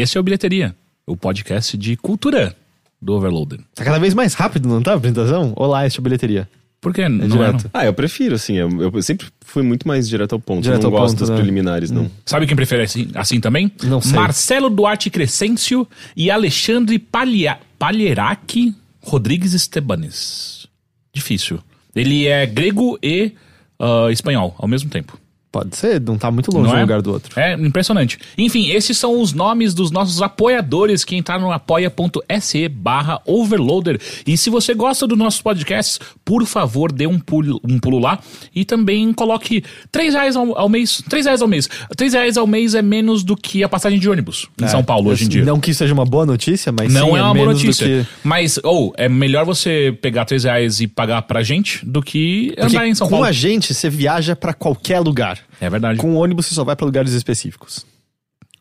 E esse é o Bilheteria, o podcast de cultura do Overloader. Tá cada vez mais rápido, não tá a apresentação? Olá, este é a bilheteria. Por que? não é, direto. não? Ah, eu prefiro, assim. Eu, eu sempre fui muito mais direto ao ponto. Direto eu não ao gosto ponto, das né? preliminares, não. Sabe quem prefere assim, assim também? Não sei. Marcelo Duarte Crescêncio e Alexandre Palha, Palherac Rodrigues Estebanes. Difícil. Ele é grego e ah, espanhol ao mesmo tempo. Pode ser, não tá muito longe um é? lugar do outro. É impressionante. Enfim, esses são os nomes dos nossos apoiadores que entraram no apoia.se barra overloader. E se você gosta dos nossos podcasts, por favor, dê um pulo, um pulo lá e também coloque 3 reais ao, ao mês. 3 reais ao mês. 3 reais ao mês é menos do que a passagem de ônibus em São Paulo hoje em dia. Não que isso seja uma boa notícia, mas Não sim, é uma boa notícia. que- Mas, ou, é melhor você pegar 3 reais e pagar pra gente do que Porque andar em São com Paulo. a gente, você viaja pra qualquer lugar. É verdade. Com o ônibus, você só vai pra lugares específicos.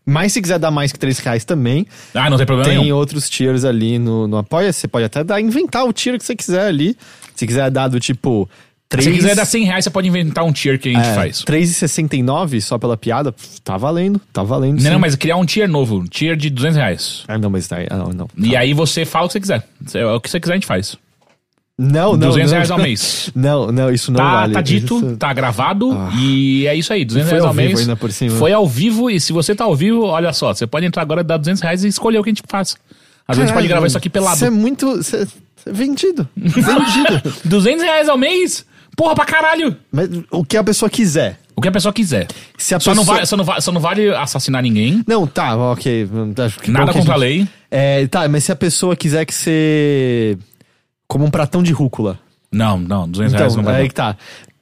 Mas se quiser dar mais que 3 reais também, Ah, não tem problema tem nenhum. outros tiers ali no, no Apoia. Você pode até dar, inventar o tier que você quiser ali. Se quiser dar do tipo... 3, Se quiser dar 100 reais, você pode inventar um tier que a gente é, faz. 3,69 só pela piada, tá valendo, tá valendo. Não, sim. não, mas criar um tier novo, um tier de 200 reais. Ah, não, mas tá, ah, não, não. E aí você fala o que você quiser. É O que você quiser a gente faz. Não, não, 200 não. reais ao mês. Não, não, isso não Tá, vale. tá dito, Isso- tá gravado e é isso aí, 200 Foi reais ao ao mês. ainda por cima. Foi ao vivo e se você tá ao vivo, olha só, você pode entrar agora, dar 200 reais e escolher o que a gente faz. Às vezes a gente pode gravar isso aqui pelado. Isso é muito. Isso é, é vendido. vendido. 200 reais ao mês? Porra, pra caralho! Mas o que a pessoa quiser. O que a pessoa quiser. Se a Só, não pessoa- vale, só, não vale, só não vale assassinar ninguém. Não, tá, ok. Acho que Nada contra a gente- lei. É, tá, mas se a pessoa quiser que você. Como um pratão de rúcula. Não, não, 200 reais não Então, vai aí dar. que tá.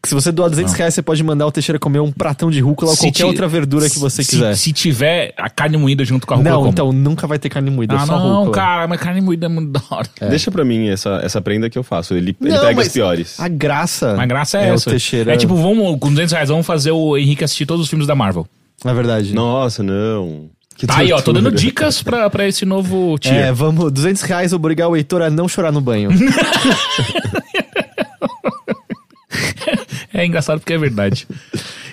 Se você doar 200 reais, você pode mandar o Teixeira comer um pratão de rúcula ou qualquer ti- outra verdura que você se- quiser. Se tiver a carne moída junto com a rúcula, não, como? então nunca vai ter carne moída, Ah, só não, rúcula. cara, mas carne moída é muito da hora. Deixa pra mim essa, essa prenda que eu faço. Ele, ele Não, pega mas as piores. A graça. A graça é, é essa. O Teixeira. É tipo, vamos, com 200 reais, vamos fazer o Henrique assistir todos os filmes da Marvel. É verdade. Nossa, não. Que Tá aí, ó, tô dando dicas pra, pra esse novo É, tier. vamos, 200 reais obrigar o Heitor a não chorar no banho. É, engraçado porque é verdade.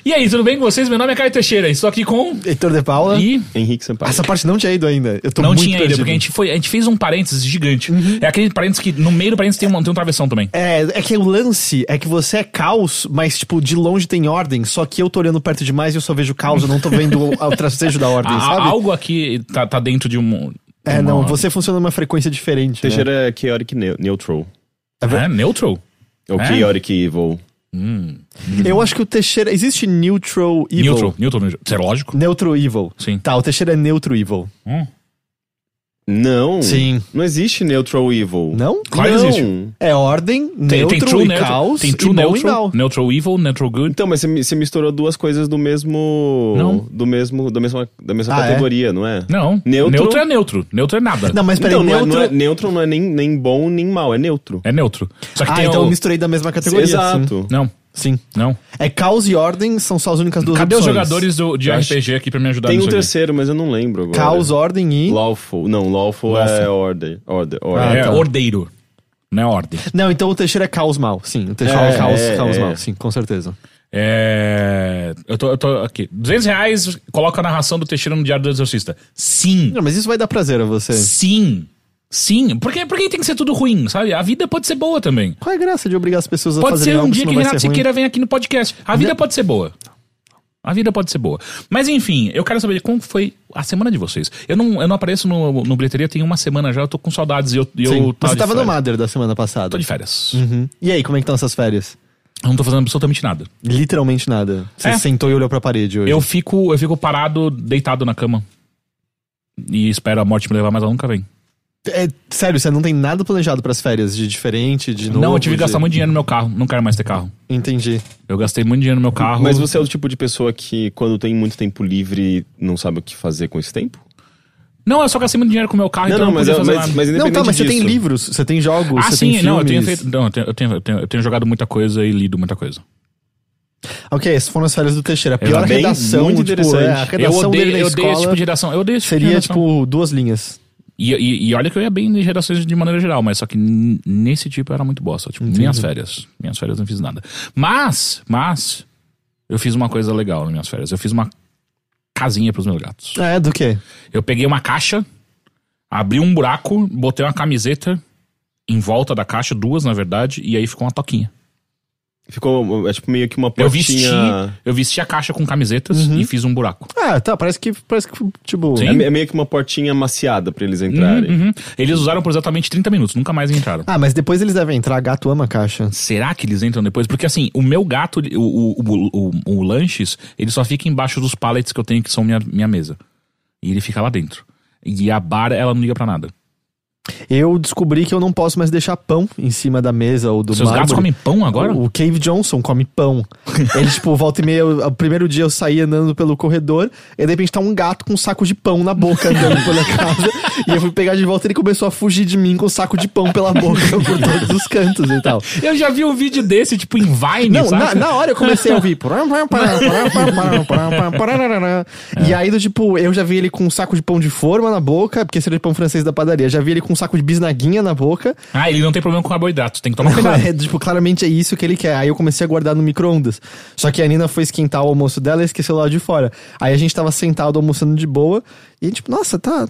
e aí, tudo bem com vocês? Meu nome é Caio Teixeira, estou aqui com... Heitor de Paula. E... Henrique Sampaio. Essa parte não tinha ido ainda. Eu tô Não muito tinha perdido. porque a gente, foi, a gente fez um parênteses gigante. Uhum. É aquele parênteses que no meio do parênteses tem, uma, tem um travessão também. É, é que o lance é que você é caos, mas, tipo, de longe tem ordem, só que eu tô olhando perto demais e eu só vejo caos, eu não tô vendo o, o tracejo da ordem, sabe? algo aqui tá, tá dentro de um... É, uma- não, você funciona numa frequência diferente. né? Teixeira é Chaotic neu- Neutral. É, neutral. Ou É? Chaotic Evil. Eu acho que o Teixeira. Existe Neutral Evil. Neutral, neutral, neutral. É lógico. Neutro Evil. Sim. Tá, o Teixeira é Neutro Evil. Hum. Não. Sim. Não existe Neutral Evil. Não? Claro que não. existe. É ordem, Tem, neutro tem true e neutral, caos tem true e bom e neutral, neutral evil, neutral good. Então, mas você, mi- você misturou duas coisas do mesmo. Não. Do mesmo. Da mesma, da mesma Ah, é? categoria, não é? Não, Neutro- neutro é neutro, neutro é nada. Não, mas peraí, então, não é- neutro... não é, neutro não é nem, nem bom nem mal, é neutro. É neutro. Só que Ah, tem então o... eu misturei da mesma categoria. Exato. Não, Sim. não. É caos e ordem são só as únicas duas Cadê os opções. jogadores do, de Eu RPG aqui pra me ajudar Tem um nisso aqui? terceiro, mas eu não lembro agora. Caos, ordem e... Lawful. Não, lawful, Lawful. é order. Order. Ah, order. É, tá. ordeiro. Não é ordem. Não, então o Teixeira é caos mal. Sim, o Teixeira é, É, caos, é, caos é. mal. Sim, com certeza. É... Eu tô, eu tô aqui. 200 reais, coloca a narração do Teixeira no Diário do Exorcista. Sim. Não, mas isso vai dar prazer a você. Sim. Sim. Por que, por que tem que ser tudo ruim, sabe? A vida pode ser boa também. Qual é a graça de obrigar as pessoas a Pode fazerem ser um algo dia que vai Renato? Siqueira vem aqui no podcast. A vida pode ser boa. A vida pode ser boa. Mas enfim, eu quero saber como foi a semana de vocês. Eu não, eu não apareço no, no bilheteria tem uma semana já, eu tô com saudades. e Eu, Sim. eu Você tava no. Mother da semana passada. Tô de férias. Uhum. E aí, como é que estão essas férias? Eu não tô fazendo absolutamente nada. Literalmente nada. Você É. sentou e olhou pra parede hoje. Eu fico, eu fico parado, deitado na cama. E espero a morte me levar, mas ela nunca vem. É, sério, você não tem nada planejado pras férias de diferente, de novo? não, eu tive que de- gastar muito dinheiro no meu carro. Não quero mais ter carro. Entendi. Eu gastei muito dinheiro no meu carro. Mas você é o tipo de pessoa que, quando tem muito tempo livre, não sabe o que fazer com esse tempo? Não, eu só gastei muito dinheiro com o meu carro, não, então não, eu não mas, podia é- fazer mas, nada. mas Não, tá, mas você tem disso- livros, você tem jogos, Ah, você sim, tem não, eu tenho filmes. feito. Não, eu tenho, eu, tenho, eu, tenho, eu tenho jogado muita coisa e lido muita coisa. Ok, essas foram as férias do Teixeira. A pior Bem, redação, muito tipo, interessante. é, a Eu redação odeio, dele na eu odeio esse escola tipo de redação. Eu odeio esse tipo de seria, tipo, duas linhas. E, e, e olha que eu ia bem de redações de maneira geral, mas só que nesse tipo era muito bosta. Tipo, minhas férias. Minhas férias eu não fiz nada. Mas, mas, eu fiz uma coisa legal nas minhas férias. Eu fiz uma casinha pros meus gatos. É, do quê? Eu peguei uma caixa, abri um buraco, botei uma camiseta em volta da caixa, duas na verdade, e aí ficou uma toquinha. Ficou, é tipo meio que uma Eu vesti, portinha... eu vesti a caixa com camisetas e fiz um buraco. Ah, tá, parece que, parece que tipo... Sim. É, é meio que uma portinha maciada pra eles entrarem. Uhum. Eles usaram por exatamente 30 minutos, nunca mais entraram. Ah, mas depois eles devem entrar, gato ama caixa. Será que eles entram depois? Porque assim, o meu gato, o, o, o, o, o lanches, ele só fica embaixo dos pallets que eu tenho que são minha, minha mesa. E ele fica lá dentro. E a bar, ela não liga pra nada. Eu descobri que eu não posso mais deixar pão em cima da mesa ou do Seus mármore. gatos comem pão agora? O Cave Johnson come pão. Ele, tipo, volta e meia, eu- o primeiro dia eu saí andando pelo corredor, e de repente tá um gato com um saco de pão na boca andando pela casa. E eu fui pegar de volta e ele começou a fugir de mim com um saco de pão pela boca por todos os cantos e tal. Eu já vi um vídeo desse, tipo, em Vine, Não, na, na hora eu comecei a ouvir. E aí, do tipo, eu já vi ele com um saco de pão de forma na boca, porque era de pão francês da padaria. Já vi ele com um saco de bisnaguinha na boca. Ah, ele não tem problema com carboidrato, tem que tomar cuidado. É, tipo, claramente é isso que ele quer. Aí eu comecei a guardar no micro-ondas. Só que a Nina foi esquentar o almoço dela e esqueceu lá de fora. Aí a gente tava sentado almoçando de boa e, tipo, nossa, tá.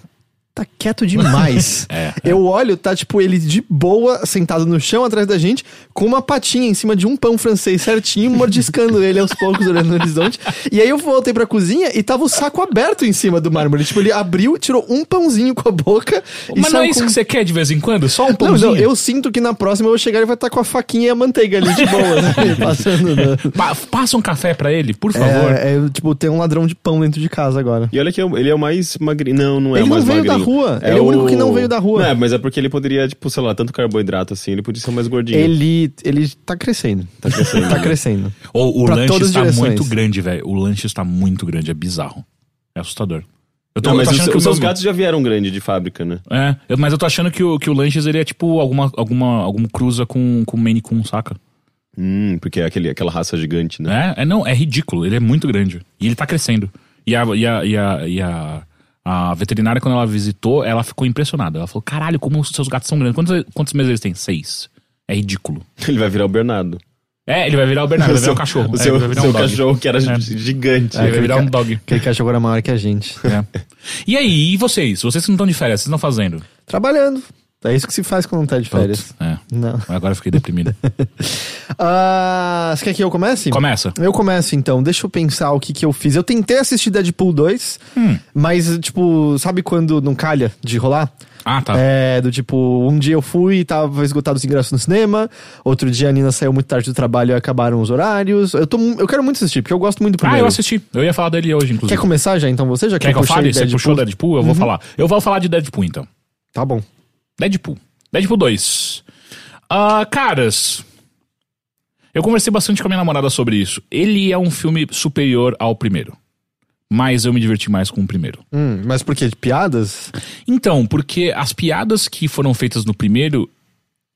Tá quieto demais. É, Eu olho, tá, tipo, ele de boa, sentado no chão atrás da gente, com uma patinha em cima de um pão francês certinho, mordiscando ele aos poucos, olhando no horizonte. E aí eu voltei pra cozinha e tava o saco aberto em cima do mármore. Tipo, ele abriu, tirou um pãozinho com a boca. e Mas não é isso com- que você quer de vez em quando? Só um não, pãozinho? não, eu sinto que na próxima eu vou chegar e vai estar com a faquinha e a manteiga ali de boa, né? Passando. né? Pa- passa um café pra ele, por favor. É, é, tipo, tem um ladrão de pão dentro de casa agora. E olha que ele é o mais magrinho. Não, não é Ele o mais não magrinho. Rua. Ele é o único que não veio da rua. Não, é, mas é porque ele poderia, tipo, sei lá, tanto carboidrato assim, ele podia ser mais gordinho. Ele, ele tá crescendo. Tá crescendo. Tá né? crescendo. Ou o Pra lanche está direções. muito grande, velho. O lanche está muito grande, é bizarro. É assustador. Eu tô, Não, eu mas tô os, achando que os o seus meu- gatos já vieram grande de fábrica, né? É, eu- mas eu tô achando que o, que o Lanches ele é tipo alguma, alguma, alguma cruza com, com o Maine Coon, saca? Hum, porque é aquele, aquela raça gigante, né? É, é, não, é ridículo, ele é muito grande. E ele tá crescendo. E a, e a, e a, e a, a veterinária, quando ela visitou, ela ficou impressionada. Ela falou: caralho, como os seus gatos são grandes. Quantos, quantos meses eles têm? Seis. É ridículo. Ele vai virar o Bernardo. É, ele vai virar o Bernardo, ele vai virar o cachorro. O É, seu, ele vai virar seu um cachorro que era É. gigante. É, ele vai virar um dog. Aquele cachorro era maior que a gente. É. E aí, e vocês? Vocês que não estão de férias, vocês estão fazendo? Trabalhando. É isso que se faz quando não tá de férias. É. Não. Agora eu fiquei deprimido. Ah, você quer que eu comece? Começa. Eu começo então, deixa eu pensar o que que eu fiz. Eu tentei assistir Deadpool 2, Hum. mas, tipo, sabe quando não calha de rolar? Ah, tá. É, do tipo, um dia eu fui e tava esgotado os ingressos no cinema, outro dia a Nina saiu muito tarde do trabalho e acabaram os horários. Eu, tô, eu quero muito assistir, porque eu gosto muito do Ah, primeiro. eu assisti. Eu ia falar dele hoje, inclusive. Quer começar já então você? Já Quer que eu fale? Você Deadpool? puxou Deadpool? Eu vou falar. Eu vou falar de Deadpool, então. Tá bom. Deadpool. Deadpool 2. Ah, caras. Eu conversei bastante com a minha namorada sobre isso. Ele é um filme superior ao primeiro. Mas eu me diverti mais com o primeiro. Hum, mas por quê? De piadas? Então, porque as piadas que foram feitas no primeiro,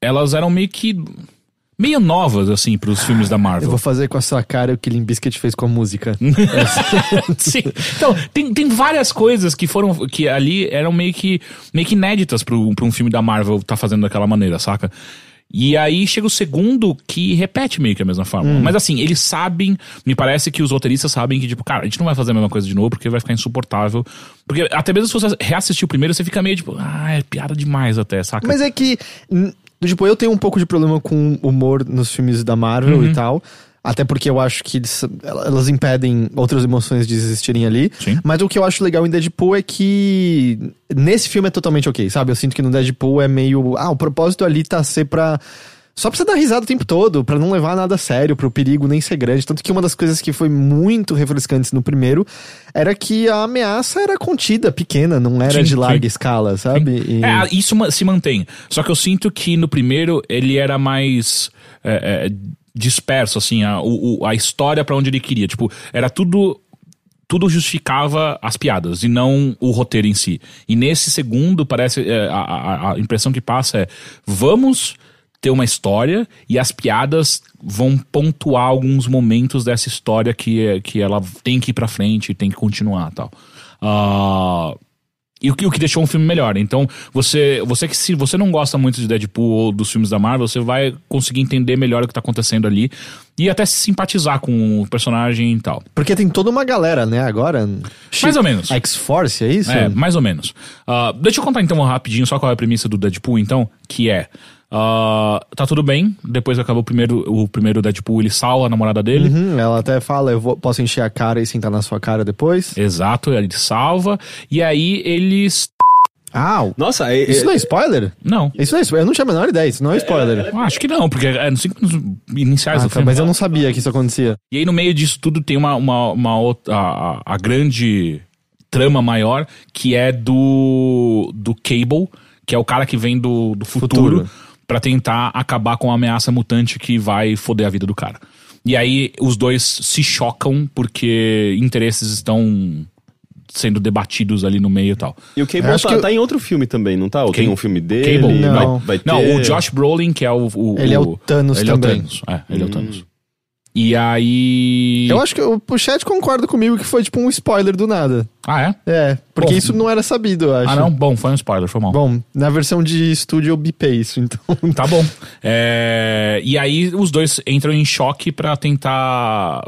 elas eram meio que. Meio novas, assim, pros filmes da Eu Marvel. vou fazer com a sua cara o que Limp Bizkit fez com a música. Sim. Então, tem, tem várias coisas que foram. que ali eram meio que. meio que inéditas pro, pra um filme da Marvel tá fazendo daquela maneira, saca? E aí chega o segundo que repete meio que a mesma forma. Mas assim, eles sabem, me parece que os roteiristas sabem que, tipo, cara, a gente não vai fazer a mesma coisa de novo porque vai ficar insuportável. Porque até mesmo se você reassistir o primeiro, você fica meio tipo, ah, é piada demais até, saca? Mas é que, hum, tipo, eu tenho um pouco de problema com humor nos filmes da Marvel Uhum. e tal. Até porque eu acho que eles- elas impedem outras emoções de existirem ali. Sim. Mas o que eu acho legal em Deadpool é que nesse filme é totalmente ok, sabe? Eu sinto que no Deadpool é meio. Ah, o propósito ali tá ser pra. Só pra você dar risada o tempo todo, pra não levar nada a sério, pro perigo nem ser grande. Tanto que uma das coisas que foi muito refrescantes no primeiro era que a ameaça era contida, pequena, não era Sim, de larga sim. escala, sabe? E- É, isso se mantém. Só que eu sinto que no primeiro ele era mais é, é, disperso, assim, a, o- a história pra onde ele queria. Tipo, era tudo. Tudo justificava as piadas e não o roteiro em si. E nesse segundo, parece. é, a, a- a impressão que passa é: vamos ter uma história e as piadas vão pontuar alguns momentos dessa história que, que ela tem que ir pra frente, tem que continuar tal. Ah, E o que, o que deixou um filme melhor. Então, você, você que se você não gosta muito de Deadpool ou dos filmes da Marvel, você vai conseguir entender melhor o que tá acontecendo ali e até se simpatizar com o personagem e tal. Porque tem toda uma galera, né, agora. Mais ou menos. X-Force, é isso? É, mais ou menos. Ah, deixa eu contar então rapidinho só qual é a premissa do Deadpool, então, que é. Ah, tá tudo bem, depois que acabou o primeiro, o primeiro Deadpool, ele salva a namorada dele. Uhum, ela até fala, eu vou- posso encher a cara e sentar na sua cara depois. Exato, ele salva. E aí eles. Ah, Nossa, é, isso não é spoiler? Não. Isso não é spoiler. Eu não tinha a menor ideia, isso não é spoiler. Eu Acho que não, porque é nos cinco minutos iniciais Ah, do tá, filme. mas eu não sabia que isso acontecia. E aí, no meio disso tudo, tem uma, uma, uma outra. A, a- a grande trama maior, que é do. do Cable, que é o cara que vem do, do futuro, Futuro. Pra tentar acabar com a ameaça mutante que vai foder a vida do cara. E aí os dois se chocam porque interesses estão sendo debatidos ali no meio e tal. E o Cable Eu acho tá, que- tá em outro filme também, não tá? Ou tem Cable- um filme dele? Cable? vai- Não. Vai, ter... Não, o Josh Brolin, que é o. o- Ele é o Thanos ele também. É o Thanos. É, ele é o Thanos. E aí. Eu acho que o, o chat concorda comigo que foi tipo um spoiler do nada. Ah, é? É, porque Bom. isso não era sabido, eu acho. Ah, não? Bom, foi um spoiler, foi mal. Bom, na versão de estúdio eu bipei isso, então. Tá bom. É, e aí os dois entram em choque pra tentar.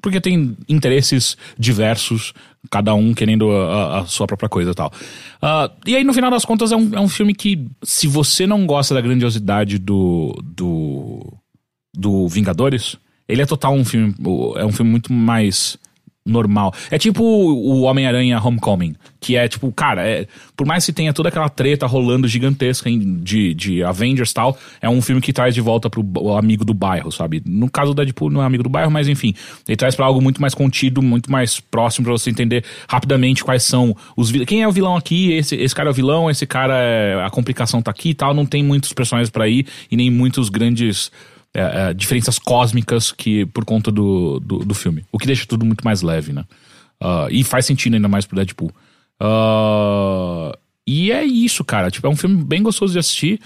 Porque tem interesses diversos, cada um querendo a, a- sua própria coisa e tal. Ah, e aí, no final das contas, é um, é um filme que, se você não gosta da grandiosidade do. do. do Vingadores, ele é total um filme. É um filme muito mais normal. É tipo o Homem-Aranha Homecoming, que é tipo, cara, é, por mais que tenha toda aquela treta rolando gigantesca de, de Avengers e tal, é um filme que traz de volta pro amigo do bairro, sabe? No caso do Deadpool não é amigo do bairro, mas enfim, ele traz pra algo muito mais contido, muito mais próximo pra você entender rapidamente quais são os vil- quem é o vilão aqui, esse, esse cara é o vilão, esse cara é a complicação tá aqui e tal, não tem muitos personagens pra ir e nem muitos grandes é, é, diferenças cósmicas que por conta do, do, do filme. O que deixa tudo muito mais leve, né? Ah, e faz sentido ainda mais pro Deadpool. Ah, e é isso, cara. Tipo, é um filme bem gostoso de assistir.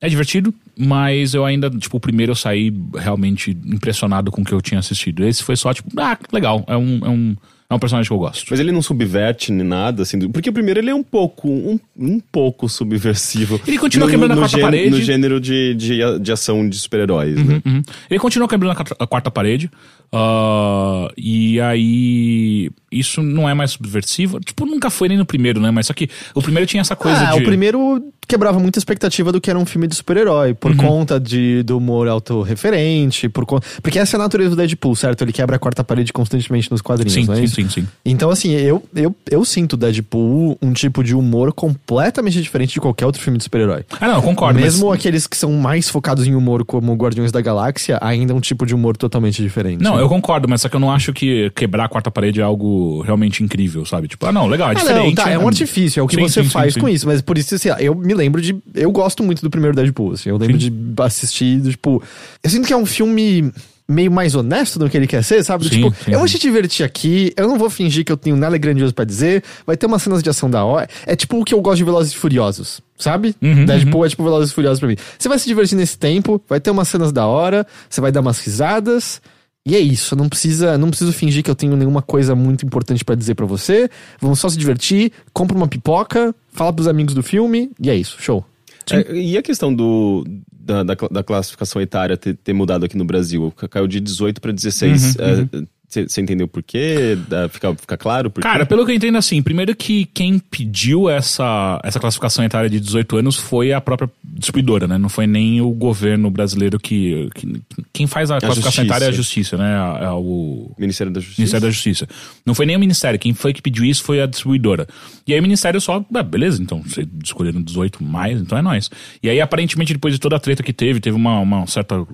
É divertido, mas eu ainda, tipo, o primeiro eu saí realmente impressionado com o que eu tinha assistido. Esse foi só, tipo, ah, legal. É um, é um, é um personagem que eu gosto. Mas ele não subverte nem nada, assim. Porque o primeiro ele é um pouco, um, um pouco subversivo. Ele continua quebrando a quarta gê- parede. No gênero de, de, de ação de super-heróis, né? Uhum. Ele continua quebrando a quarta- parede. ah, e aí. Isso não é mais subversivo. Tipo, nunca foi nem no primeiro, né? Mas só que o primeiro tinha essa coisa ah, de. o primeiro quebrava muita expectativa do que era um filme de super-herói, por Uhum. conta de, do humor autorreferente, por con... porque essa é a natureza do Deadpool, certo? Ele quebra a quarta parede constantemente nos quadrinhos, Sim, é sim, sim, sim. Então, assim, eu, eu, eu sinto Deadpool um tipo de humor completamente diferente de qualquer outro filme de super-herói. Ah, não, eu concordo. Mesmo mas... aqueles que são mais focados em humor, como Guardiões da Galáxia, ainda é um tipo de humor totalmente diferente. Não, eu concordo, mas só que eu não acho que quebrar a quarta parede é algo realmente incrível, sabe? Tipo, ah, não, legal, é Ah, diferente. não, tá, é um artifício, é o que Sim, você sim, faz sim, com isso, mas por isso, assim, eu me lembro de. Eu gosto muito do primeiro Deadpool, assim, eu lembro de assistir, tipo. Eu sinto que é um filme meio mais honesto do que ele quer ser, sabe? Sim, tipo, sim. eu vou te divertir aqui, eu não vou fingir que eu tenho nada grandioso pra dizer, vai ter umas cenas de ação da hora. É tipo o que eu gosto de Velozes e Furiosos, sabe? Uhum, Deadpool é tipo Velozes e Furiosos pra mim. Você vai se divertir nesse tempo, vai ter umas cenas da hora, você vai dar umas risadas. E é isso, não precisa, não preciso fingir que eu tenho nenhuma coisa muito importante pra dizer pra você. Vamos só se divertir, compra uma pipoca, fala pros amigos do filme e é isso, show. É, e a questão do, da, da, da classificação etária ter, ter mudado aqui no Brasil? Caiu de 18 para 16. Uhum, Você entendeu por quê? Fica, fica claro por quê? Cara, pelo que eu entendo, assim, primeiro que quem pediu essa, essa classificação etária de 18 anos foi a própria distribuidora, né? Não foi nem o governo brasileiro que. que- quem faz a classificação justiça. etária é a justiça, né? É, o. Ministério da Justiça. Ministério da Justiça. Não foi nem o Ministério, quem foi que pediu isso foi a distribuidora. E aí o Ministério só, ah, beleza, então, vocês escolheram 18 mais, então é nóis. E aí, aparentemente, depois de toda a treta que teve, teve uma, uma certa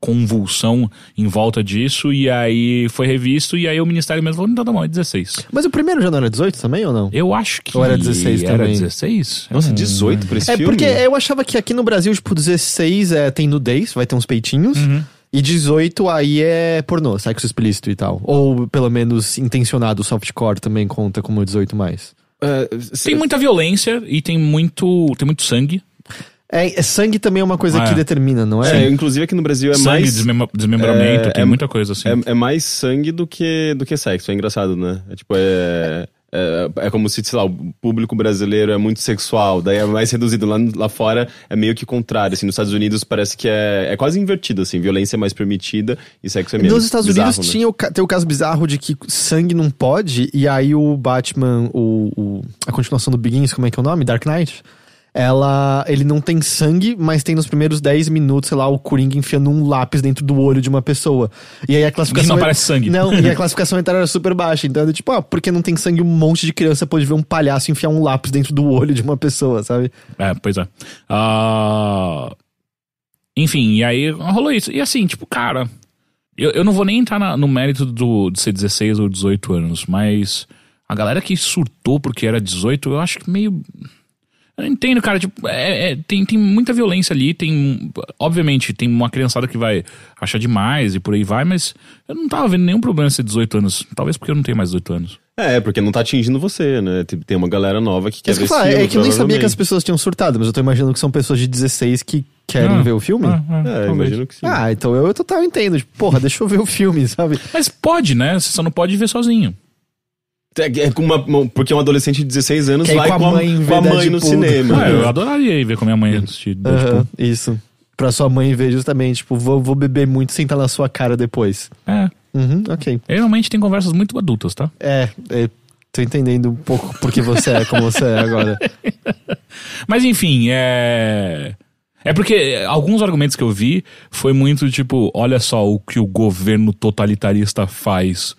convulsão em volta disso, e aí foi revisto, e aí o Ministério mesmo falou, não, tá bom, é 16. Mas o primeiro já não era 18 também ou não? Eu acho que. Ou era 16 era também? 16? Nossa, 18 pra esse É filme? porque eu achava que aqui no Brasil, tipo, 16 é, tem nudez, vai ter uns peitinhos. Uhum. E 18 aí é pornô, sexo explícito e tal. Ou pelo menos intencionado, softcore também conta como 18 mais. É, Tem muita violência e tem muito, tem muito sangue. É, é sangue também é uma coisa Ah, que é. determina, não é? É, inclusive aqui no Brasil é sangue, mais. desmembra- desmembramento, é- tem é- muita coisa assim. É, é mais sangue do que, do que sexo. É engraçado, né? É tipo, é. é, é como se, sei lá, o público brasileiro é muito sexual, daí é mais reduzido. Lá, lá fora é meio que contrário, assim, nos Estados Unidos parece que é, é quase invertido, assim, violência é mais permitida e sexo é menos Nos Estados bizarro, Unidos né? tinha o, tem o caso bizarro de que sangue não pode, e aí o Batman, o, o- a continuação do Begins, como é que é o nome? Dark Knight? Ela, ele não tem sangue, mas tem nos primeiros 10 minutos, sei lá, o Coringa enfiando um lápis dentro do olho de uma pessoa. E aí a classificação. não parece sangue. Não, e a classificação etária era super baixa. Então é tipo, ah, porque não tem sangue, um monte de criança pode ver um palhaço enfiar um lápis dentro do olho de uma pessoa, sabe? É, pois é. Ah, Enfim, e aí rolou isso. E assim, tipo, cara, eu, eu não vou nem entrar na- no mérito do, de ser 16 ou 18 anos, mas a galera que surtou porque era 18, eu acho que meio. Eu entendo, cara. Tipo, é- é- tem, tem muita violência ali. Tem. Obviamente, tem uma criançada que vai achar demais e por aí vai, mas eu não tava vendo nenhum problema ser 18 anos. Talvez porque eu não tenho mais 18 anos. É, porque não tá atingindo você, né? Tem- Tem uma galera nova que quer Isso ver falo, esse é que eu nem sabia que as pessoas tinham surtado, mas eu tô imaginando que são pessoas de 16 que querem Ah, ver o filme. ah, ah, É, imagino que sim. Ah, então eu, eu total entendo. Tipo, porra, deixa eu ver o filme, sabe? Mas pode, né? Você só não pode ver sozinho. É, é com uma, porque um adolescente de 16 anos vai com a com a, mãe ver com a mãe no Deadpool. cinema. Ah, eu adoraria ir ver com a minha mãe assistir Deadpool. isso. Pra sua mãe ver justamente, tipo, vou, vou beber muito e sentar na sua cara depois. É. Uhum, ok. Eu realmente tem conversas muito adultas, tá? É, é, tô entendendo um pouco porque você é como você é agora. Mas enfim, é. É porque alguns argumentos que eu vi foi muito tipo, olha só o que o governo totalitarista faz.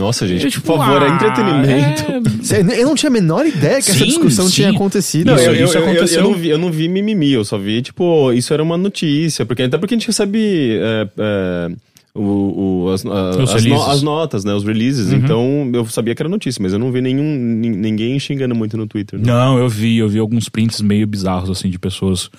Nossa, gente, Eu, tipo, por favor, é ah, entretenimento. Cê- Eu não tinha a menor ideia que essa Sim, discussão sim. tinha acontecido. Não, Isso- eu, isso eu- aconteceu. não vi, eu não vi mimimi, eu só vi, tipo, isso era uma notícia. Porque, até porque a gente recebe é, é, o, o- as, a- as, no- as notas, né? Os releases. Uhum. Então eu sabia que era notícia, mas eu não vi nenhum, nin- ninguém xingando muito no Twitter. né? Não, eu vi, eu vi alguns prints meio bizarros, assim, de pessoas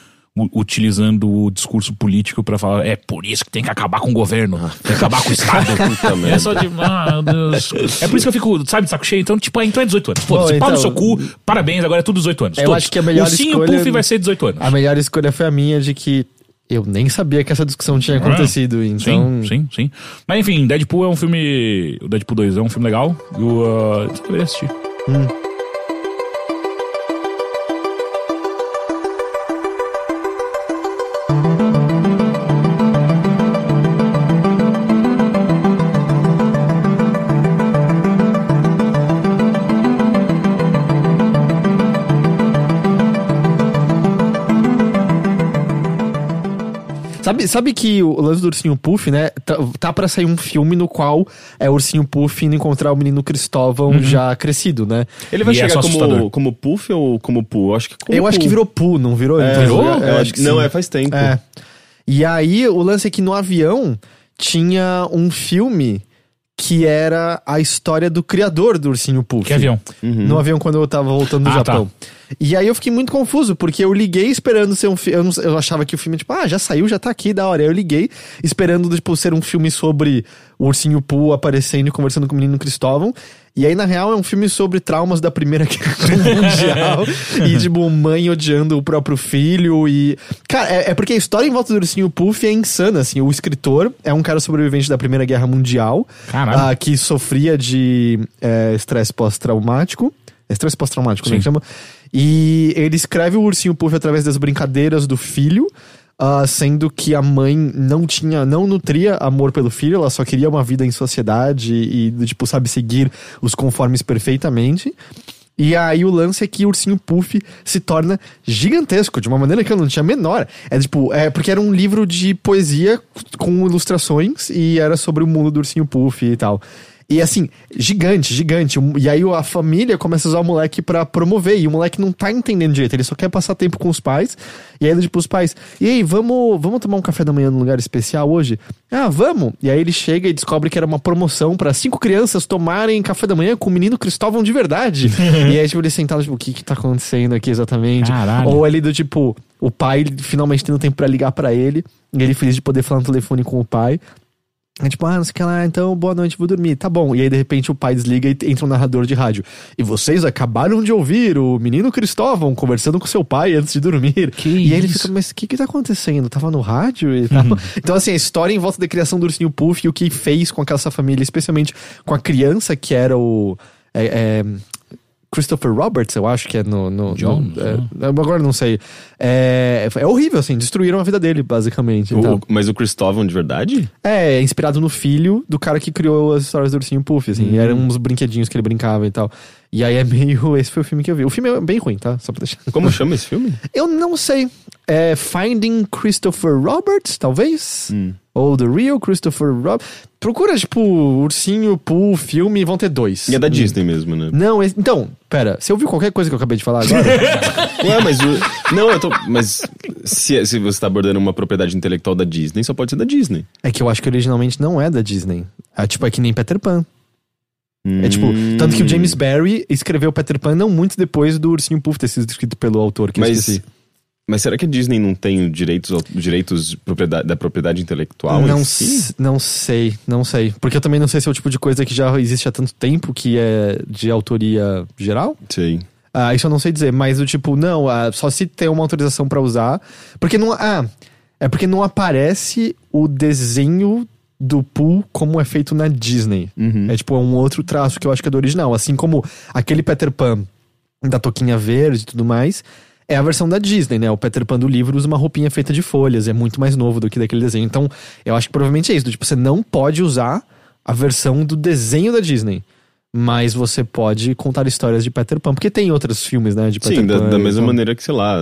utilizando o discurso político pra falar é por isso que tem que acabar com o governo, tem que acabar com o Estado. É só de, ah, meu Deus. É por isso que eu fico, sabe, de saco cheio. Então, tipo, ah, então é 18 anos. Foda-se, Bom, pau no então- seu cu, parabéns, agora é tudo 18 anos. Eu todos. acho que a melhor O Sim e o escolha- Puff vai ser 18 anos. A melhor escolha foi a minha de que eu nem sabia que essa discussão tinha acontecido. Então, Sim, sim, sim. Mas enfim, Deadpool é um filme. O Deadpool 2 é um filme legal. E o. Uh, deveria assistir. Sabe, sabe que o lance do Ursinho Puff, né? Tá, tá pra sair um filme no qual é o Ursinho Puff indo encontrar o menino Cristóvão já crescido, né? Ele vai E é chegar só como, como Puff ou como Poo? Eu acho que como eu acho que virou Poo, não virou? É, Então, virou? Eu acho que, não, é faz tempo. É. E aí, o lance é que no avião tinha um filme que era a história do criador do Ursinho Puff. Que avião? No avião quando eu tava voltando do Ah, Japão. E aí eu fiquei muito confuso, porque eu liguei esperando ser um filme. Eu, eu achava que o filme, tipo, ah, já saiu, já tá aqui, da hora. Aí eu liguei esperando, tipo, ser um filme sobre o Ursinho Poo aparecendo e conversando com o menino Cristóvão. E aí, na real, é um filme sobre traumas da Primeira Guerra Mundial. e, tipo, mãe odiando o próprio filho. E. Cara, é, é porque a história em volta do Ursinho Puff é insana, assim. O escritor é um cara sobrevivente da Primeira Guerra Mundial. Ah, que sofria de é, estresse pós-traumático. Estresse pós-traumático, como é que chama? E ele escreve o Ursinho Puff através das brincadeiras do filho. Ah, sendo que a mãe não tinha, não nutria amor pelo filho, ela só queria uma vida em sociedade e, tipo, sabe, seguir os conformes perfeitamente. E aí o lance é que o Ursinho Puff se torna gigantesco, de uma maneira que eu não tinha menor. É tipo, é porque era um livro de poesia com ilustrações e era sobre o mundo do Ursinho Puff e tal. E assim, gigante, gigante. E aí a família começa a usar o moleque pra promover. E o moleque não tá entendendo direito. Ele só quer passar tempo com os pais. E aí, tipo, os pais, e aí, vamos, vamos tomar um café da manhã num lugar especial hoje? Ah, vamos! E aí ele chega e descobre que era uma promoção pra cinco crianças tomarem café da manhã com o menino Cristóvão de verdade. e aí, tipo, ele sentado, tipo, o que que tá acontecendo aqui exatamente? Caralho. Ou ali do tipo, o pai finalmente tendo tempo pra ligar pra ele. E ele feliz de poder falar no telefone com o pai. É tipo, ah, não sei o que lá, então boa noite, vou dormir. Tá bom. E aí, de repente, o pai desliga e entra um narrador de rádio. E vocês acabaram de ouvir o menino Cristóvão conversando com seu pai antes de dormir. Que e aí ele fica, mas o que que tá acontecendo? Tava no rádio e tal. então, assim, a história em volta da criação do Ursinho Puff e o que fez com aquela família, especialmente com a criança que era o... é, é, Christopher Roberts, eu acho que é no. no, John, no- é, agora não sei. É, é horrível, assim, destruíram a vida dele, basicamente. O- então. mas o Cristóvão de verdade? É, é inspirado no filho do cara que criou as histórias do Ursinho Puff, assim. Eram uns brinquedinhos que ele brincava e tal. E aí é meio. Esse foi o filme que eu vi. O filme é bem ruim, tá? Só pra deixar. Como chama esse filme? Eu não sei. É Finding Christopher Roberts, talvez? Hum. Ou The Real Christopher Roberts. Procura, tipo, Ursinho Pooh, filme, vão ter dois. E é da Disney mesmo, né? Não, então, pera, você ouviu qualquer coisa que eu acabei de falar agora? Ué, mas o. Não, eu tô. Mas se, se você tá abordando uma propriedade intelectual da Disney, só pode ser da Disney. é que eu acho que originalmente não é da Disney. É tipo, é que nem Peter Pan. É tipo, Hum. tanto que o James Barry escreveu Peter Pan não muito depois do Ursinho Puff ter sido escrito pelo autor que eu Mas, esqueci. mas será que a Disney não tem os direitos, os direitos de propriedade- da propriedade intelectual? Não, si? não sei, não sei. Porque eu também não sei se é o tipo de coisa que já existe há tanto tempo que é de autoria geral. Sei. Ah, isso eu não sei dizer, mas o tipo, não, ah, só se tem uma autorização pra usar. Porque não. Ah, é porque não aparece o desenho do Pooh como é feito na Disney. Uhum. É tipo, é um outro traço que eu acho que é do original. Assim como aquele Peter Pan da toquinha verde e tudo mais. É a versão da Disney, né? O Peter Pan do livro usa uma roupinha feita de folhas, é muito mais novo do que daquele desenho. Então, eu acho que provavelmente é isso. do Tipo, você não pode usar a versão do desenho da Disney. Mas você pode contar histórias de Peter Pan. Porque tem outros filmes, né? De Peter Sim, da, Pan. da mesma então- maneira que, sei lá,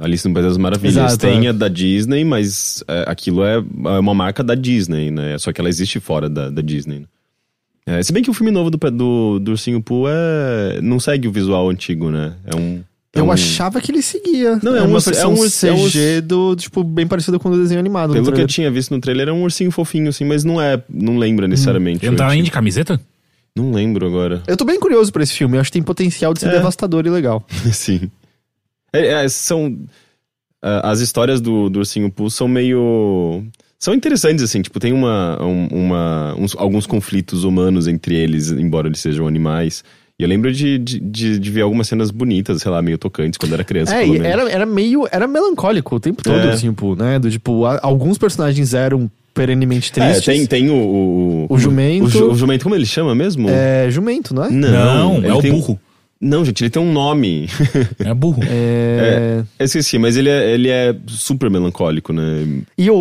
é, Alice no País das Maravilhas Exato, tem é. a da Disney, mas é, aquilo é, é uma marca da Disney, né? Só que ela existe fora da, da Disney. né? É, se bem que o filme novo do, do, do Ursinho Pooh é, não segue o visual antigo, né? É um... é Eu um- achava que ele seguia. Não, é um uma versão um é um CG do, tipo, bem parecido com o desenho animado. do Pelo que eu tinha visto no trailer, é um ursinho fofinho, assim, mas não é. Não lembra necessariamente. Ele não tá nem de camiseta? Não lembro agora. Eu tô bem curioso por esse filme. Eu acho que tem potencial de ser É. devastador e legal. Sim. É, é, são. ah, as histórias do, do Ursinho Pooh são meio. São interessantes, assim, tipo, tem uma, um- uma, uns- alguns conflitos humanos entre eles, embora eles sejam animais. E eu lembro de, de, de, de ver algumas cenas bonitas, sei lá, meio tocantes quando era criança, É, era, era meio. Era melancólico o tempo todo, É. assim, o Pooh, né? Do tipo, a- alguns personagens eram perenemente É, tristes. tem, tem o, o, O jumento. O, ju- o jumento, como ele chama mesmo? É jumento, não é? Não, ele é o burro. Não, gente, ele tem um nome. É burro. É... Eu esqueci, mas ele é, ele é super melancólico, né? E o,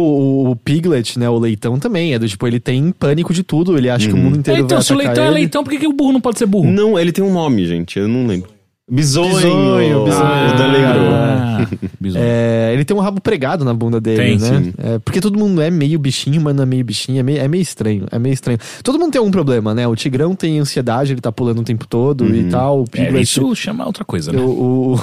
o Piglet, né? O leitão também. É do tipo, ele tem pânico de tudo. Ele acha que o mundo É, inteiro então, vai se o leitão é ele. leitão, por que, que o burro não pode ser burro? Não, ele tem um nome, gente, eu não lembro. Bisonho! Bisonho, bisonho. Ah, bisonho. É, ele tem um rabo pregado na bunda dele, Tem, né? É, porque todo mundo é meio bichinho, mas não é meio bichinho. É meio, é meio estranho. É meio estranho. Todo mundo tem algum problema, né? O Tigrão tem ansiedade, ele tá pulando o tempo todo Uhum. e tal. É, Piglet. isso chama outra coisa, né? o, o,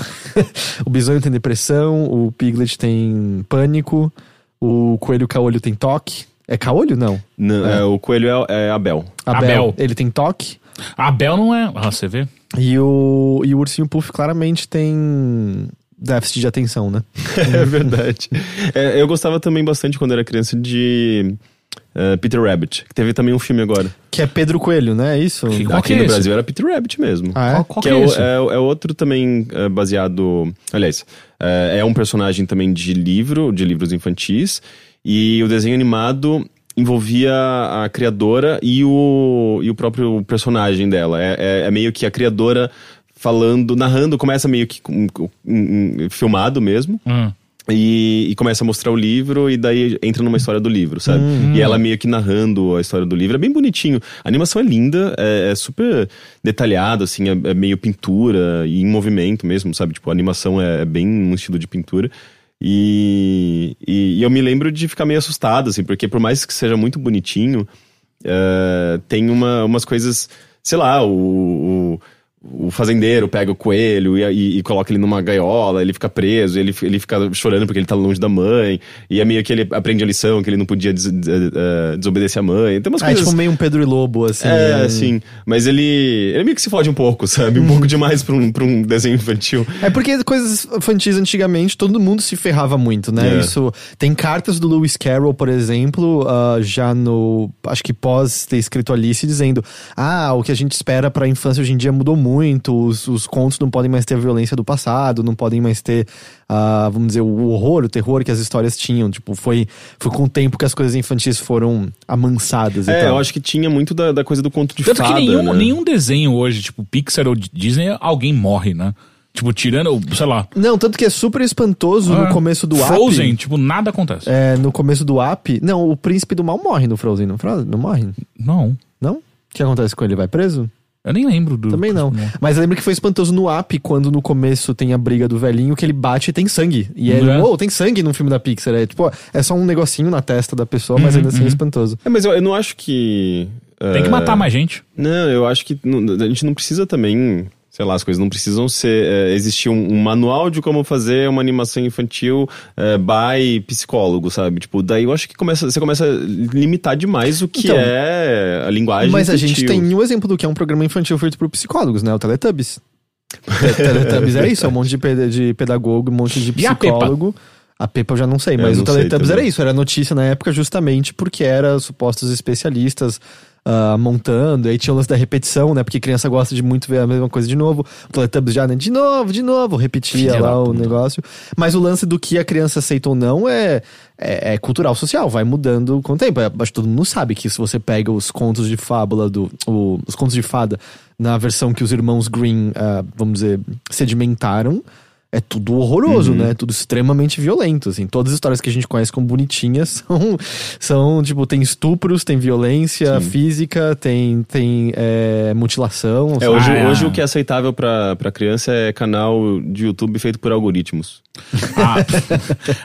o Bisonho tem depressão, o Piglet tem pânico, o Coelho Caolho tem toque. É caolho? Não. Não, é, o coelho é, é Abel. Abel, Abel. ele tem toque. A Bel não é. Ah, você vê? E o, e o Ursinho Puff claramente tem déficit de atenção, né? É verdade. É, eu gostava também bastante quando era criança de eh, Peter Rabbit, que teve também um filme agora. Que é Pedro Coelho, né? É isso? Que- Qual Aqui é no esse? Brasil era Peter Rabbit mesmo. Ah, é? Qual, qual que que é, é, é, é outro também eh, baseado. Aliás, eh, é um personagem também de livro, de livros infantis. E o desenho animado envolvia a criadora e o, e o próprio personagem dela. É, é- é meio que a criadora falando, narrando, começa meio que um- um- filmado mesmo. Hum. E, e começa a mostrar o livro e daí entra numa história do livro, sabe? E ela meio que narrando a história do livro. É bem bonitinho. A animação é linda, é, é super detalhado, assim, é, é meio pintura e em movimento mesmo, sabe? Tipo, a animação é, é bem um estilo de pintura. E, e, e eu me lembro de ficar meio assustado, assim, porque por mais que seja muito bonitinho, é, tem uma, umas coisas, sei lá, o, o, o fazendeiro pega o coelho e, e- e coloca ele numa gaiola, ele fica preso, ele, ele fica chorando porque ele tá longe da mãe, e é meio que ele aprende a lição que ele não podia des- des- eh, desobedecer a mãe. Tem umas Ah, é coisas. tipo meio um Pedro e Lobo, assim. É, né? assim, mas ele, ele meio que se fode um pouco, sabe? Um pouco demais pra um, pra um desenho infantil. É porque coisas infantis antigamente todo mundo se ferrava muito, né? É. Isso tem cartas do Lewis Carroll, por exemplo, ah, já no acho que pós ter escrito Alice dizendo: "Ah, o que a gente espera pra infância hoje em dia mudou muito. Muito, os, os contos não podem mais ter a violência do passado, não podem mais ter, uh, vamos dizer, o horror, o terror que as histórias tinham. Tipo, foi, foi com o tempo que as coisas infantis foram amansadas e É, tal. eu acho que tinha muito da, da coisa do conto de Tanto fada, que nenhum, né? nenhum desenho hoje, tipo Pixar ou Disney, alguém morre, né? Tipo, tirando, sei lá. Não, tanto que é super espantoso ah, no começo do Frozen, app. tipo, nada acontece. É, no começo do app. Não, o príncipe do mal morre no Frozen, não, Frozen, não morre? Não. Não? O que acontece com ele? Vai preso? Eu nem lembro do. Também não. Mas eu lembro que foi espantoso no app quando no começo tem a briga do velhinho que ele bate e tem sangue. E ele, É. uou, tem sangue no filme da Pixar. É tipo, é só um negocinho na testa da pessoa, mas ainda assim é espantoso. É, mas eu, eu não acho que. Tem que é, matar mais gente. Não, eu acho que não- a gente não precisa também. Sei lá, as coisas não precisam ser. é, existir um, um manual de como fazer uma animação infantil é, by psicólogo, sabe? Tipo, daí eu acho que começa, você começa a limitar demais o que Então, é a linguagem. Mas a gente infantil. tem um exemplo do que é um programa infantil feito por psicólogos, né? O Teletubbies. Te- Teletubbies é isso, é um monte de, peda- de pedagogo, um monte de a Peppa? psicólogo. A Pepa eu já não sei, mas não o Teletubbies era isso, era notícia na época justamente porque era supostos especialistas ah, montando, aí tinha o lance da repetição, né? Porque criança gosta de muito ver a mesma coisa de novo. O Teletubbies já, né? De novo, de novo, repetia Filha lá o puta. negócio. Mas o lance do que a criança aceita ou não é, é, é cultural, social, vai mudando com o tempo. Acho que todo mundo sabe que se você pega os contos de fábula, do, o- os contos de fada, na versão que os irmãos Green, ah, vamos dizer, sedimentaram, é tudo horroroso, né? Tudo extremamente violento, assim. Todas as histórias que a gente conhece como bonitinhas são, são tipo, tem estupros, tem violência física, tem, tem é, mutilação. É, hoje, Ah, é. hoje o que é aceitável pra, pra criança é canal de YouTube feito por algoritmos.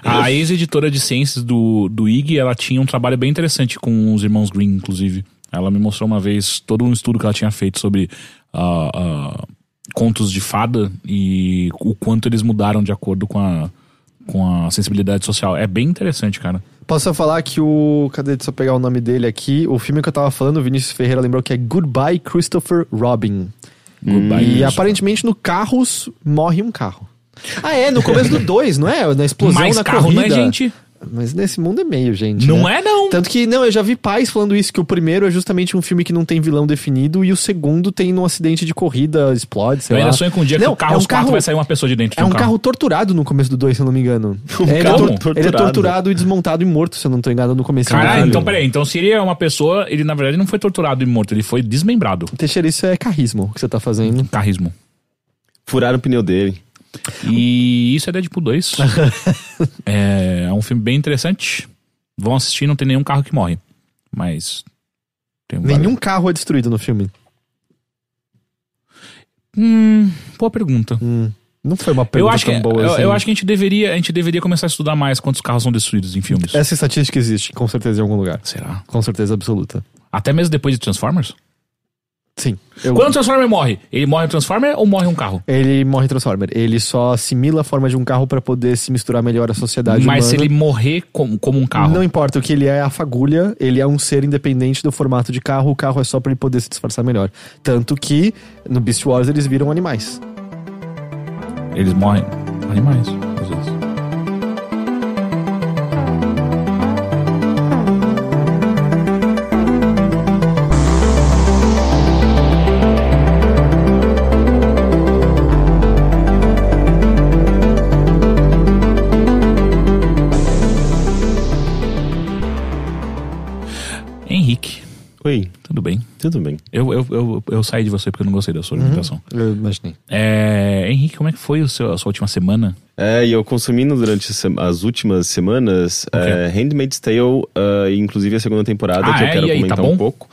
A, a ex-editora de ciências do, do IG, ela tinha um trabalho bem interessante com os irmãos Green, inclusive. Ela me mostrou uma vez todo um estudo que ela tinha feito sobre ah, ah, contos de fada e o quanto eles mudaram de acordo com a, com a sensibilidade social. É bem interessante, cara. Posso falar que o. Cadê? Deixa eu pegar o nome dele aqui. O filme que eu tava falando, o Vinícius Ferreira lembrou que é Goodbye Christopher Robin. Goodbye, E aparentemente no Carros morre um carro. Ah, é, no começo do 2, não é? Na explosão Mais na carro corrida. não é gente. Mas nesse mundo é meio, gente. Não né? é, não. Tanto que, não, eu já vi pais falando isso, que o primeiro é justamente um filme que não tem vilão definido e o segundo tem num acidente de corrida, explode, sei Eu lá. ainda sonho com um dia que Não, o carro, é um os carro- vai sair uma pessoa de dentro de É um carro torturado no começo do 2, se eu não me engano. É, ele, é carro tor- ele é torturado. torturado e desmontado e morto, se eu não tô enganado, no começo. Caralho, então peraí. Então se ele é uma pessoa, ele na verdade não foi torturado e morto, ele foi desmembrado. Teixeira, isso é carrismo que você tá fazendo. Carrismo. Furaram o pneu dele. E isso é Deadpool 2. é, é um filme bem interessante. Vão assistir, não tem nenhum carro que morre. Mas. Tem Nenhum vários- carro é destruído no filme. Hum, boa pergunta. Hum, não foi uma Eu pergunta acho, que, tão boa eu, assim. eu acho que a gente deveria, a gente deveria começar a estudar mais quantos carros são destruídos em filmes. Essa estatística existe, com certeza, em algum lugar. Será? Com certeza absoluta. Até mesmo depois de Transformers? Sim. Eu- Quando o Transformer morre, ele morre um Transformer ou morre um carro? Ele morre Transformer. Ele só assimila a forma de um carro pra poder se misturar melhor à sociedade Mas se humana. ele morrer como, como um carro. Não importa, o que ele é a fagulha, ele é um ser independente do formato de carro, o carro é só pra ele poder se disfarçar melhor. Tanto que no Beast Wars eles viram animais. Eles morrem animais, bem? tudo bem. Eu, eu, eu, eu saí de você porque eu não gostei da sua alimentação. Eu imaginei. É, Henrique, como é que foi o seu, a sua última semana? É, e eu consumindo durante as últimas semanas é, Handmaid's Tale, e inclusive a segunda temporada, Ah, que eu é? quero E aí, comentar tá um pouco.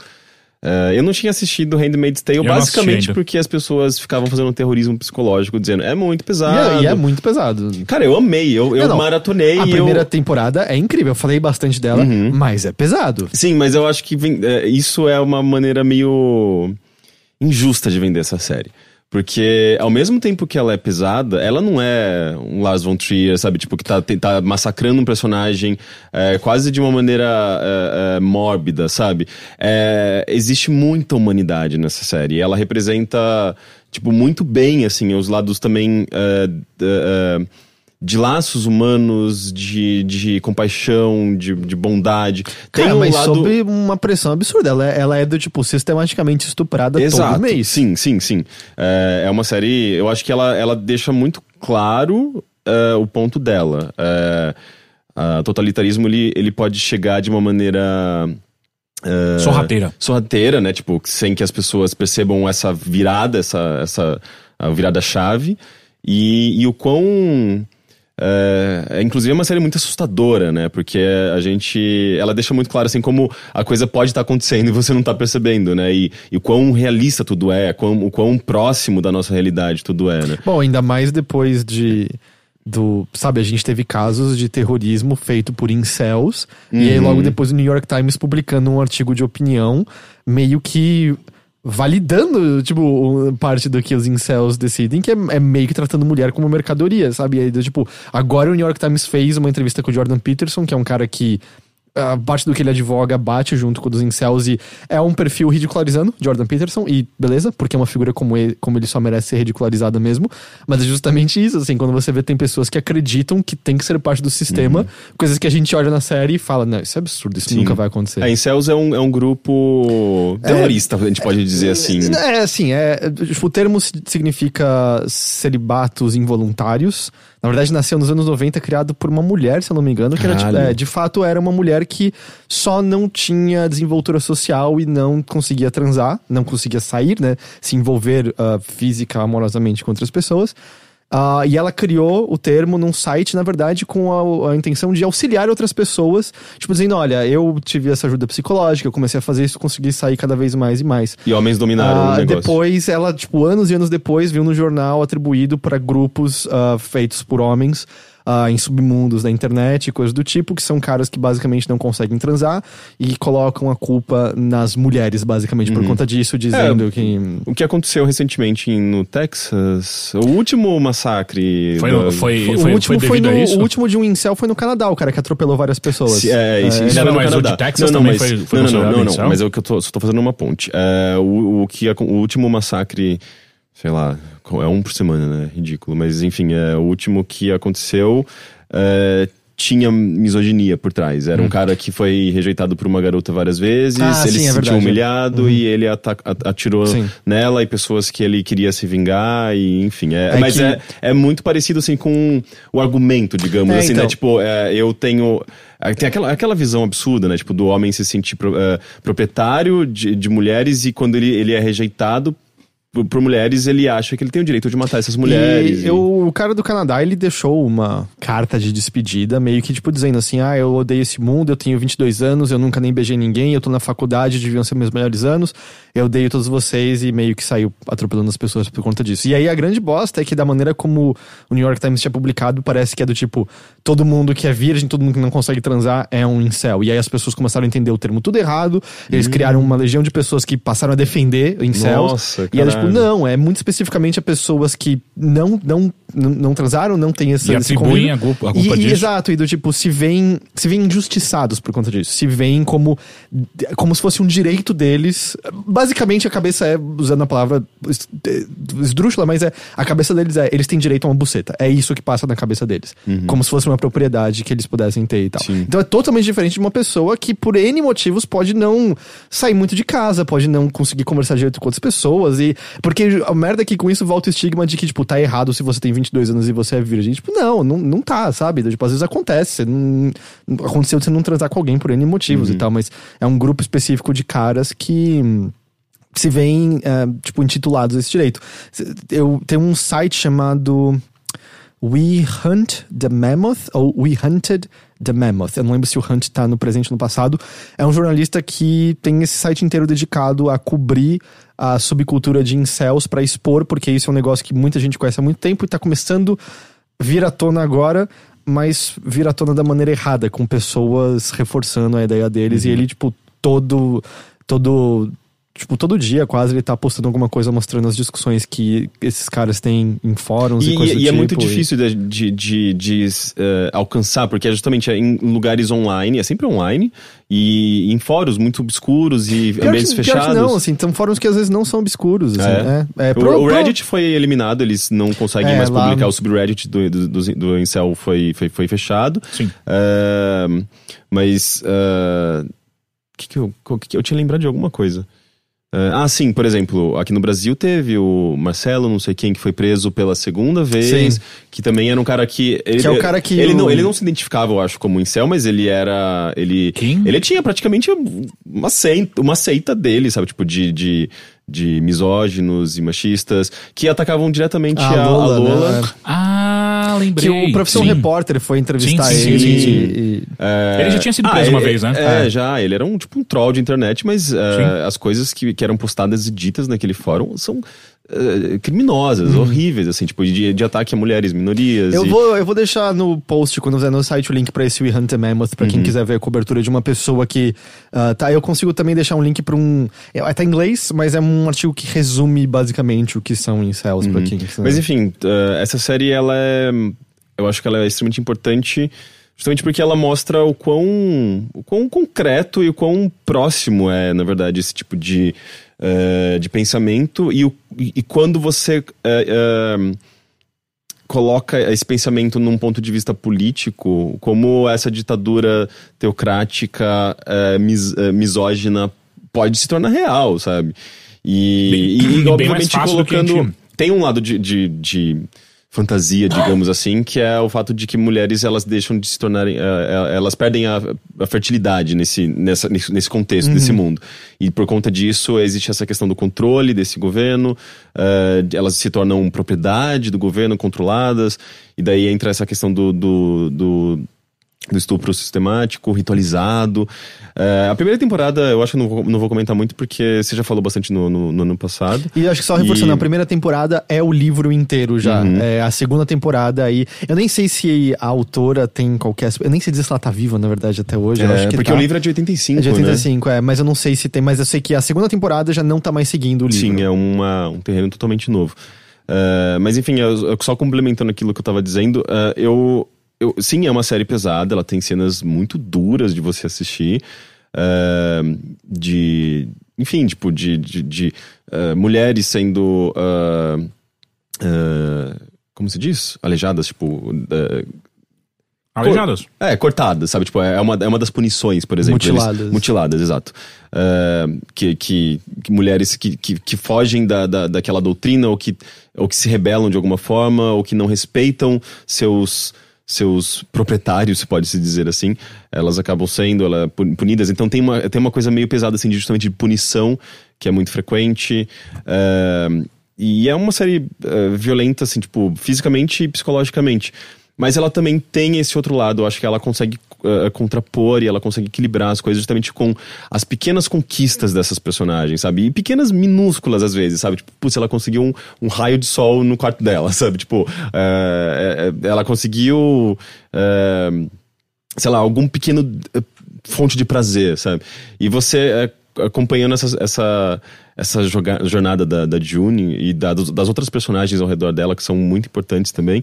É, eu não tinha assistido Handmaid's Tale Eu basicamente porque as pessoas ficavam fazendo um terrorismo psicológico, dizendo é muito E pesado. é, e é muito pesado. Cara, eu amei, eu, eu Não, não. maratonei. A e primeira eu... temporada é incrível, eu falei bastante dela, Uhum. mas é pesado. Sim, mas eu acho que vem- é, isso é uma maneira meio injusta de vender essa série. Porque ao mesmo tempo que ela é pesada, ela não é um Lars von Trier, sabe? Tipo, que tá, tá massacrando um personagem é, quase de uma maneira é, é, mórbida, sabe? É, existe muita humanidade nessa série. Ela representa, tipo, muito bem, assim, os lados também... de laços humanos, de, de compaixão, de, de bondade. Tem Cara, um mas lado... sob uma pressão absurda. Ela, é- ela é do tipo sistematicamente estuprada Exato. todo mês. Sim, sim, sim. É, é uma série. Eu acho que ela, ela deixa muito claro é, o ponto dela. É, a totalitarismo ele, ele pode chegar de uma maneira. é, Sorrateira. sorrateira, né? Tipo, sem que as pessoas percebam essa virada, essa, essa a virada-chave. E, e o quão. É, é, inclusive é uma série muito assustadora, né? Porque a gente. Ela deixa muito claro assim como a coisa pode estar acontecendo e você não tá percebendo, né? E, e o quão realista tudo é, quão, o quão próximo da nossa realidade tudo é, né? Bom, ainda mais depois de. Do, sabe, a gente teve casos de terrorismo feito por incels, e aí logo depois o New York Times publicando um artigo de opinião, meio que validando, tipo, parte do que os incels decidem, que é, é meio que tratando mulher como mercadoria, sabe? E aí, tipo, agora o New York Times fez uma entrevista com o Jordan Peterson, que é um cara que a parte do que ele advoga bate junto com o dos incels e é um perfil ridicularizando Jordan Peterson e beleza, porque é uma figura como ele, como ele só merece ser ridicularizada mesmo, mas é justamente isso, assim, quando você vê tem pessoas que acreditam que tem que ser parte do sistema, coisas que a gente olha na série e fala, não, isso é absurdo, isso Sim. nunca vai acontecer. A Incels é um, é um grupo terrorista, a gente pode dizer assim. É, assim, é, tipo, o termo si- significa celibatos involuntários. Na verdade, nasceu nos anos 90, criado por uma mulher, se eu não me engano, que era, é, de fato era uma mulher que só não tinha desenvoltura social e não conseguia transar, não conseguia sair, né? Se envolver ah, física, amorosamente com outras pessoas. Ah, e ela criou o termo num site, na verdade, com a, a intenção de auxiliar outras pessoas, tipo, dizendo: olha, eu tive essa ajuda psicológica, eu comecei a fazer isso, consegui sair cada vez mais e mais. E homens dominaram Ah, o negócio. depois, ela, tipo, anos e anos depois, viu no jornal atribuído para grupos ah, feitos por homens ah, em submundos da internet e coisas do tipo, que são caras que basicamente não conseguem transar e colocam a culpa nas mulheres, basicamente, Uhum. por conta disso, dizendo É, que. O que aconteceu recentemente em- no Texas, o último massacre. Foi, da- foi, o foi, último foi foi no, a isso? o último de um incel foi no Canadá, o cara que atropelou várias pessoas. Se- É, isso, isso Não, foi não, no mas o de Texas não, não, também mas, foi- foi não, não, não, não, mas é o que eu tô, só tô fazendo uma ponte. É, o, o, que, o último massacre, sei lá, é um por semana, né? Ridículo. Mas enfim, é, o último que aconteceu é, tinha misoginia por trás. Era um cara que foi rejeitado por uma garota várias vezes, Hum. Ah, ele sim, se é sentiu humilhado e ele atirou Sim. nela e pessoas que ele queria se vingar e enfim. É, É mas que- é, é muito parecido assim com o argumento, digamos É, assim, né? então. Tipo, é, eu tenho. é, Tem aquela, aquela visão absurda, né? Tipo, do homem se sentir pro- é, proprietário de, de mulheres e quando ele, ele é rejeitado por, mulheres, ele acha que ele tem o direito de matar essas mulheres. E e- eu- o cara do Canadá, ele deixou uma carta de despedida, meio que tipo dizendo assim: ah, eu odeio esse mundo, eu tenho 22 anos, eu nunca nem beijei ninguém, eu tô na faculdade, deviam ser meus melhores anos, eu odeio todos vocês, e meio que saiu atropelando as pessoas por conta disso. E aí a grande bosta é que, da maneira como o New York Times tinha publicado, parece que é do tipo: todo mundo que é virgem, todo mundo que não consegue transar é um incel. E aí as pessoas começaram a entender o termo tudo errado, eles criaram uma legião de pessoas que passaram a defender incels. Nossa, e era tipo, não, é muito especificamente a pessoas que não, não, não, transaram, não tem esse, E esse convívio. a culpa- a culpa e, disso. Exato, e do tipo, se veem, se veem injustiçados por conta disso. Se veem como, como se fosse um direito deles. Basicamente, a cabeça é, usando a palavra eh, esdrúxula, mas é a cabeça deles é, eles têm direito a uma buceta. É isso que passa na cabeça deles. Como se fosse uma propriedade que eles pudessem ter e tal. Sim. Então é totalmente diferente de uma pessoa que, por N motivos, pode não sair muito de casa, pode não conseguir conversar direito com outras pessoas. e Porque a merda é que com isso volta o estigma de que, tipo, tá errado se você tem 22 anos e você é virgem. Tipo, não, não, não tá, sabe? Tipo, às vezes acontece. Não, aconteceu de você não transar com alguém por N motivos e tal, mas é um grupo específico de caras que se veem, é, tipo, intitulados a esse direito. Eu tenho um site chamado We Hunt the Mammoth, ou We Hunted the Mammoth. Eu não lembro se o Hunt tá no presente ou no passado. É um jornalista que tem esse site inteiro dedicado a cobrir a subcultura de incels pra expor, porque isso é um negócio que muita gente conhece há muito tempo e tá começando a vir à tona agora, mas vir à tona da maneira errada, com pessoas reforçando a ideia deles. E ele, tipo, todo. todo tipo, todo dia quase ele tá postando alguma coisa mostrando as discussões que esses caras têm em fóruns e, E, coisas do e é tipo, muito e- difícil de, de, de- de, eh, alcançar, porque é justamente em lugares online, é sempre online, e em fóruns muito obscuros e Pior ambientes que, fechados. que não, assim, são fóruns que às vezes não são obscuros, assim, É. é. É, O- pro- o, pro- Reddit foi eliminado, eles não conseguem É, mais lá- publicar. O subreddit do, do, do, do Incel foi, foi, foi fechado. Sim. É, mas. é, que que eu, qual que que eu tinha lembrado de alguma coisa. É, ah, sim, por exemplo, aqui no Brasil teve o Marcelo, não sei quem, que foi preso pela segunda vez, Sim. que também era um cara que. Ele, Que é o cara que Ele, o- não, ele não se identificava, eu acho, como incel, mas ele era. Ele, Quem? ele tinha praticamente uma seita, uma seita dele, sabe? Tipo, de, de, de misóginos e machistas que atacavam diretamente A a, a Lola, Lola. né? Ah, lembrei. Que o Profissão Sim. Repórter foi entrevistar Sim, sim, ele sim, sim. e- É, Ele já tinha sido preso ah, uma ele- vez, né? É, É. já. Ele era um tipo um troll de internet, mas Sim. as coisas que, que eram postadas e ditas naquele fórum são é, criminosas, Uhum. horríveis, assim, tipo, de, de ataque a mulheres, minorias. Eu e- vou, eu vou deixar no post, quando fizer no site, o link pra esse We Hunt the Mammoth, pra quem Uhum. quiser ver a cobertura de uma pessoa que. ah, tá, eu consigo também deixar um link pra um. É, tá em inglês, mas é um artigo que resume basicamente o que são incels, pra quem quiser. Uhum. Mas enfim, uh, essa série, ela é. Eu acho que ela é extremamente importante. Justamente porque ela mostra o quão, o quão concreto e o quão próximo é, na verdade, esse tipo de, uh, de pensamento. E, o, e, quando você uh, uh, coloca esse pensamento num ponto de vista político, como essa ditadura teocrática, mis, misógina pode se tornar real, sabe? E, Bem- e, e obviamente colocando gente- tem um lado de, de, de fantasia, digamos assim, que é o fato de que mulheres elas deixam de se tornarem, eh, eh, elas perdem a, a fertilidade nesse, nessa, nesse, contexto, nesse mundo. E por conta disso existe essa questão do controle desse governo, eh, elas se tornam propriedade do governo, controladas, e daí entra essa questão do, do, do do estupro sistemático, ritualizado. É, a primeira temporada, eu acho que não vou, não vou comentar muito, porque você já falou bastante no, no, no ano passado. E acho que só reforçando, E- a primeira temporada é o livro inteiro já. É, a segunda temporada aí. Eu nem sei se a autora tem qualquer. Eu nem sei dizer se ela tá viva, na verdade, até hoje. É, acho que porque tá. o livro é de 85, É de né? 85, é, mas eu não sei se tem, mas eu sei que a segunda temporada já não tá mais seguindo o livro. Sim, é uma, um terreno totalmente novo. É, mas enfim, eu, eu só complementando aquilo que eu tava dizendo, é, eu, eu. Sim, é uma série pesada, ela tem cenas muito duras de você assistir. é, de. Enfim, tipo, de, de, de, é, mulheres sendo. é, como se diz? Alejadas, tipo. Aleijadas. É, cortadas, sabe? Tipo, é uma, é uma das punições, por exemplo. Eles- Mutiladas. mutiladas, exato. É, que, que, que mulheres que, que, que fogem da, da, daquela doutrina ou que, ou que se rebelam de alguma forma ou que não respeitam seus seus proprietários, se pode se dizer assim, elas acabam sendo ela, pu- punidas. Então tem uma, tem uma coisa meio pesada, assim, de, justamente de punição, que é muito frequente. É, e é uma série é, violenta, assim, tipo, fisicamente e psicologicamente. Mas ela também tem esse outro lado, eu acho que ela consegue eh, contrapor e ela consegue equilibrar as coisas justamente com as pequenas conquistas dessas personagens, sabe? E pequenas minúsculas às vezes, sabe? Tipo, putz, ela conseguiu um, um raio de sol no quarto dela, sabe? Tipo, eh, ela conseguiu. eh, sei lá, algum pequeno fonte de prazer, sabe? E você acompanhando essa, essa, essa joga- jornada da, da June e da- das outras personagens ao redor dela, que são muito importantes também,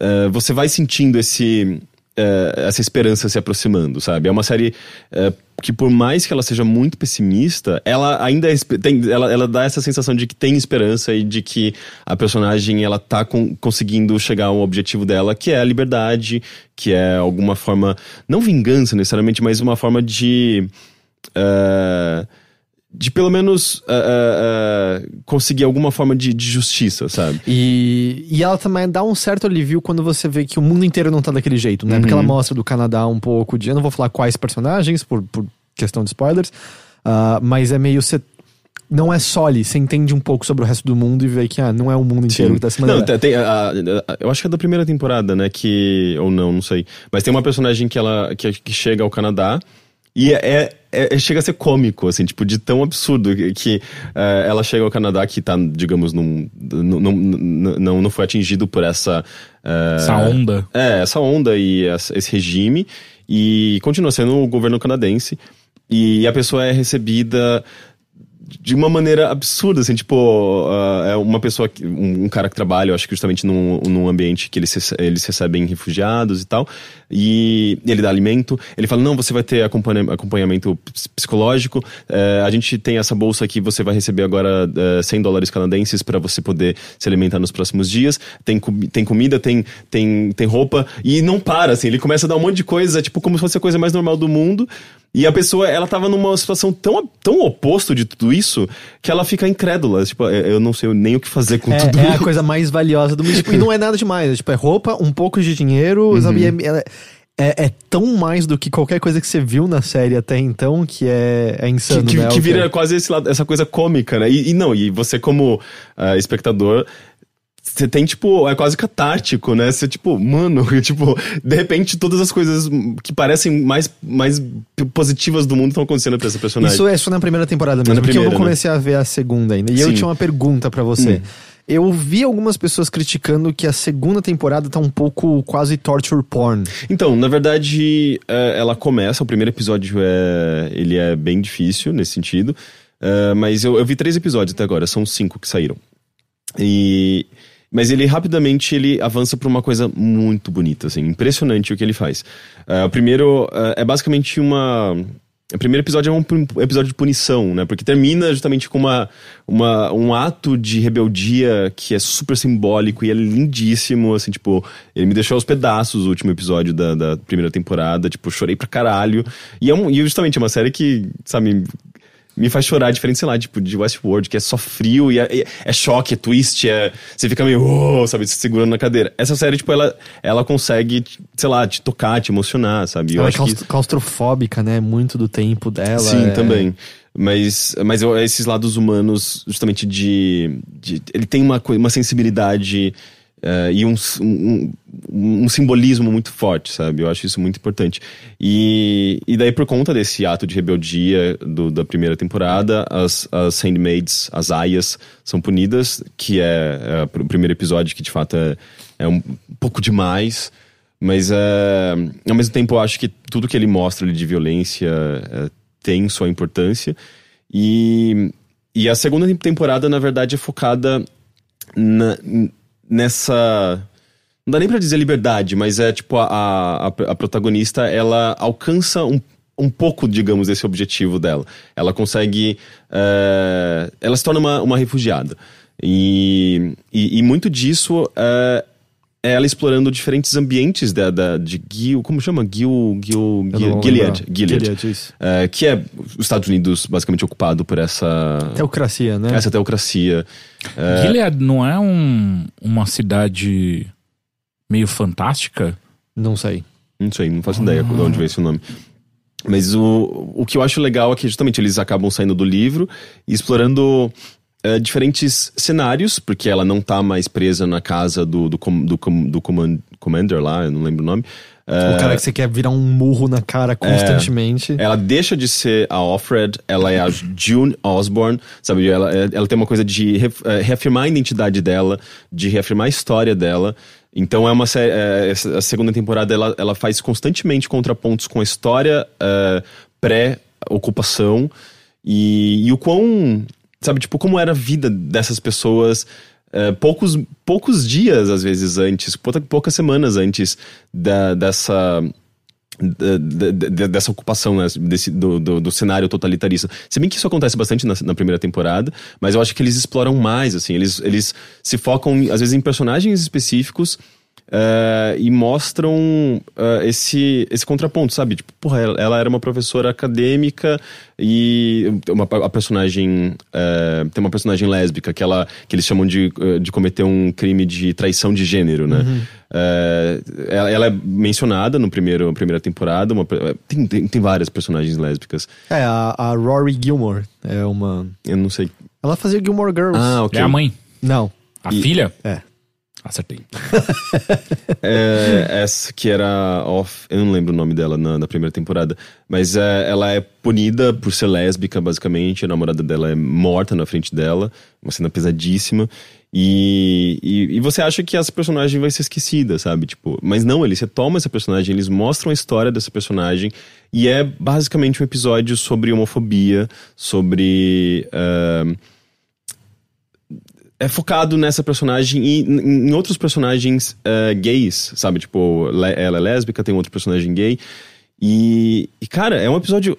eh, você vai sentindo esse. eh, essa esperança se aproximando, sabe? É uma série eh, que, por mais que ela seja muito pessimista, ela ainda é tem, ela, ela dá essa sensação de que tem esperança e de que a personagem ela tá com- conseguindo chegar ao objetivo dela, que é a liberdade, que é alguma forma, não vingança necessariamente, mas uma forma de. eh, de pelo menos eh, eh, conseguir alguma forma de, de justiça, sabe? E, e ela também dá um certo alívio quando você vê que o mundo inteiro não tá daquele jeito, né? Porque ela mostra do Canadá um pouco de. Eu não vou falar quais personagens, por, por questão de spoilers, ah, mas é meio. Você, não é só ali, você entende um pouco sobre o resto do mundo e vê que ah, não é o mundo inteiro que tá se Não, mandando. tem, tem a- a- eu acho que é da primeira temporada, né? Que. Ou não, não sei. Mas tem uma personagem que ela que, que chega ao Canadá. E é, é- é- chega a ser cômico, assim, tipo, de tão absurdo que, que, eh, ela chega ao Canadá que tá, digamos, num, não, não, não, não foi atingido por essa. eh, Essa onda. é, essa onda e essa- esse regime. E continua sendo o governo canadense. E a pessoa é recebida de uma maneira absurda, assim, tipo, uh, é uma pessoa, que, um, um, cara que trabalha, eu acho que justamente num, num ambiente que eles, eles recebem refugiados e tal, e ele dá alimento, ele fala, não, você vai ter acompanhamento psicológico, uh, a gente tem essa bolsa aqui, você vai receber agora uh, eh, 100 dólares canadenses para você poder se alimentar nos próximos dias, tem, tem comida, tem, tem, tem roupa, e não para, assim, ele começa a dar um monte de coisa, tipo, como se fosse a coisa mais normal do mundo, e a pessoa, ela tava numa situação tão, tão oposto de tudo isso que ela fica incrédula. Tipo, é, eu não sei nem o que fazer com é, tudo é isso. É a coisa mais valiosa do mundo. Tipo, e não é nada demais. É, tipo, é roupa, um pouco de dinheiro, uhum. sabe? É, é, é, tão mais do que qualquer coisa que você viu na série até então que é, é insano, que, que, né? Que vira quase esse lado, essa coisa cômica, né? E, e não, e você como uh, espectador você tem, tipo, é quase catártico, né? Você, tipo, mano, tipo, de repente todas as coisas que parecem mais, mais positivas do mundo estão acontecendo pra essa personagem. Isso é só na primeira temporada mesmo, na porque primeira, eu não né? comecei né? a ver a segunda ainda. E Sim. eu tinha uma pergunta para você. Hum. Eu vi algumas pessoas criticando que a segunda temporada tá um pouco quase torture porn. Então, na verdade, é, ela começa, o primeiro episódio é, ele é bem difícil nesse sentido. É, mas eu, eu vi três episódios até agora, são cinco que saíram. E mas ele rapidamente ele avança para uma coisa muito bonita, assim, impressionante o que ele faz. Uh, o primeiro uh, é basicamente uma o primeiro episódio é um episódio de punição, né? Porque termina justamente com uma, uma, um ato de rebeldia que é super simbólico e é lindíssimo, assim, tipo... Ele me deixou aos pedaços o último episódio da, da primeira temporada, tipo, chorei pra caralho. E é um, e justamente é uma série que, sabe, me faz chorar, diferente, sei lá, tipo, de Westworld, que é só frio e é, é choque, é twist, é. Você fica meio, oh, sabe, se segurando na cadeira. Essa série, tipo, ela, ela consegue, sei lá, te tocar, te emocionar, sabe? Eu ela é que... claustrofóbica, né? Muito do tempo dela. Sim, é... também. Mas, mas eu, esses lados humanos, justamente de, de. ele tem uma, uma sensibilidade Uh, e um, um, um, simbolismo muito forte, sabe? Eu acho isso muito importante. E, e daí, por conta desse ato de rebeldia do, da primeira temporada, as, as handmaids, as aias, são punidas, que é, é o primeiro episódio que de fato é, é um pouco demais. Mas é, ao mesmo tempo eu acho que tudo que ele mostra ali de violência é, tem sua importância. E, e a segunda temporada, na verdade, é focada na, nessa. Não dá nem pra dizer liberdade, mas é tipo a, a, a protagonista, ela alcança um, um pouco, digamos, desse objetivo dela. Ela consegue. É, ela se torna uma, uma refugiada. E, e, e muito disso é, é, ela explorando diferentes ambientes da, da, de Gil. Como chama? Gil. Gil, Gil Gilead. Gilead. Gilead isso. É, que é os Estados Unidos basicamente ocupado por essa. Teocracia, né? Essa teocracia. É... Gilead não é um, uma cidade meio fantástica? Não sei. Não sei, não faço ah. ideia de onde veio esse nome. Mas o, o que eu acho legal é que justamente eles acabam saindo do livro e explorando uh, diferentes cenários, porque ela não tá mais presa na casa do, do, do, do command, Commander lá, eu não lembro o nome. Uh, o cara que você quer virar um murro na cara constantemente. É, ela deixa de ser a Offred, ela é a June Osborne, sabe? Ela, ela tem uma coisa de reafirmar a identidade dela, de reafirmar a história dela. Então é uma série. É, a segunda temporada ela, ela faz constantemente contrapontos com a história uh, pré-ocupação e, e o quão sabe, tipo, como era a vida dessas pessoas é, poucos, poucos dias, às vezes, antes, poucas semanas antes da, dessa. dessa ocupação, né, desse, do, do, do, cenário totalitarista. Se bem que isso acontece bastante na, na, primeira temporada, mas eu acho que eles exploram mais, assim, eles, eles se focam, às vezes, em personagens específicos Uh, e mostram uh, esse, esse contraponto, sabe? Tipo, porra, ela, ela, era uma professora acadêmica e uma, a personagem uh, tem uma personagem lésbica que ela que eles chamam de, de cometer um crime de traição de gênero, né? Uhum. Ela, ela, é mencionada no primeiro primeira temporada, uma, tem, tem, tem, várias personagens lésbicas. É, a, a Rory Gilmore é uma... Eu não sei. Ela fazia Gilmore Girls. Ah, ok. É a mãe? Não. A e... filha? É. Acertei. É, essa que era off, eu não lembro o nome dela na, na primeira temporada, mas é, ela é punida por ser lésbica, basicamente. A namorada dela é morta na frente dela, uma cena pesadíssima. E, e, e você acha que essa personagem vai ser esquecida, sabe? Tipo, mas não, eles retomam essa personagem, eles mostram a história dessa personagem. E é basicamente um episódio sobre homofobia, sobre. Uh, é focado nessa personagem e em outros personagens uh, gays, sabe? Tipo, ela é lésbica, tem outro personagem gay. E, e, cara, é um episódio.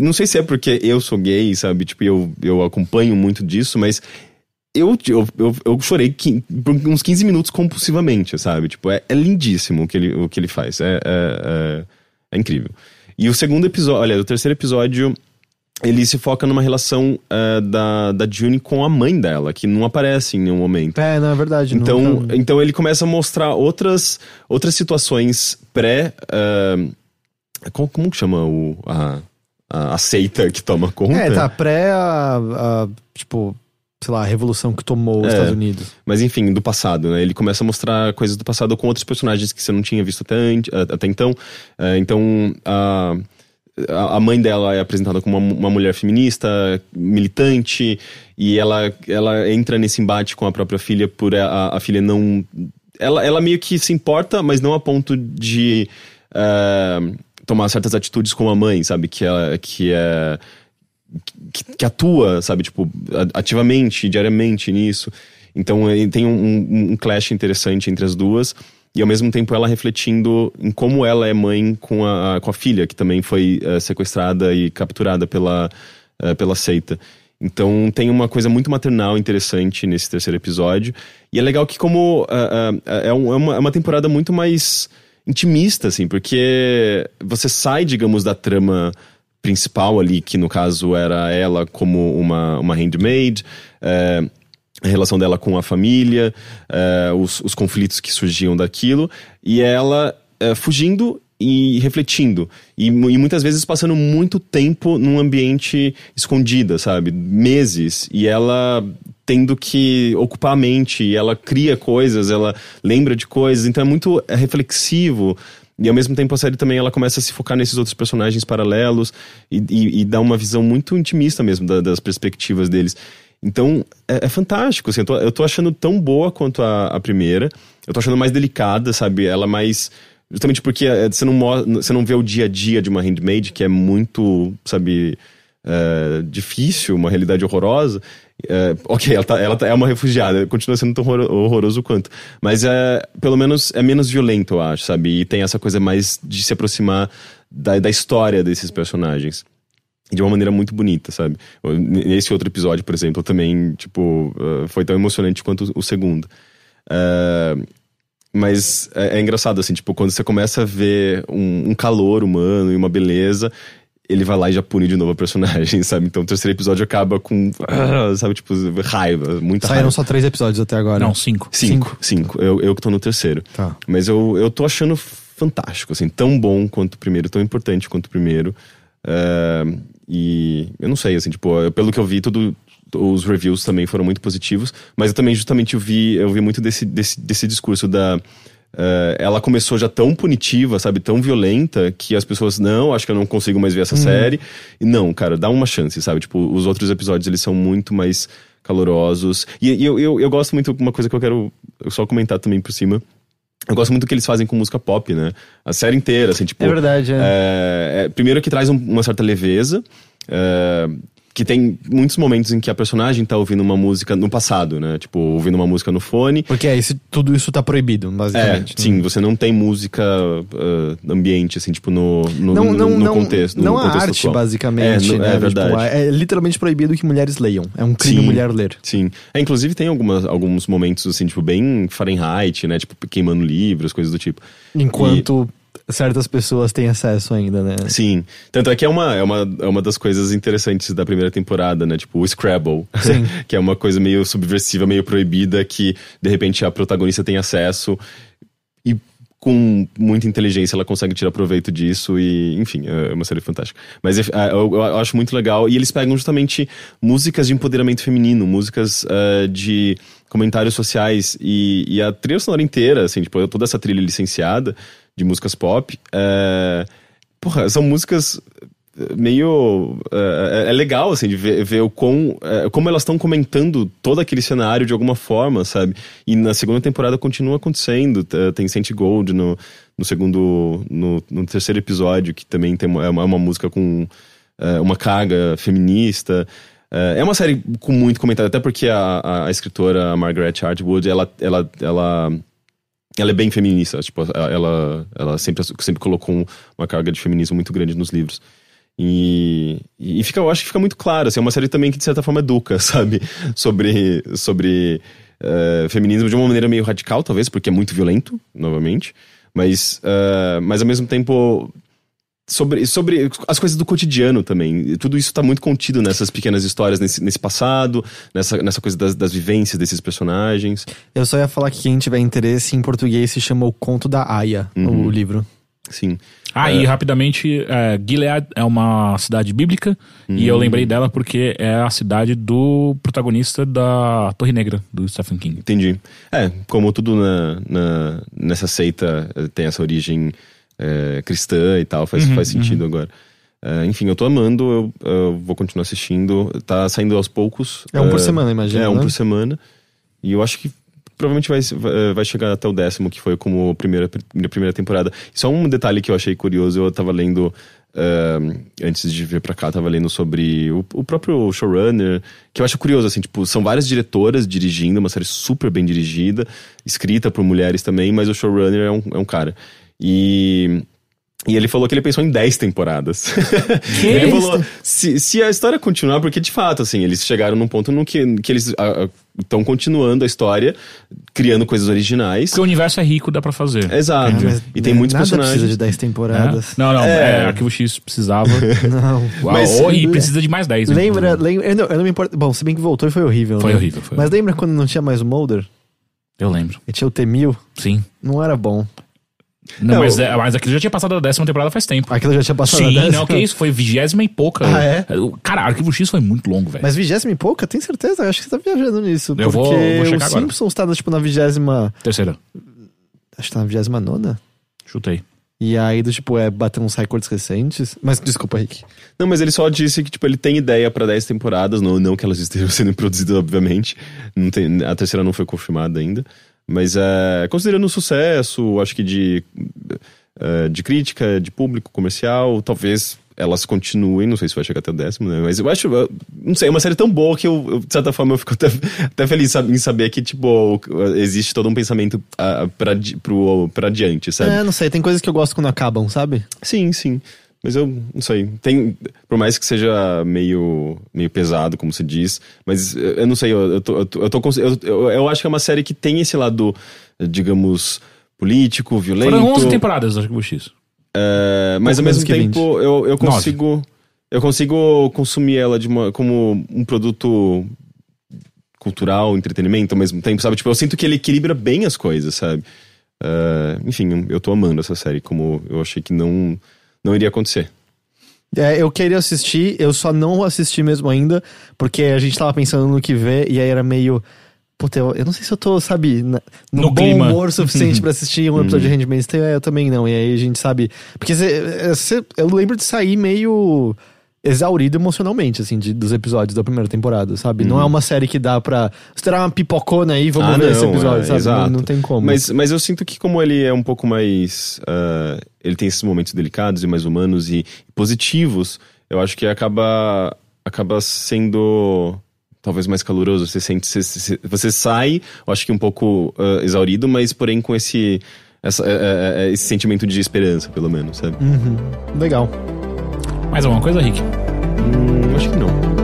não sei se é porque eu sou gay, sabe? Tipo, eu, eu acompanho muito disso, mas eu, eu, eu, eu chorei por uns 15 minutos compulsivamente, sabe? Tipo, é, é lindíssimo o que ele, o que ele faz. É, é, é, é incrível. E o segundo episódio, olha, o terceiro episódio ele se foca numa relação uh, da, da June com a mãe dela, que não aparece em nenhum momento. É, não é verdade. Então, nunca... então ele começa a mostrar outras, outras situações pré. Uh, como, como que chama o, a, a, a seita que toma conta? É, tá, pré a, a tipo, sei lá, a revolução que tomou os é, Estados Unidos. Mas enfim, do passado, né? Ele começa a mostrar coisas do passado com outros personagens que você não tinha visto até, até então. Uh, então, a. Uh, a mãe dela é apresentada como uma, uma, mulher feminista, militante, e ela, ela entra nesse embate com a própria filha por a, a filha não. Ela, ela meio que se importa, mas não a ponto de uh, tomar certas atitudes como a mãe, sabe? Que, ela, que é. Que, que, atua, sabe, tipo, ativamente, diariamente nisso. Então tem um, um, um clash interessante entre as duas e ao mesmo tempo ela refletindo em como ela é mãe com a, com a filha, que também foi uh, sequestrada e capturada pela, uh, pela seita. Então tem uma coisa muito maternal interessante nesse terceiro episódio. E é legal que como uh, é, um, é, uma, é uma temporada muito mais intimista, assim, porque você sai, digamos, da trama principal ali, que no caso era ela como uma, uma handmaid, a relação dela com a família, uh, os, os, conflitos que surgiam daquilo, e ela uh, fugindo e refletindo. E, e, muitas vezes passando muito tempo num ambiente escondida, sabe? Meses. E ela tendo que ocupar a mente, e ela cria coisas, ela lembra de coisas, então é muito é reflexivo. E ao mesmo tempo a série também ela começa a se focar nesses outros personagens paralelos e, e, e dá uma visão muito intimista mesmo da, das perspectivas deles. Então, é, é fantástico, assim, eu tô, eu tô, achando tão boa quanto a, a, primeira. Eu tô achando mais delicada, sabe? Ela mais... Justamente porque é, você não, você não vê o dia a dia de uma handmaid, que é muito, sabe... É, difícil, uma realidade horrorosa. É, ok, ela, tá, ela tá, é uma refugiada, continua sendo tão horroroso quanto. Mas é, pelo menos é menos violento, eu acho, sabe? E tem essa coisa mais de se aproximar da, da história desses personagens de uma maneira muito bonita, sabe? Nesse outro episódio, por exemplo, também, tipo, uh, foi tão emocionante quanto o segundo. Uh, mas é, é, engraçado, assim, tipo, quando você começa a ver um, um, calor humano e uma beleza, ele vai lá e já pune de novo a personagem, sabe? Então o terceiro episódio acaba com, uh, sabe, tipo, raiva, muita Saíram raiva. só três episódios até agora. Não, cinco. Cinco, cinco. cinco. Eu, eu que tô no terceiro. Tá. Mas eu, eu tô achando fantástico, assim, tão bom quanto o primeiro, tão importante quanto o primeiro. Uh, e eu não sei, assim, tipo, pelo que eu vi, tudo, os reviews também foram muito positivos, mas eu também justamente eu vi, eu vi muito desse, desse, desse discurso da. Uh, ela começou já tão punitiva, sabe, tão violenta, que as pessoas, não, acho que eu não consigo mais ver essa uhum. série. E não, cara, dá uma chance, sabe? Tipo, os outros episódios eles são muito mais calorosos. E, e eu, eu, eu gosto muito, uma coisa que eu quero só comentar também por cima eu gosto muito do que eles fazem com música pop, né? A série inteira, assim, tipo. É verdade, é. é, é primeiro que traz um, uma certa leveza. É, que tem muitos momentos em que a personagem tá ouvindo uma música no passado, né? Tipo, ouvindo uma música no fone. Porque é, isso, tudo isso tá proibido, basicamente. É, sim, você não tem música uh, ambiente, assim, tipo, no, no, não, no, no não, contexto. Não no a contexto arte, atual. basicamente. É, é né? é verdade. Tipo, é, literalmente proibido que mulheres leiam. É um crime sim, mulher ler. Sim. É, inclusive tem algumas, alguns momentos, assim, tipo, bem Fahrenheit, né? Tipo, queimando livros, coisas do tipo. Enquanto... E certas pessoas têm acesso ainda, né? Sim. Tanto é que é uma, é uma, é uma das coisas interessantes da primeira temporada, né? Tipo, o Scrabble. Que é uma coisa meio subversiva, meio proibida, que de repente a protagonista tem acesso. E com muita inteligência ela consegue tirar proveito disso e, enfim, é uma série fantástica. Mas é, eu, eu acho muito legal. E eles pegam justamente músicas de empoderamento feminino, músicas uh, de comentários sociais e, e, a trilha sonora inteira, assim, tipo, toda essa trilha licenciada de músicas pop. Uh, porra, são músicas meio. É, é, legal, assim, de ver, ver o quão, é, como elas estão comentando todo aquele cenário de alguma forma, sabe? E na segunda temporada continua acontecendo. Tem Saint Gold no, no segundo. No, no terceiro episódio, que também tem uma, é uma, música com é, uma carga feminista. É uma série com muito comentário, até porque a, a, escritora Margaret Atwood, ela, ela, ela, ela é bem feminista. Tipo, ela, ela sempre, sempre colocou uma carga de feminismo muito grande nos livros. E, e fica, eu acho que fica muito claro, assim, é uma série também que de certa forma educa, sabe? Sobre, sobre uh, feminismo de uma maneira meio radical, talvez, porque é muito violento, novamente. Mas, uh, mas ao mesmo tempo, sobre, sobre as coisas do cotidiano também. Tudo isso está muito contido nessas pequenas histórias, nesse, nesse passado, nessa, nessa coisa das, das vivências desses personagens. Eu só ia falar que quem tiver interesse em português se chama O Conto da Aya, uhum. o livro. Sim. Ah, é. e rapidamente, é, Gilead é uma cidade bíblica hum. e eu hum. lembrei dela porque é a cidade do protagonista da Torre Negra, do Stephen King. Entendi. É, como tudo na, na nessa seita eh, tem essa origem é, cristã e tal, faz, uhum, faz sentido uhum. agora. É, enfim, eu tô amando, eu, eu, vou continuar assistindo. Tá saindo aos poucos. É um por semana, imagina. É, um né? por semana. E eu acho que provavelmente vai, vai chegar até o décimo, que foi como primeira, primeira temporada. Só um detalhe que eu achei curioso, eu tava lendo. Uh, antes de vir pra cá, tava lendo sobre o, o, próprio showrunner, que eu acho curioso, assim, tipo, são várias diretoras dirigindo, uma série super bem dirigida, escrita por mulheres também, mas o showrunner é um, é um cara. E e ele falou que ele pensou em 10 temporadas. Que ele falou, se, se a história continuar, porque de fato, assim, eles chegaram num ponto no que, que eles estão continuando a história, criando coisas originais. Porque o universo é rico, dá pra fazer. Exato. É, e tem muitos nada personagens. precisa de 10 temporadas. É? Não, não, é. é. Arquivo X precisava. não. Uau, mas, oh, e precisa de mais 10. Lembra, lembra eu, não, eu não me importo. Bom, se bem que voltou e foi horrível. Foi né? horrível, foi. Mas lembra quando não tinha mais o Mulder? Eu lembro. E tinha o T-1000? Sim. Não era bom. Não, mas, é, mas aquilo já tinha passado da décima temporada faz tempo. Aquilo já tinha passado Sim, da décima? não, que isso, foi vigésima e pouca. Ah, é? Cara, Arquivo X foi muito longo, velho. Mas vigésima e pouca? Tem certeza? Eu acho que você tá viajando nisso. Eu porque vou, vou checar o Simpsons tá, tipo, na vigésima... Terceira. Acho que tá na vigésima nona. Chutei. E aí, do, tipo, é bater uns recordes recentes. Mas desculpa, Rick. Não, mas ele só disse que, tipo, ele tem ideia pra 10 temporadas, não, não que elas estejam sendo produzidas, obviamente. Não tem, a terceira não foi confirmada ainda. Mas é, considerando o sucesso, acho que de uh, de crítica, de público, comercial, talvez elas continuem, não sei se vai chegar até o décimo, né? Mas eu acho, eu, não sei, é uma série tão boa que eu, eu de certa forma, eu fico até, até feliz em saber que, tipo, existe todo um pensamento uh, pra, pro, pra adiante, sabe? É, não sei, tem coisas que eu gosto quando acabam, sabe? Sim, sim. Mas eu não sei. Tem, por mais que seja meio, meio pesado, como se diz, mas eu não sei, eu, eu, tô, eu, tô, eu, tô, eu, eu acho que é uma série que tem esse lado, digamos, político, violento. Foram 11 temporadas do Arquivo X. É, mas ao mesmo tempo eu, eu consigo eu consigo consumir ela de uma, como um produto cultural, entretenimento ao mesmo tempo, sabe? Tipo, eu sinto que ele equilibra bem as coisas, sabe? Uh, enfim, eu tô amando essa série, como eu achei que não, não iria acontecer. É, eu queria assistir, eu só não assisti mesmo ainda, porque a gente tava pensando no que ver e aí era meio Puta, eu, eu não sei se eu tô, sabe, na, no, no, bom clima. humor suficiente para assistir um episódio de uhum. Handmaid's Tale. Eu também não. E aí a gente sabe. Porque cê, cê, eu lembro de sair meio exaurido emocionalmente, assim, de, dos episódios da primeira temporada, sabe? Uhum. Não é uhum. uma série que dá pra. Se terá uma pipocona aí, vamos ah, ver não, esse episódio, é, sabe? Não, não, tem como. Mas, mas eu sinto que, como ele é um pouco mais. Uh, ele tem esses momentos delicados e mais humanos e positivos, eu acho que acaba. acaba sendo talvez mais caloroso. Você sente, você, você sai, eu acho que um pouco uh, exaurido, mas porém com esse, essa, uh, esse sentimento de esperança, pelo menos, sabe? Uhum. Legal. Mais alguma coisa, Rick? Hum, acho que não.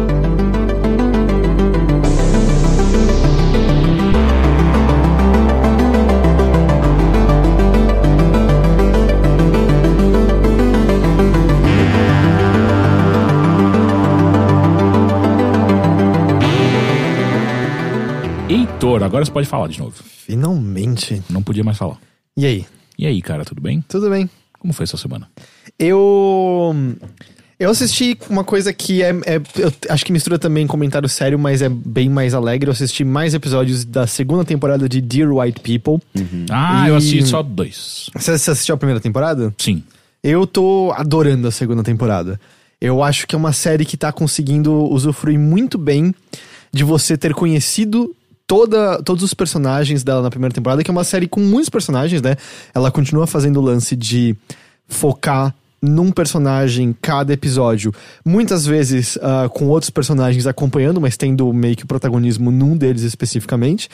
agora você pode falar de novo. Finalmente. Não podia mais falar. E aí? E aí, cara, tudo bem? Tudo bem. Como foi sua semana? Eu. Eu assisti uma coisa que é, é- Eu acho que mistura também comentário sério, mas é bem mais alegre. Eu assisti mais episódios da segunda temporada de Dear White People. Ah, E- eu assisti só dois. Você, você assistiu a primeira temporada? Sim. Eu tô adorando a segunda temporada. Eu acho que é uma série que tá conseguindo usufruir muito bem de você ter conhecido toda, todos os personagens dela na primeira temporada, que é uma série com muitos personagens, né? Ela continua fazendo o lance de focar num personagem cada episódio, muitas vezes ah, com outros personagens acompanhando, mas tendo meio que o protagonismo num deles especificamente.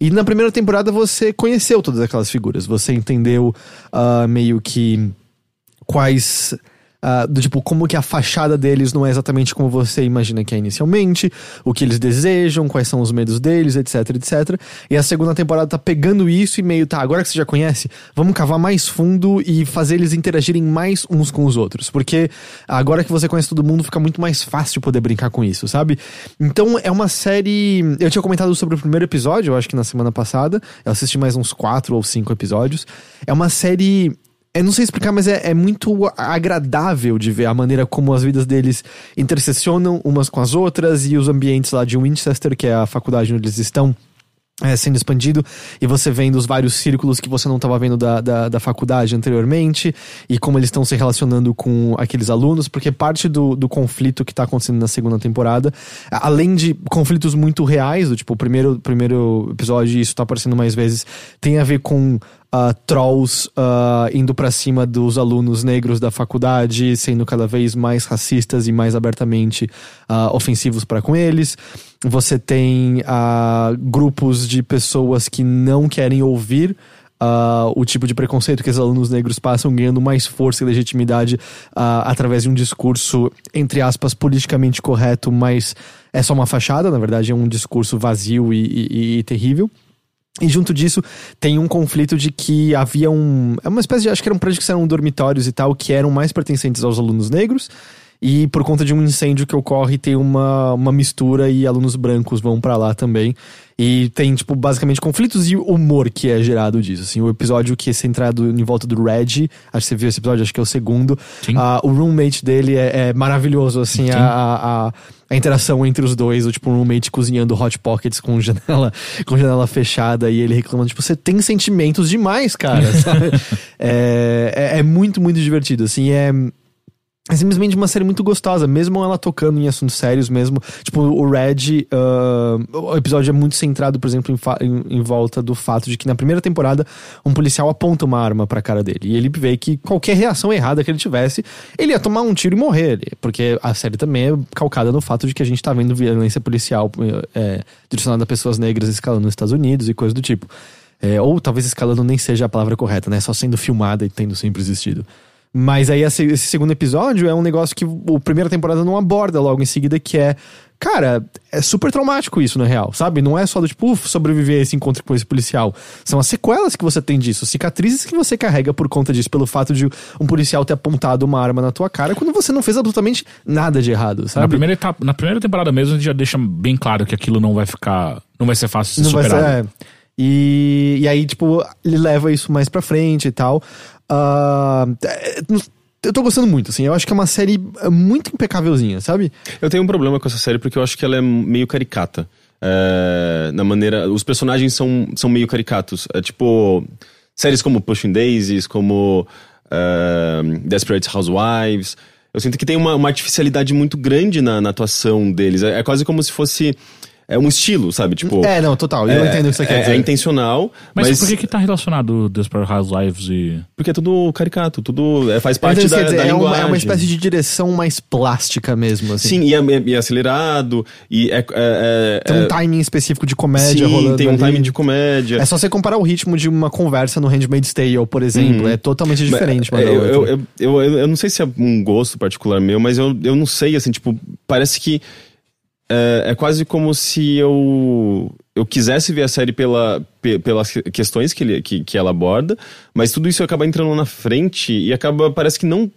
E na primeira temporada você conheceu todas aquelas figuras, você entendeu ah, meio que quais. Ah, do tipo, como que a fachada deles não é exatamente como você imagina que é inicialmente, o que eles desejam, quais são os medos deles, etc, etc. E a segunda temporada tá pegando isso e meio, tá, agora que você já conhece, vamos cavar mais fundo e fazer eles interagirem mais uns com os outros. Porque agora que você conhece todo mundo, fica muito mais fácil poder brincar com isso, sabe? Então é uma série. Eu tinha comentado sobre o primeiro episódio, eu acho que na semana passada. Eu assisti mais uns quatro ou cinco episódios. É uma série eu não sei explicar, mas é, é muito agradável de ver a maneira como as vidas deles interseccionam umas com as outras e os ambientes lá de Winchester, que é a faculdade onde eles estão. É, sendo expandido e você vendo os vários círculos que você não estava vendo da, da, da faculdade anteriormente e como eles estão se relacionando com aqueles alunos, porque parte do, do conflito que está acontecendo na segunda temporada, além de conflitos muito reais, do tipo, o primeiro, primeiro episódio, isso tá aparecendo mais vezes, tem a ver com ah, trolls ah, indo pra cima dos alunos negros da faculdade, sendo cada vez mais racistas e mais abertamente ah, ofensivos para com eles. Você tem ah, grupos de pessoas que não querem ouvir ah, o tipo de preconceito que os alunos negros passam, ganhando mais força e legitimidade ah, através de um discurso, entre aspas, politicamente correto, mas é só uma fachada, na verdade é um discurso vazio e- e- e terrível. E junto disso, tem um conflito de que havia um. É uma espécie de. Acho que eram prédios que eram dormitórios e tal, que eram mais pertencentes aos alunos negros. E por conta de um incêndio que ocorre, tem uma, uma mistura e alunos brancos vão pra lá também. E tem, tipo, basicamente conflitos e humor que é gerado disso. Assim, o episódio que é centrado em volta do Reggie, acho que você viu esse episódio, acho que é o segundo. Ah, o roommate dele é, é maravilhoso, assim, Sim. a, a, a- interação entre os dois, o tipo, um roommate cozinhando hot pockets com janela, com janela fechada e ele reclamando, tipo, você tem sentimentos demais, cara, é, é, é muito, muito divertido, assim, é... É simplesmente uma série muito gostosa, mesmo ela tocando em assuntos sérios mesmo. Tipo, o Red, ah, o episódio é muito centrado, por exemplo, em, em- em volta do fato de que na primeira temporada um policial aponta uma arma pra cara dele. E ele vê que qualquer reação errada que ele tivesse, ele ia tomar um tiro e morrer. Porque a série também é calcada no fato de que a gente tá vendo violência policial é, direcionada a pessoas negras escalando nos Estados Unidos e coisa do tipo. É, ou talvez escalando nem seja a palavra correta, né? Só sendo filmada e tendo sempre existido. Mas aí esse, esse segundo episódio é um negócio que o primeira temporada não aborda logo em seguida, que é. Cara, é super traumático isso, na real, sabe? Não é só do tipo, uf, sobreviver a esse encontro com esse policial. São as sequelas que você tem disso, cicatrizes que você carrega por conta disso, pelo fato de um policial ter apontado uma arma na tua cara quando você não fez absolutamente nada de errado, sabe? Na primeira, etapa, na primeira temporada mesmo, a gente já deixa bem claro que aquilo não vai ficar. Não vai ser fácil de ser Não vai ser. é. E, e aí, tipo, ele leva isso mais pra frente e tal. É, eu tô gostando muito, assim. Eu acho que é uma série é, muito impecávelzinha, sabe? Eu tenho um problema com essa série porque eu acho que ela é meio caricata. É, na maneira. Os personagens são, são meio caricatos. É tipo. Séries como Pushing Daisies, como é, Desperate Housewives. Eu sinto que tem uma, uma artificialidade muito grande na, na atuação deles. É, é quase como se fosse. É um estilo, sabe? Tipo. É, não, total. Eu entendo o que você é, quer é dizer. intencional, Mas, mas, por que que tá relacionado Desperate Housewives e... porque é tudo caricato, tudo é, faz parte da, quer da dizer. É uma, linguagem. é uma espécie de direção mais plástica mesmo, assim. Sim, e é, e é acelerado, e é... é- é- Tem é- um timing específico de comédia Sim, rolando tem um ali. timing de comédia. É só você comparar o ritmo de uma conversa no Handmaid's Tale, por exemplo. É totalmente Mas, diferente, uma é, eu, eu, eu, eu- eu não sei se é um gosto particular meu, mas eu, eu não sei, assim, tipo, parece que é, é quase como se eu, eu quisesse ver a série pela, pe- pelas que- questões que, ele, que, que ela aborda, mas tudo isso acaba entrando na frente e acaba, parece que não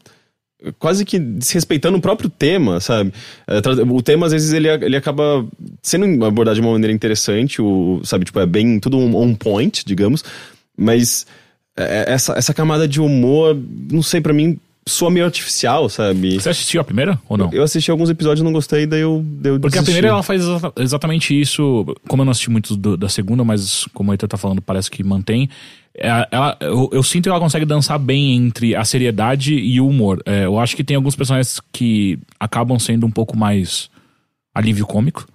quase que desrespeitando o próprio tema, sabe? É, O tema, às vezes, ele, ele acaba sendo abordado de uma maneira interessante, o, sabe? Tipo, é bem tudo on point, digamos, mas é- essa, essa camada de humor, não sei, pra mim, soa meio artificial, sabe? Você assistiu a primeira ou não? Eu assisti alguns episódios e não gostei, daí eu, eu Porque a desisti. primeira ela faz exa- exatamente isso. Como eu não assisti muito do- da segunda, mas como o Heitor tá falando, parece que mantém. É, ela- eu, eu sinto que ela consegue dançar bem entre a seriedade e o humor. É, eu acho que tem alguns personagens que acabam sendo um pouco mais alívio cômico.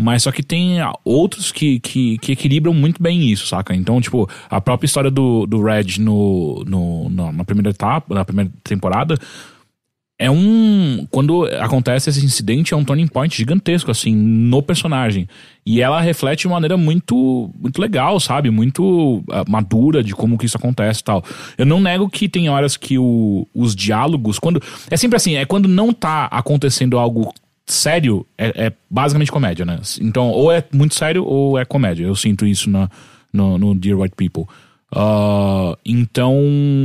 Mas só que tem ah, outros que, que, que equilibram muito bem isso, saca? Então, tipo, a própria história do, do Red no, no, na- na primeira etapa, na primeira temporada, é um. Quando acontece esse incidente, é um turning point gigantesco, assim, no personagem. E ela reflete de maneira muito, muito legal, sabe? Muito ah, madura de como que isso acontece e tal. Eu não nego que tem horas que o- os diálogos. quando É sempre assim, é quando não tá acontecendo algo sério, é, é basicamente comédia, né? Então, ou é muito sério ou é comédia. Eu sinto isso na, no, no Dear White People. Ah, então,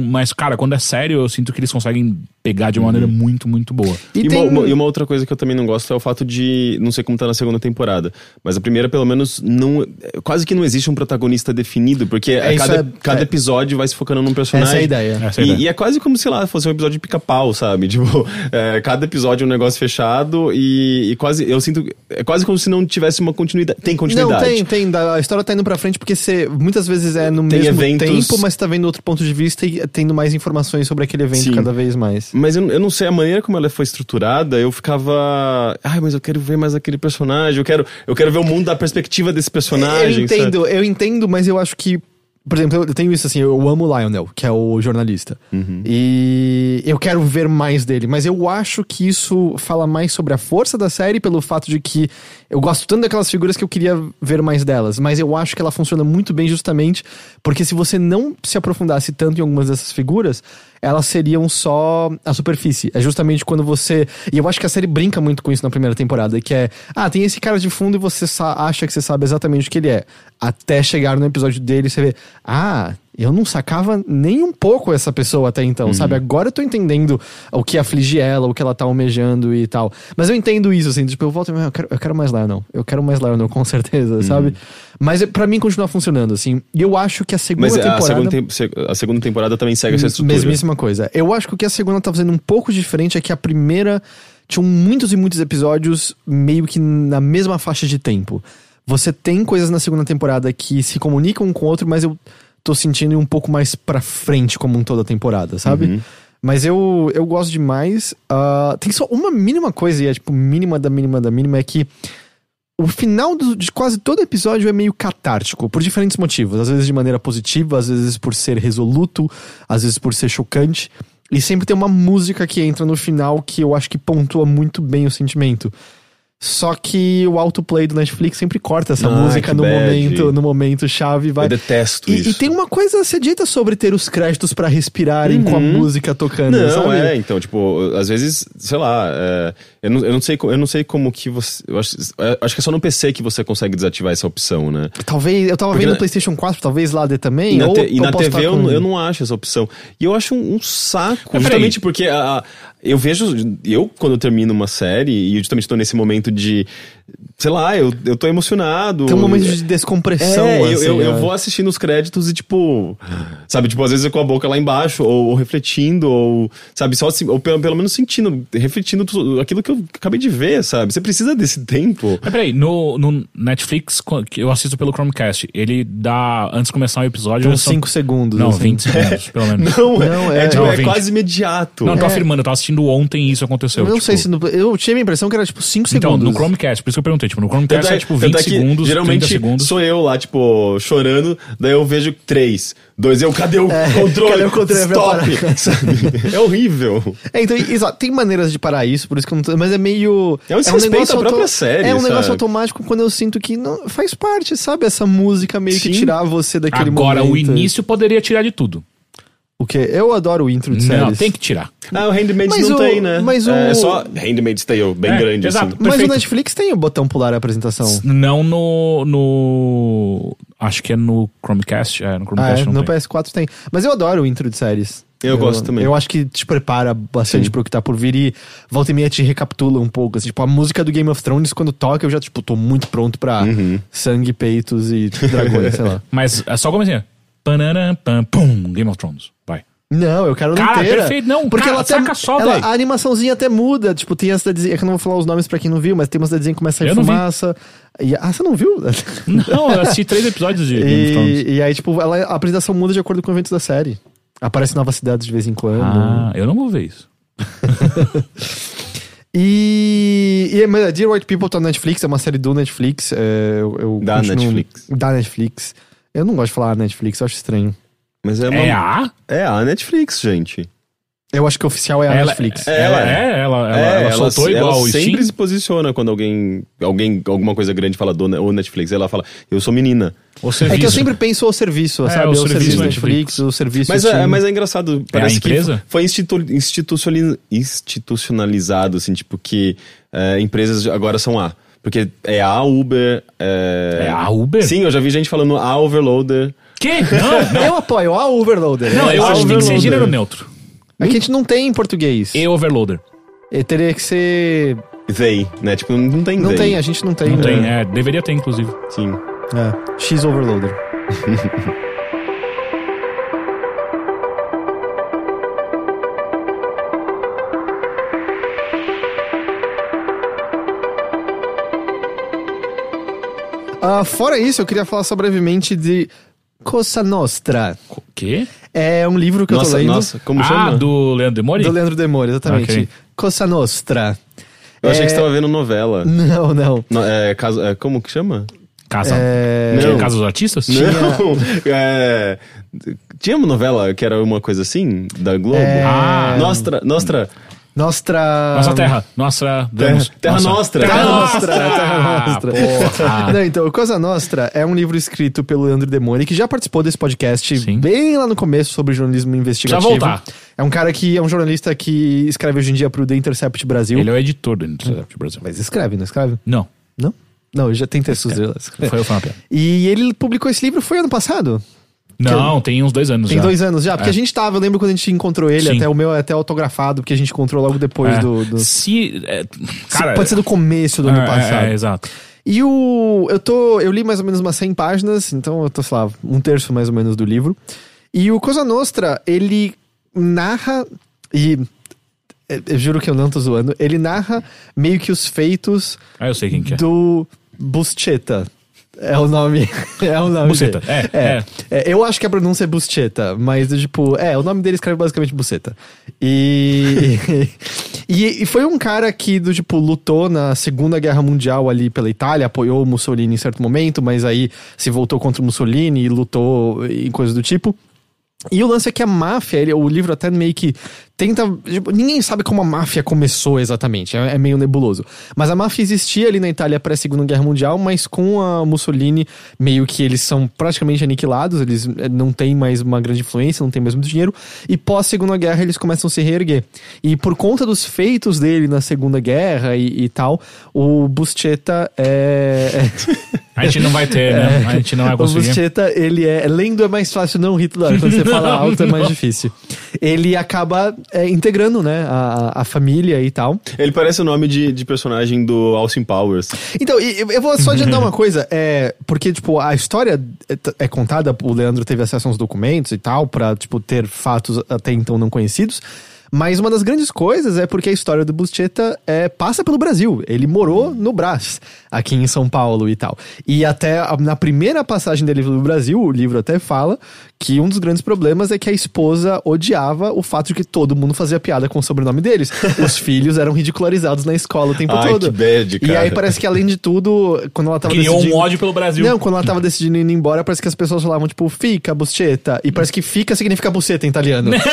mas cara, quando é sério, eu sinto que eles conseguem pegar de uma maneira muito, muito boa. E, E uma, tem- uma- e uma outra coisa que eu também não gosto é o fato de. Não sei como tá na segunda temporada. Mas a primeira, pelo menos, não. Quase que não existe um protagonista definido, porque É, cada, é- cada é. episódio vai se focando num personagem. Essa é a ideia. Essa é E, ideia. e é quase como, sei lá, fosse um episódio de pica-pau, sabe? Tipo, é, cada episódio é um negócio fechado e, e quase. Eu sinto. É quase como se não tivesse uma continuidade. Tem Não, continuidade. tem, tem. da- A história tá indo pra frente porque você muitas vezes é no Tem mesmo eventos- tempo, mas você tá vendo outro ponto de vista e tendo mais informações sobre aquele evento Sim. cada vez mais. Mas eu, eu não sei, a maneira como ela foi estruturada, eu ficava. Ai, mas eu quero ver mais aquele personagem, eu quero, eu quero ver o mundo da perspectiva desse personagem. eu entendo, eu entendo, mas eu acho que. Por exemplo, eu tenho isso assim, eu amo o Lionel, que é o jornalista. E eu quero ver mais dele, mas eu acho que isso fala mais sobre a força da série pelo fato de que eu gosto tanto daquelas figuras que eu queria ver mais delas, mas eu acho que ela funciona muito bem justamente porque se você não se aprofundasse tanto em algumas dessas figuras, elas seriam só a superfície. É justamente quando você. E eu acho que a série brinca muito com isso na primeira temporada, que é. Ah, tem esse cara de fundo e você acha que você sabe exatamente o que ele é. Até chegar no episódio dele e você vê. Ah. Eu não sacava nem um pouco essa pessoa até então, sabe? Agora eu tô entendendo o que aflige ela, o que ela tá almejando e tal. Mas eu entendo isso, assim, tipo, eu volto e eu quero, eu quero mais Lionel. Eu quero mais Lionel, com certeza, sabe? Mas para mim continua funcionando, assim. E eu acho que a segunda Mas a temporada. segunda, tem- se- a segunda temporada também segue essa estrutura. Mesmíssima coisa. Eu acho que o que a segunda tá fazendo um pouco diferente é que a primeira tinham muitos e muitos episódios meio que na mesma faixa de tempo. Você tem coisas na segunda temporada que se comunicam um com o outro, mas eu tô sentindo um pouco mais pra frente como um toda a temporada, sabe? Mas eu, eu gosto demais. Ah, tem só uma mínima coisa, e é tipo mínima da mínima da mínima, é que o final do- de quase todo episódio é meio catártico, por diferentes motivos. Às vezes de maneira positiva, às vezes por ser resoluto, às vezes por ser chocante. E sempre tem uma música que entra no final que eu acho que pontua muito bem o sentimento. Só que o autoplay do Netflix sempre corta essa Ah, música no bad. momento, no momento chave, vai. Eu detesto E, isso. e tem uma coisa sedita sobre ter os créditos pra respirarem com a música tocando, Não, sabe? é, então, tipo, às vezes, sei lá, é, eu, não, eu, não sei, eu não sei como que você. Eu acho, eu acho que é só no PC que você consegue desativar essa opção, né? Talvez, eu tava Porque vendo na- no PlayStation 4, talvez lá dê também. E na, ou te- e eu na TV eu, com- eu não acho essa opção. E eu acho um, um saco. Mas justamente porque a, a- eu vejo. Eu, quando eu termino uma série, e eu justamente tô nesse momento de. Sei lá, eu, eu tô emocionado. Tem um momento de descompressão, É, eu, assim, eu, eu é. vou assistindo os créditos e, tipo. Sabe, tipo, às vezes eu com a boca lá embaixo, ou, ou refletindo, ou. Sabe, só assim, ou pelo, pelo menos sentindo, refletindo tudo, aquilo que eu acabei de ver, sabe? Você precisa desse tempo. Mas peraí, no, no Netflix, que eu assisto pelo Chromecast, ele dá, antes de começar o episódio... Uns são- 5 segundos. Não, assim. 20 segundos, pelo menos. Não, Não, é, é- tipo, não, é 20. quase imediato. Não, eu tô É. afirmando, eu tava assistindo ontem e isso aconteceu. Eu não tipo, sei se no, eu tinha a impressão que era tipo 5 Então, segundos. no Chromecast, por isso que eu perguntei, tipo, no Chromecast Tanto é tipo tanto 20 que, segundos, geralmente 30 segundos. sou eu lá, tipo, chorando, daí eu vejo três, dois, eu, cadê o É, controle? cadê o controle Stop! É horrível. É, então, exato, tem maneiras de parar isso, por isso que eu não tô, mas é meio É um desrespeito à própria série, É um negócio sabe? automático quando eu sinto que não faz parte, sabe? Essa música meio que Sim. tirar você daquele Agora, momento. o início poderia tirar de tudo. O quê? Eu adoro o intro de Não, séries. tem que tirar. Ah, o Handmaid's Mas não o- tem, né? mas o- É só Handmaid's Tale, bem É, grande, exato. assim. Mas Perfeito. o Netflix tem o botão pular a apresentação. Não no, no... Acho que é no Chromecast. É, no Ah, Chromecast é, não no tem. PS4 tem. Mas eu adoro o intro de séries. Eu gosto também. Eu acho que te prepara bastante Sim. pro que tá por vir e volta e meia te recapitula um pouco. Assim, tipo, a música do Game of Thrones, quando toca, eu já, tipo, tô muito pronto pra Uhum. sangue, peitos e dragões, sei lá. Mas é só como assim, Pananã, pam, pum, Game of Thrones. Vai. Não, eu quero ela Cara, inteira. perfeito. Não, porque cara, ela saca até, só, ela- velho. A animaçãozinha até muda. Tipo, tem as cidadezinhas. É que eu não vou falar os nomes pra quem não viu, mas tem uma cidadezinha que começa a sair fumaça. E, ah, você não viu? Não, eu assisti três episódios de Game of Thrones. e, aí, tipo, ela, a apresentação muda de acordo com o evento da série. Aparece novas cidades de vez em quando. Ah, eu não vou ver isso. E, e mas, Dear White People tá na Netflix, é uma série do Netflix. é, eu, eu Da continuo- Netflix. Da Netflix. Eu não gosto de falar Netflix, eu acho estranho. Mas é uma. É a? É a Netflix, gente. Eu acho que o oficial é a Ela, Netflix. ela, Ela é, ela, ela, é, ela soltou se- igual ela sempre Steam. se posiciona quando alguém, alguém, alguma coisa grande fala do ou Netflix. Ela fala, eu sou menina. O É serviço. que eu sempre penso o serviço, É, sabe? o O, serviço serviço Netflix. Netflix, o serviço Mas é, Steam. mas é engraçado. Parece empresa? que foi institu- institucionali- institucionalizado, assim, tipo, que é, empresas agora são A. Porque é a Uber. É... É a Uber? Sim, eu já vi gente falando a Overloader. Que? Não, não. Eu apoio a Overloader. Não, eu A acho que tem que ser gênero neutro. É que a gente não tem em português. E Overloader. E teria que ser. They, né? Tipo, não tem Não they. tem, a gente não tem. Não né? tem, é, deveria ter, inclusive. Sim. É, X Overloader. Ah, fora isso, eu queria falar só brevemente de Cosa Nostra. O quê? É um livro que eu tô Nossa, lendo. nossa, como ah, chama? do Leandro Demori? Do Leandro Demore, exatamente. Ok. Cosa Nostra. Eu achei É- que você tava vendo novela. Não, não. No- é, caso, é, como que chama? Casa. É... Não. Casa dos Artistas? Não. É, tinha uma novela que era uma coisa assim, da Globo? É. Ah. Nostra, Nostra. Nostra... Nossa terra. Nossa. Terra. Terra Nossa. Nostra. Terra Nostra, Terra Nostra. porra. Não, então, Cosa Nostra é um livro escrito pelo Leandro Demone, que já participou desse podcast Sim. bem lá no começo sobre jornalismo investigativo. Precisa voltar. É um cara que é um jornalista que escreve hoje em dia pro The Intercept Brasil. Ele é o editor do Intercept Brasil. Mas escreve, não escreve? Não, Não? Não, já tem textos dele. foi, foi uma piada. E ele publicou esse livro, foi ano passado? Não, tem uns dois anos Tem já. dois anos já, porque É. a gente tava, eu lembro quando a gente encontrou ele, Sim. até o meu é até autografado, porque a gente encontrou logo depois É. do. do- Se. é, cara, Pode ser do começo do ano é, passado. É, é, exato. E o. Eu tô. Eu li mais ou menos umas 100 páginas, então eu tô, sei lá, um terço mais ou menos do livro. E o Cosa Nostra, ele narra. E. eu- Eu juro que eu não tô zoando. Ele narra meio que os feitos Ah, eu sei quem que é. do Buscetta. É o nome. É o nome Buceta, dele. é, é. É, Eu acho que a pronúncia é Buscetta, mas tipo, é, o nome dele escreve basicamente Buceta. E, e. e foi um cara que, do tipo, lutou na Segunda Guerra Mundial ali pela Itália, apoiou o Mussolini em certo momento, mas aí se voltou contra o Mussolini e lutou em coisas do tipo. E o lance é que a máfia, ele- o livro até meio que tenta. tipo, ninguém sabe como a máfia começou exatamente, é, é meio nebuloso. Mas a máfia existia ali na Itália pré-Segunda Guerra Mundial, mas com a Mussolini, meio que eles são praticamente aniquilados, eles eh, não têm mais uma grande influência, não têm mais muito dinheiro. E pós-Segunda Guerra eles começam a se reerguer. E por conta dos feitos dele na Segunda Guerra e, e tal, o Buscetta é. A gente não vai ter, né? A gente não vai O conseguir. Buscetta, ele é. Lendo é mais fácil, não Hitler. Quando você fala Não, alto é mais não. difícil. Ele acaba é, integrando, né, a, a família e tal. Ele parece o nome de, de personagem do Austin Powers. Então, eu vou só adiantar uma coisa, é. Porque, tipo, a história é, é contada, o Leandro teve acesso aos documentos e tal, pra, tipo, ter fatos até então não conhecidos. Mas uma das grandes coisas é porque a história do Buscetta é, passa pelo Brasil. Ele morou no Brás, aqui em São Paulo e tal. E até na primeira passagem dele pelo Brasil, o livro até fala que um dos grandes problemas é que a esposa odiava o fato de que todo mundo fazia piada com o sobrenome deles. Os filhos eram ridicularizados na escola o tempo Ai, todo. que bad, E cara. aí parece que além de tudo, quando ela tava Criou decidindo... um ódio pelo Brasil. Não, quando ela tava decidindo ir embora, parece que as pessoas falavam, tipo, fica, buceta. E parece que fica significa buceta em italiano.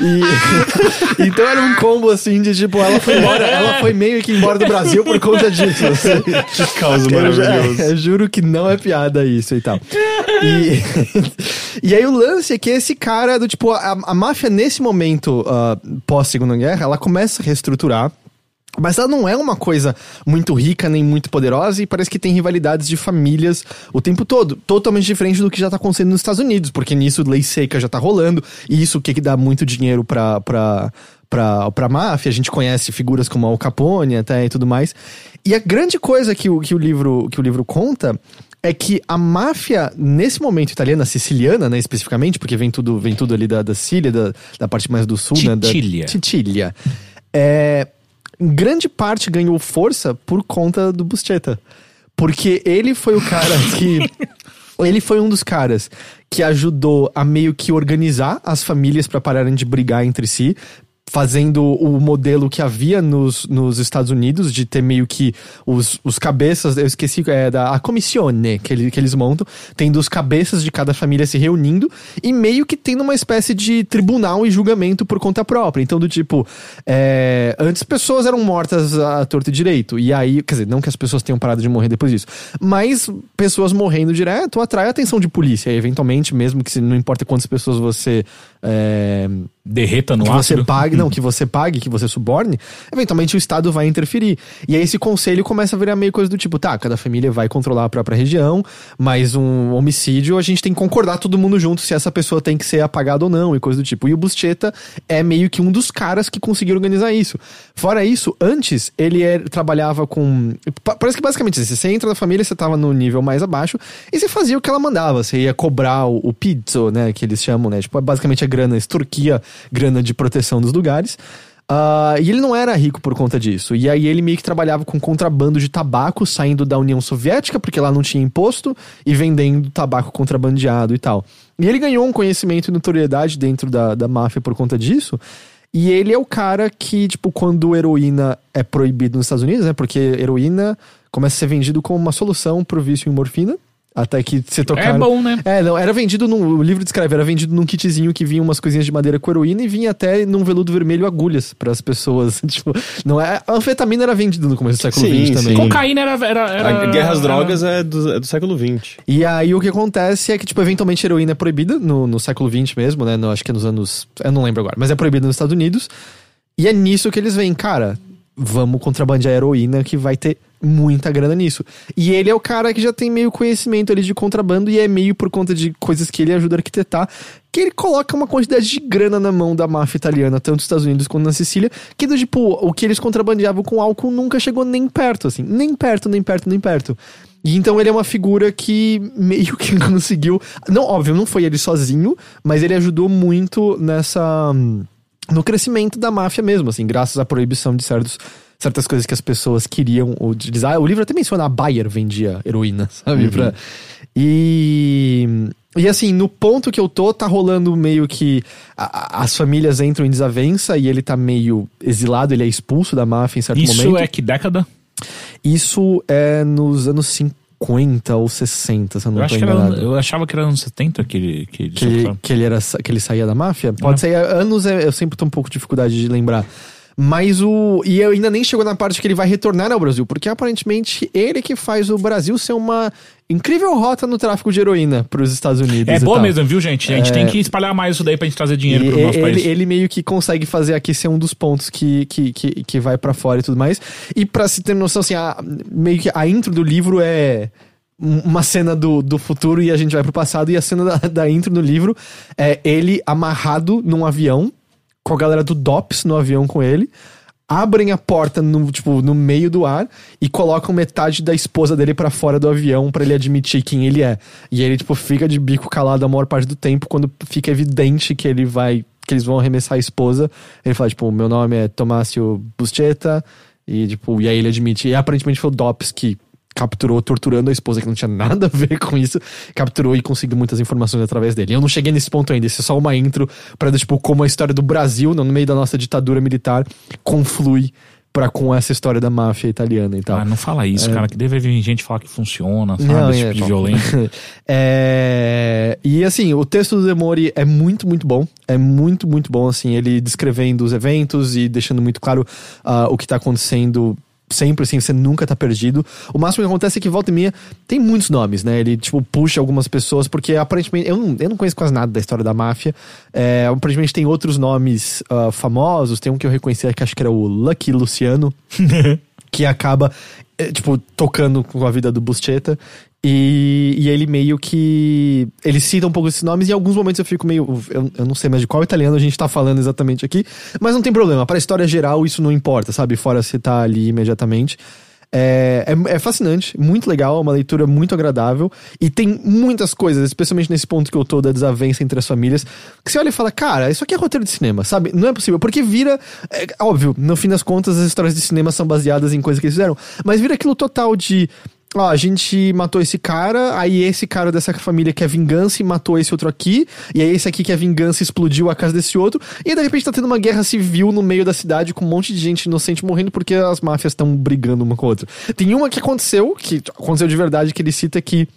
E- então era um combo assim de tipo, ela foi embora, ela foi meio que embora do Brasil por conta disso. assim. Que maravilhoso. eu juro que não é piada isso e tal. E, e aí o lance é que esse cara do tipo, a, a máfia nesse momento ah, pós-segunda guerra, ela começa a reestruturar. Mas ela não é uma coisa muito rica nem muito poderosa e parece que tem rivalidades de famílias o tempo todo. Totalmente diferente do que já tá acontecendo nos Estados Unidos, porque nisso lei seca já tá rolando e isso o que, que dá muito dinheiro pra, pra, pra, pra máfia, a gente conhece figuras como Al Capone até e tudo mais. E a grande coisa que o, que o, livro, que o livro conta é que a máfia, nesse momento italiana, siciliana, né, especificamente, porque vem tudo, vem tudo ali da, da Síria, da, da parte mais do sul, né? Da, Titília. Titília. É, grande parte ganhou força por conta do Buscetta. Porque ele foi o cara que. ele foi um dos caras que ajudou a meio que organizar as famílias para pararem de brigar entre si, fazendo o modelo que havia nos, nos Estados Unidos, de ter meio que os, os cabeças, eu esqueci, é da a commissione que, ele, que eles montam, tendo os cabeças de cada família se reunindo e meio que tendo uma espécie de tribunal e julgamento por conta própria. Então, do tipo, é, antes pessoas eram mortas a torto e direito, e aí, quer dizer, não que as pessoas tenham parado de morrer depois disso, mas pessoas morrendo direto atrai a atenção de polícia, e eventualmente, mesmo que não importa quantas pessoas você. É, Derreta no que você ácido. pague, não, que você pague, que você suborne, eventualmente o Estado vai interferir. E aí esse conselho começa a virar meio coisa do tipo, tá, cada família vai controlar a própria região, mas um homicídio a gente tem que concordar todo mundo junto se essa pessoa tem que ser apagada ou não, e coisa do tipo. E o Buscetta é meio que um dos caras que conseguiu organizar isso. Fora isso, antes ele é- trabalhava com. pa- Parece que basicamente assim, você entra na família, você tava no nível mais abaixo, e você fazia o que ela mandava. Você ia cobrar o, o pizzo, né? Que eles chamam, né? Tipo, é basicamente a grana, extorquia grana de proteção dos lugares. Ah, e ele não era rico por conta disso. E aí ele meio que trabalhava com contrabando de tabaco saindo da União Soviética, porque lá não tinha imposto, e vendendo tabaco contrabandeado e tal. E ele ganhou um conhecimento e notoriedade dentro da, da máfia por conta disso. E ele é o cara que, tipo, quando heroína é proibido nos Estados Unidos, né? Porque heroína começa a ser vendido como uma solução pro vício em morfina. Até que você tocar. É bom, né? É, não, era vendido num. O livro descreve, era vendido num kitzinho que vinha umas coisinhas de madeira com heroína e vinha até num veludo vermelho agulhas para as pessoas. tipo, não é. A anfetamina era vendida no começo do século XX também. sim. Cocaína era. era, era A guerra às era- drogas é do, é do século XX. E aí o que acontece é que, tipo, eventualmente a heroína é proibida no, no século XX mesmo, né? No, acho que é nos anos. Eu não lembro agora, mas é proibida nos Estados Unidos. E é nisso que eles veem, cara, vamos contrabandear a heroína que vai ter muita grana nisso. E ele é o cara que já tem meio conhecimento ali de contrabando e é meio por conta de coisas que ele ajuda a arquitetar, que ele coloca uma quantidade de grana na mão da máfia italiana, tanto nos Estados Unidos quanto na Sicília, que do tipo, o que eles contrabandeavam com álcool nunca chegou nem perto, assim. Nem perto, nem perto, nem perto. E então ele é uma figura que meio que conseguiu. Não, óbvio, não foi ele sozinho, mas ele ajudou muito nessa. hum, no crescimento da máfia mesmo, assim, graças à proibição de certos, certas coisas que as pessoas queriam utilizar. O livro até menciona a Bayer vendia heroína, sabe? Pra, e. E assim, no ponto que eu tô, tá rolando meio que a- a- as famílias entram em desavença e ele tá meio exilado, ele é expulso da máfia em certo Isso momento. é que década? Isso é nos anos 50 ou 60, se eu não Eu, tô que era, enganado. eu achava que era anos 70 que ele. Que ele Que, que, ele era, que ele saía da máfia? Pode ser, anos é- eu sempre tô um pouco de dificuldade de lembrar. Mas o. E eu ainda nem chegou na parte que ele vai retornar ao Brasil, porque aparentemente ele que faz o Brasil ser uma incrível rota no tráfico de heroína pros Estados Unidos. É boa tal. mesmo, viu, gente? A gente tem que espalhar mais isso daí pra gente trazer dinheiro E pro nosso ele, país. ele meio que consegue fazer aqui ser um dos pontos que, que, que, que vai pra fora e tudo mais. E pra se ter noção, assim, a, meio que a intro do livro é um- uma cena do, do futuro e a gente vai pro passado. E a cena da, da intro do livro é ele amarrado num avião, com a galera do DOPS no avião com ele. Abrem a porta no, tipo, no meio do ar e colocam metade da esposa dele pra fora do avião pra ele admitir quem ele é. E ele, tipo, fica de bico calado a maior parte do tempo quando fica evidente que ele vai. que eles vão arremessar a esposa. Ele fala, tipo, meu nome é Tomácio Buscetta. E, tipo, e aí ele admite. E aparentemente foi o Dops que capturou torturando a esposa, que não tinha nada a ver com isso, capturou e conseguiu muitas informações através dele. Eu não cheguei nesse ponto ainda, isso é só uma intro pra, tipo, como a história do Brasil, no meio da nossa ditadura militar, conflui pra com essa história da máfia italiana e tal. Ah, não fala isso, cara, que deve vir gente falar que funciona, sabe? Não, esse é, tipo de violência. É, E assim, o texto do Demori é muito, muito bom. É muito, muito bom, assim, ele descrevendo os eventos e deixando muito claro ah, o que tá acontecendo. Sempre assim, você nunca tá perdido. O máximo que acontece é que volta e meia tem muitos nomes, né? Ele, tipo, puxa algumas pessoas, porque aparentemente. Eu não, eu não conheço quase nada da história da máfia. É, aparentemente tem outros nomes ah, famosos. Tem um que eu reconheci que acho que era o Lucky Luciano que acaba é, tipo, tocando com a vida do Buscetta. E, e ele meio que. Ele cita um pouco esses nomes e em alguns momentos eu fico meio. Eu, eu não sei mais de qual italiano a gente tá falando exatamente aqui, mas não tem problema. Para a história geral, isso não importa, sabe? Fora citar ali imediatamente. É, é, é, fascinante, muito legal, é uma leitura muito agradável e tem muitas coisas, especialmente nesse ponto que eu tô da desavença entre as famílias, que você olha e fala, cara, isso aqui é roteiro de cinema, sabe? Não é possível, porque vira, é, óbvio, no fim das contas as histórias de cinema são baseadas em coisas que eles fizeram, mas vira aquilo total de ó, a gente matou esse cara, aí esse cara dessa família quer vingança e matou esse outro aqui, e aí esse aqui quer vingança explodiu a casa desse outro, e de repente tá tendo uma guerra civil no meio da cidade com um monte de gente inocente morrendo porque as máfias estão brigando uma com a outra. Tem uma que aconteceu, que aconteceu de verdade, que ele cita que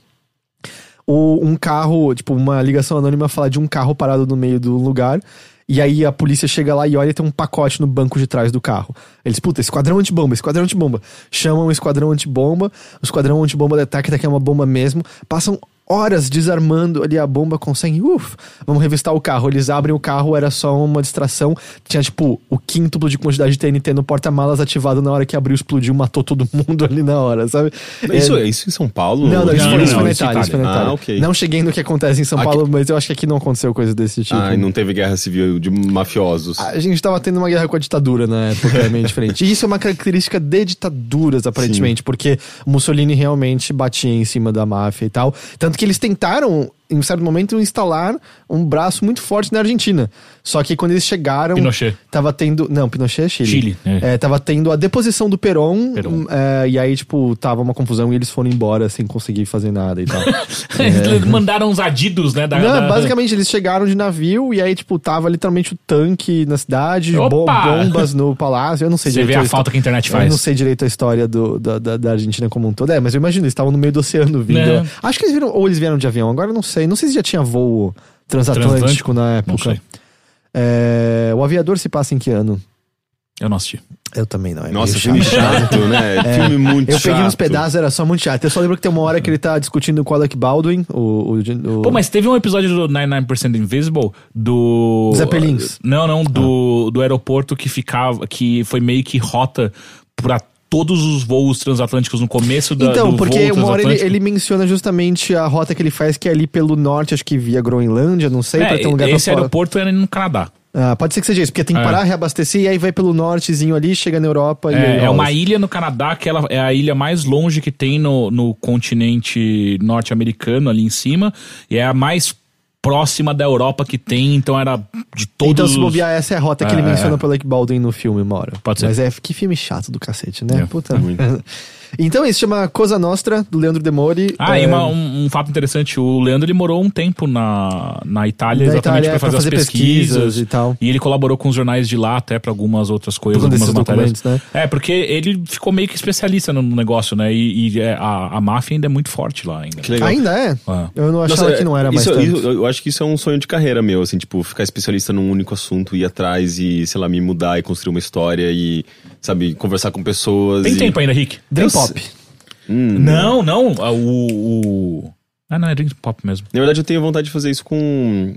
o, um carro, tipo, uma ligação anônima fala de um carro parado no meio do lugar. E aí a polícia chega lá e olha tem um pacote no banco de trás do carro. Eles, puta, esquadrão antibomba, esquadrão antibomba. Chamam o esquadrão antibomba, o esquadrão antibomba detecta que é uma bomba mesmo. Passam horas desarmando ali a bomba, conseguem, uff, vamos revistar o carro. Eles abrem o carro, era só uma distração. Tinha, tipo, o quíntuplo de quantidade de TNT no porta-malas ativado na hora que abriu, explodiu, matou todo mundo ali na hora, sabe? Isso, é, isso em São Paulo? Não, não, isso, Não, foi, não, isso foi não, na isso Itália, isso foi na Itália. Ah, ok. Não cheguei no que acontece em São Aqui- Paulo, mas eu acho que aqui não aconteceu coisa desse tipo. Ah, e não teve guerra civil de mafiosos. A gente tava tendo uma guerra com a ditadura na época, é meio diferente. E isso é uma característica de ditaduras, aparentemente, porque Mussolini realmente batia em cima da máfia e tal. Tanto que eles tentaram, em um certo momento, instalar um braço muito forte na Argentina. Só que quando eles chegaram. Pinochet. Tava tendo. Não, Pinochet é Chile. Chile, é. É, tava tendo a deposição do Perón. Perón. é, e aí, tipo, tava uma confusão e eles foram embora sem conseguir fazer nada e tal. Eles mandaram uns adidos, né? Da, Não, da- basicamente eles chegaram de navio e aí, tipo, tava literalmente o tanque na cidade, bom- bombas no palácio. Eu não sei Você vê direito a histó- falta que a internet Eu não faz. sei direito a história do, da, da, da Argentina como um todo. É, mas eu imagino, eles estavam no meio do oceano vindo. É. Acho que eles viram, ou eles vieram de avião, agora eu não sei. Não sei se já tinha voo transatlântico, Transatlântico? na Não época. sei. É, o aviador se passa em que ano? Eu não assisti. Eu também não. É Nossa, filme chato, né? Filme muito Eu chato. peguei uns pedaços, era só muito chato. Eu só lembro que tem uma hora que ele tá discutindo com o Alec Baldwin, o. o, o Pô, mas teve um episódio do 99% Invisible do. Zeppelins. Não, não, do, do aeroporto que ficava. que foi meio que rota pra todos os voos transatlânticos no começo da, Então, porque uma hora ele, ele menciona justamente a rota que ele faz, que é ali pelo norte, acho que via Groenlândia, não sei, pra É, ter um lugar pra esse aeroporto era no Canadá. Ah, pode ser que seja isso, porque tem que É. parar, reabastecer e aí vai pelo nortezinho ali, chega na Europa e aí É, é uma ilha no Canadá, que ela é a ilha mais longe que tem no, no continente norte-americano, ali em cima, e é a mais próxima da Europa que tem, então era de todos Então, se bobear, essa é a rota que É, ele menciona é. pelo Alec Baldwin no filme, uma hora. Pode ser. Mas é, que filme chato do cacete, né? É, Puta. Então, isso chama Cosa Nostra, do Leandro Demori. Ah, É, e uma- um, um fato interessante, o Leandro ele morou um tempo na, na Itália Na exatamente para fazer, pra fazer as pesquisas, pesquisas e tal. E ele colaborou com os jornais de lá até para algumas outras coisas, algumas matérias. né? É, porque ele ficou meio que especialista no negócio, né? E, e, é, a, a máfia ainda é muito forte lá ainda. Que legal. Ainda é? Ah. Eu não achava Nossa, que não era mais isso, eu acho que isso é um sonho de carreira meu, assim, tipo, ficar especialista num único assunto, ir atrás e, sei lá, me mudar e construir uma história e, sabe, conversar com pessoas. Tem e... tempo ainda, Rick? Dream Eu Pop. Hum, Não, não. ah, O, o... Ah, não, é Dream Pop mesmo. Na verdade, eu tenho vontade de fazer isso com.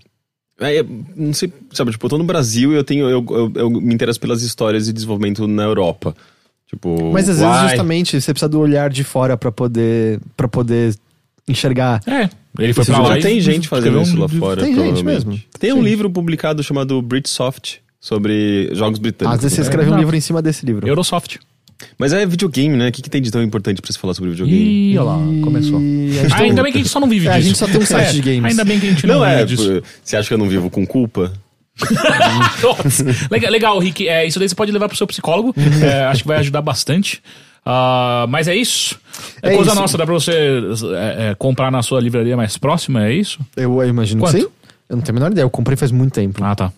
É, é, não sei, sabe, tipo, eu tô no Brasil e eu tenho. Eu, eu, eu me interesso pelas histórias de desenvolvimento na Europa. Tipo. Mas às uai, vezes, justamente, você precisa do olhar de fora pra poder, pra poder enxergar. É, ele foi pra lá já e tem gente fazendo escreveu isso lá um- fora. Tem gente mesmo. Tem um Sim. livro publicado chamado Britsoft sobre jogos britânicos. Às vezes você É, escreve um não. livro em cima desse livro. Eurosoft. Mas é videogame, né? O que, que tem de tão importante pra se falar sobre videogame? Ih, olha lá, começou. E Ah, ainda bem que a gente só não vive É, disso. a gente só tem um site É, de games. Ainda bem que a gente não, Não, é, vive disso. você acha que eu não vivo com culpa? Nossa. legal, legal, Rick. É, isso daí você pode levar pro seu psicólogo. É, acho que vai ajudar bastante. Ah, mas é isso. É, É coisa isso. nossa, dá pra você é, é, comprar na sua livraria mais próxima, é isso? Eu, eu imagino Quanto? que sim. Eu não tenho a menor ideia. Eu comprei faz muito tempo. Ah, tá.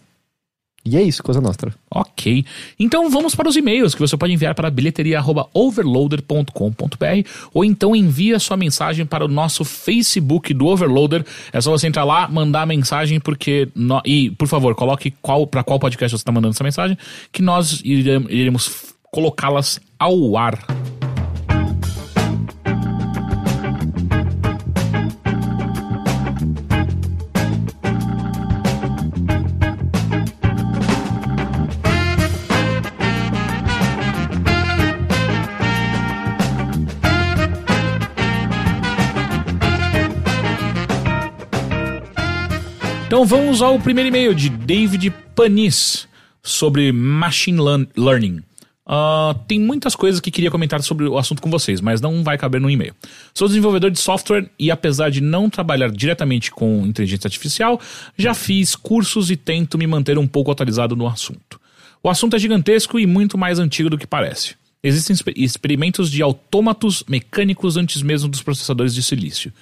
E é isso, coisa nossa. Ok. Então vamos para os e-mails que você pode enviar para bilheteria.overloader.com.br ou então envia sua mensagem para o nosso Facebook do Overloader. É só você entrar lá, mandar a mensagem, porque. nó- E, por favor, coloque qual para qual podcast você está mandando essa mensagem, que nós irem- iremos colocá-las ao ar. Então vamos ao primeiro e-mail de David Panis sobre Machine learn- Learning. Ah, tem muitas coisas que queria comentar sobre o assunto com vocês, mas não vai caber no e-mail. Sou desenvolvedor de software e, apesar de não trabalhar diretamente com inteligência artificial, já fiz cursos e tento me manter um pouco atualizado no assunto. O assunto é gigantesco e muito mais antigo do que parece. Existem exper- experimentos de autômatos mecânicos antes mesmo dos processadores de silício.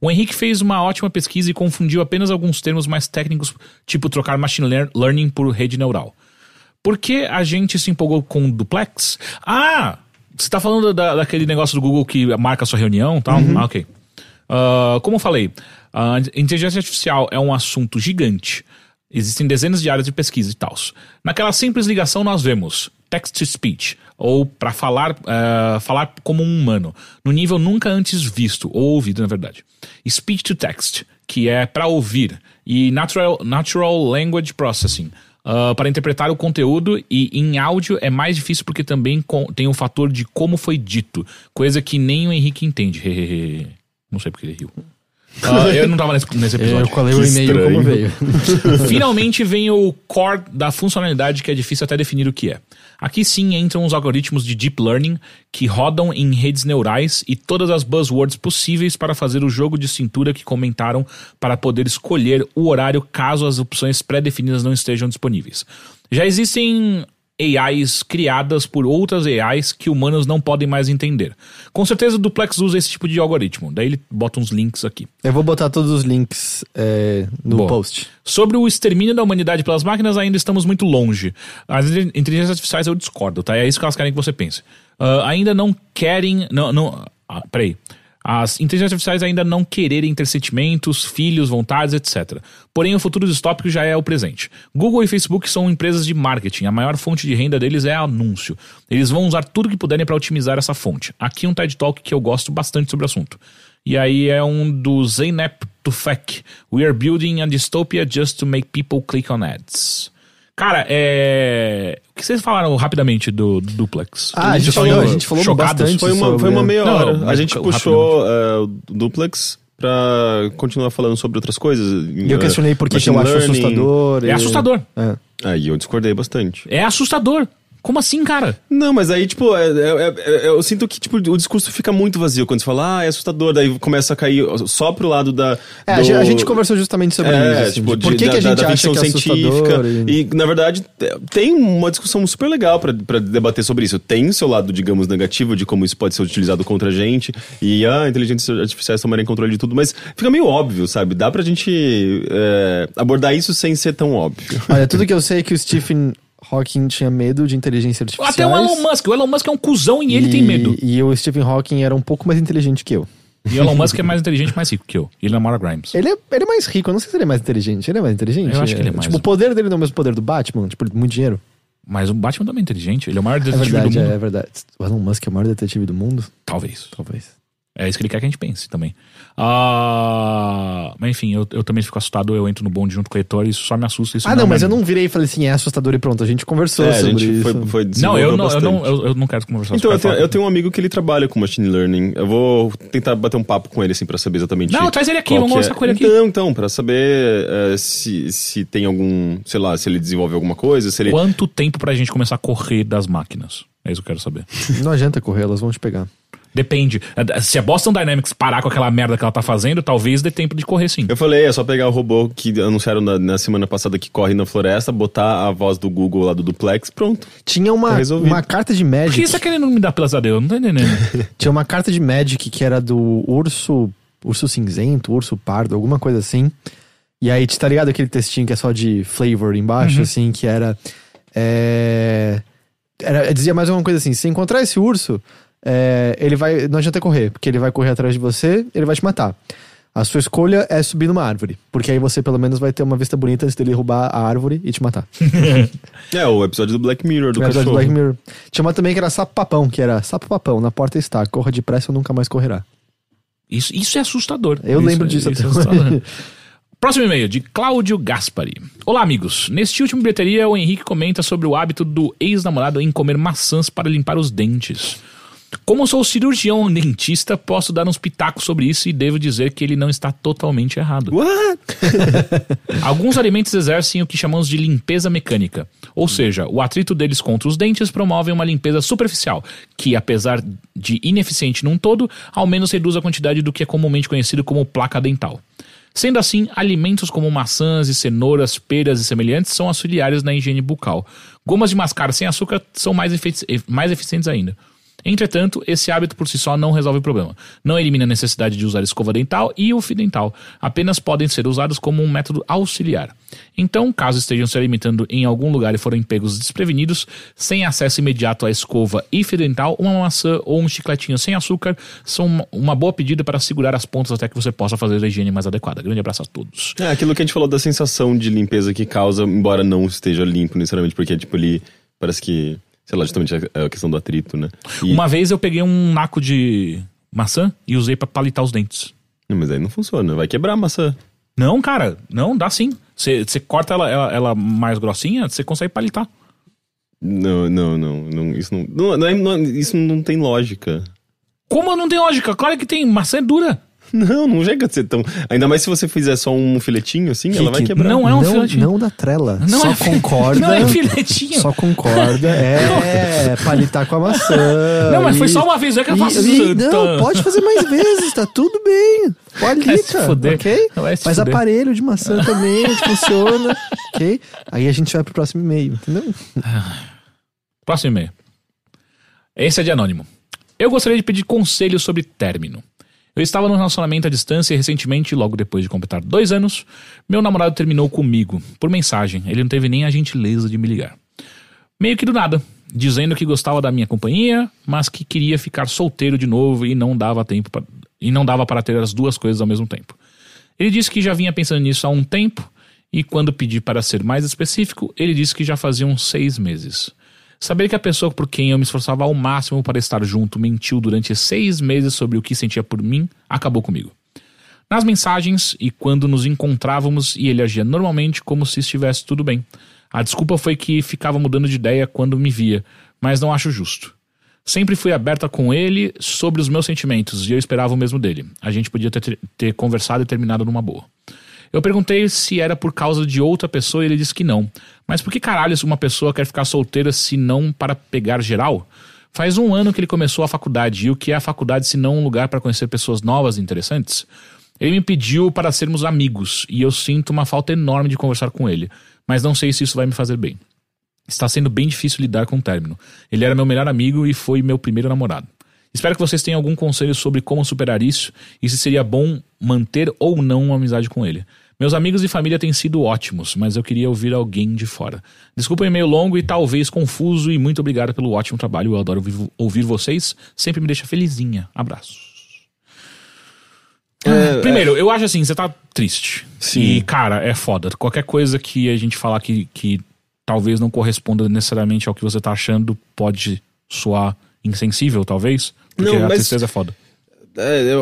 O Henrique fez uma ótima pesquisa e confundiu apenas alguns termos mais técnicos, tipo trocar machine lear- learning por rede neural. Por que a gente se empolgou com o duplex? Ah! Você tá falando da- daquele negócio do Google que marca a sua reunião e tal? Ah, ok. Ah, como eu falei, a inteligência artificial é um assunto gigante. Existem dezenas de áreas de pesquisa e tal. Naquela simples ligação nós vemos text to speech, ou para falar, ah, falar como um humano, no nível nunca antes visto, ou ouvido na verdade. Speech to text, que é para ouvir, e natural, natural language processing, ah, para interpretar o conteúdo e em áudio é mais difícil porque também tem o fator de como foi dito, coisa que nem o Henrique entende. Não sei porque ele riu. Ah, eu não tava nesse, nesse episódio. Eu colei o e-mail como veio. Finalmente vem o core da funcionalidade que é difícil até definir o que é. Aqui sim entram os algoritmos de deep learning que rodam em redes neurais e todas as buzzwords possíveis para fazer o jogo de cintura que comentaram para poder escolher o horário caso as opções pré-definidas não estejam disponíveis. Já existem AIs criadas por outras AIs que humanos não podem mais entender. Com certeza o Duplex usa esse tipo de algoritmo. Daí ele bota uns links aqui. Eu vou botar todos os links é, no Boa. post. Sobre o extermínio da humanidade pelas máquinas, ainda estamos muito longe. As inte- inteligências artificiais eu discordo, tá? É isso que elas querem que você pense. Ah, ainda não querem. Não, não, ah, peraí. As inteligências artificiais ainda não quererem ter sentimentos, filhos, vontades, etc. Porém, o futuro distópico já é o presente. Google e Facebook são empresas de marketing. A maior fonte de renda deles é anúncio. Eles vão usar tudo que puderem para otimizar essa fonte. Aqui um TED Talk que eu gosto bastante sobre o assunto. E aí é um do Zeynep Tufek. We are building a dystopia just to make people click on ads. Cara, é. O que vocês falaram rapidamente do, do Duplex? Ah, a gente falou- a gente falou chocados? bastante. Foi uma, sobre- foi uma meia Não, hora. a mas gente puxou o duplex pra continuar falando sobre outras coisas. E eu questionei por que que eu acho learning. assustador. É e- assustador. É. Aí eu discordei bastante. É assustador. Como assim, cara? Não, mas aí, tipo, é- é- é- eu sinto que tipo, o discurso fica muito vazio quando você fala, ah, é assustador, daí começa a cair só pro lado da. É, a do- gente- a gente conversou justamente sobre é, isso. assim, tipo, de por que, da, que a da- gente da acha ficção que é científica. assustador? E... E, na verdade, te- tem uma discussão super legal pra pra debater sobre isso. Tem o seu lado, digamos, negativo de como isso pode ser utilizado contra a gente e a inteligência artificiais tomarem controle de tudo, mas fica meio óbvio, sabe? Dá pra gente é, abordar isso sem ser tão óbvio. Olha, tudo que eu sei é que o Stephen Hawking tinha medo de inteligência artificial. Até o Elon Musk. O Elon Musk é um cuzão e ele tem medo. E o Stephen Hawking era um pouco mais inteligente que eu. E o Elon Musk é mais inteligente e mais rico que eu. E ele namora Grimes. Ele é, ele é mais rico, eu não sei se ele é mais inteligente. Ele é mais inteligente? Eu acho que ele é mais. Tipo, o poder dele não é o mesmo poder do Batman, tipo, muito dinheiro. Mas o Batman também é inteligente. Ele é o maior É detetive verdade, do mundo. é verdade. O Elon Musk é o maior detetive do mundo? Talvez. Talvez. É isso que ele quer que a gente pense também. Ah, mas enfim, eu, eu também fico assustado, eu entro no bonde junto com o Heitor e isso só me assusta. Isso Ah, não, é mas eu não virei e falei assim, é assustador e pronto. A gente conversou É, a sobre gente isso. foi, foi Não, eu não, eu, não, eu, eu não quero conversar Então, eu sobre tenho, eu tenho um amigo que ele trabalha com machine learning. Eu vou tentar bater um papo com ele, assim, pra saber exatamente. Não, traz ele aqui, vamos conversar com ele aqui. Então, então, pra saber eh, se, se tem algum, sei lá, se ele desenvolve alguma coisa, se ele. Quanto tempo pra gente começar a correr das máquinas? É isso que eu quero saber. Não adianta correr, elas vão te pegar. Depende. Se a Boston Dynamics parar com aquela merda que ela tá fazendo, talvez dê tempo de correr sim. Eu falei, é só pegar o robô que anunciaram na, na semana passada que corre na floresta, botar a voz do Google lá do duplex, pronto. Tinha uma, Tá uma carta de Por que Magic. você tá querendo me dar pesadelo? Eu Não tô entendendo. Tinha uma carta de Magic que era do urso. Urso cinzento, urso pardo, alguma coisa assim. E aí, tá ligado aquele textinho que é só de flavor embaixo, assim, que era. É. Era, dizia mais uma coisa assim: se encontrar esse urso, é, ele vai. Não adianta correr, porque ele vai correr atrás de você, ele vai te matar. A sua escolha é subir numa árvore, porque aí você pelo menos vai ter uma vista bonita antes dele roubar a árvore e te matar. É, o episódio do Black Mirror, do No episódio cachorro. do Black Mirror. Tinha uma também que era sapo papão, que era sapo papão, na porta está, corra depressa ou nunca mais correrá. Isso, isso é assustador. Eu Isso- lembro disso isso é até assustador. hoje. Próximo e-mail, de Cláudio Gaspari. Olá, amigos. Neste último bilheteria, o Henrique comenta sobre o hábito do ex-namorado em comer maçãs para limpar os dentes. Como sou cirurgião dentista, posso dar uns pitacos sobre isso e devo dizer que ele não está totalmente errado. What? Alguns alimentos exercem o que chamamos de limpeza mecânica, ou seja, o atrito deles contra os dentes promove uma limpeza superficial, que, apesar de ineficiente num todo, ao menos reduz a quantidade do que é comumente conhecido como placa dental. Sendo assim, alimentos como maçãs e cenouras, peras e semelhantes são auxiliares na higiene bucal. Gomas de mascar sem açúcar são mais, efici mais eficientes ainda. Entretanto, esse hábito por si só não resolve o problema. Não elimina a necessidade de usar escova dental e o fio dental. Apenas podem ser usados como um método auxiliar. Então, caso estejam se alimentando em algum lugar e forem pegos desprevenidos, sem acesso imediato à escova e fio dental, uma maçã ou um chicletinho sem açúcar são uma boa pedida para segurar as pontas até que você possa fazer a higiene mais adequada. Grande abraço a todos. É aquilo que a gente falou da sensação de limpeza que causa, embora não esteja limpo necessariamente, porque tipo ali parece que sei lá, justamente a questão do atrito, né? E... Uma vez eu peguei um naco de maçã e usei para palitar os dentes. Não, mas aí não funciona, vai quebrar a maçã. Não, cara, não, dá sim. Você corta ela, ela, ela, mais grossinha, você consegue palitar. Não, não, não, não isso não, não, não, é, não, isso não tem lógica. Como não tem lógica? Claro que tem, maçã é dura. Não, não chega a ser tão. Ainda mais se você fizer só um filetinho assim, que, ela vai quebrar. Não é um não, filetinho. Não da trela. Não só é concorda. Não é filetinho. Só concorda. É, palitar com a maçã. Não, mas e, foi só uma vez, é que eu faço isso. Não, pode fazer mais vezes, tá tudo bem. Palita, ok? Mas aparelho de maçã também funciona, ok? Aí a gente vai pro próximo e-mail, entendeu? Próximo e-mail. Esse é de anônimo. Eu gostaria de pedir conselho sobre término. Eu estava num relacionamento à distância e recentemente, logo depois de completar dois anos, meu namorado terminou comigo, por mensagem. Ele não teve nem a gentileza de me ligar. Meio que do nada, dizendo que gostava da minha companhia, mas que queria ficar solteiro de novo e não dava tempo pra, e não dava para ter as duas coisas ao mesmo tempo. Ele disse que já vinha pensando nisso há um tempo e quando pedi para ser mais específico, ele disse que já fazia uns seis meses. Saber que a pessoa por quem eu me esforçava ao máximo para estar junto mentiu durante seis meses sobre o que sentia por mim acabou comigo. Nas mensagens e quando nos encontrávamos e ele agia normalmente como se estivesse tudo bem. A desculpa foi que ficava mudando de ideia quando me via, mas não acho justo. Sempre fui aberta com ele sobre os meus sentimentos e eu esperava o mesmo dele. A gente podia ter, ter conversado e terminado numa boa. Eu perguntei se era por causa de outra pessoa e ele disse que não. Mas por que caralho uma pessoa quer ficar solteira se não para pegar geral? Faz um ano que ele começou a faculdade, e o que é a faculdade se não um lugar para conhecer pessoas novas e interessantes? Ele me pediu para sermos amigos, e eu sinto uma falta enorme de conversar com ele, mas não sei se isso vai me fazer bem. Está sendo bem difícil lidar com o término. Ele era meu melhor amigo e foi meu primeiro namorado. Espero que vocês tenham algum conselho sobre como superar isso e se seria bom manter ou não uma amizade com ele. Meus amigos e família têm sido ótimos, mas eu queria ouvir alguém de fora. Desculpa o e-mail longo e talvez confuso e muito obrigado pelo ótimo trabalho. Eu adoro ouvir vocês, sempre me deixa felizinha. Abraços. É, Primeiro, é... eu acho assim, você tá triste. Sim. E, cara, é foda. Qualquer coisa que a gente falar que, que talvez não corresponda necessariamente ao que você tá achando pode soar insensível, talvez. Porque não, a mas... tristeza é foda. É,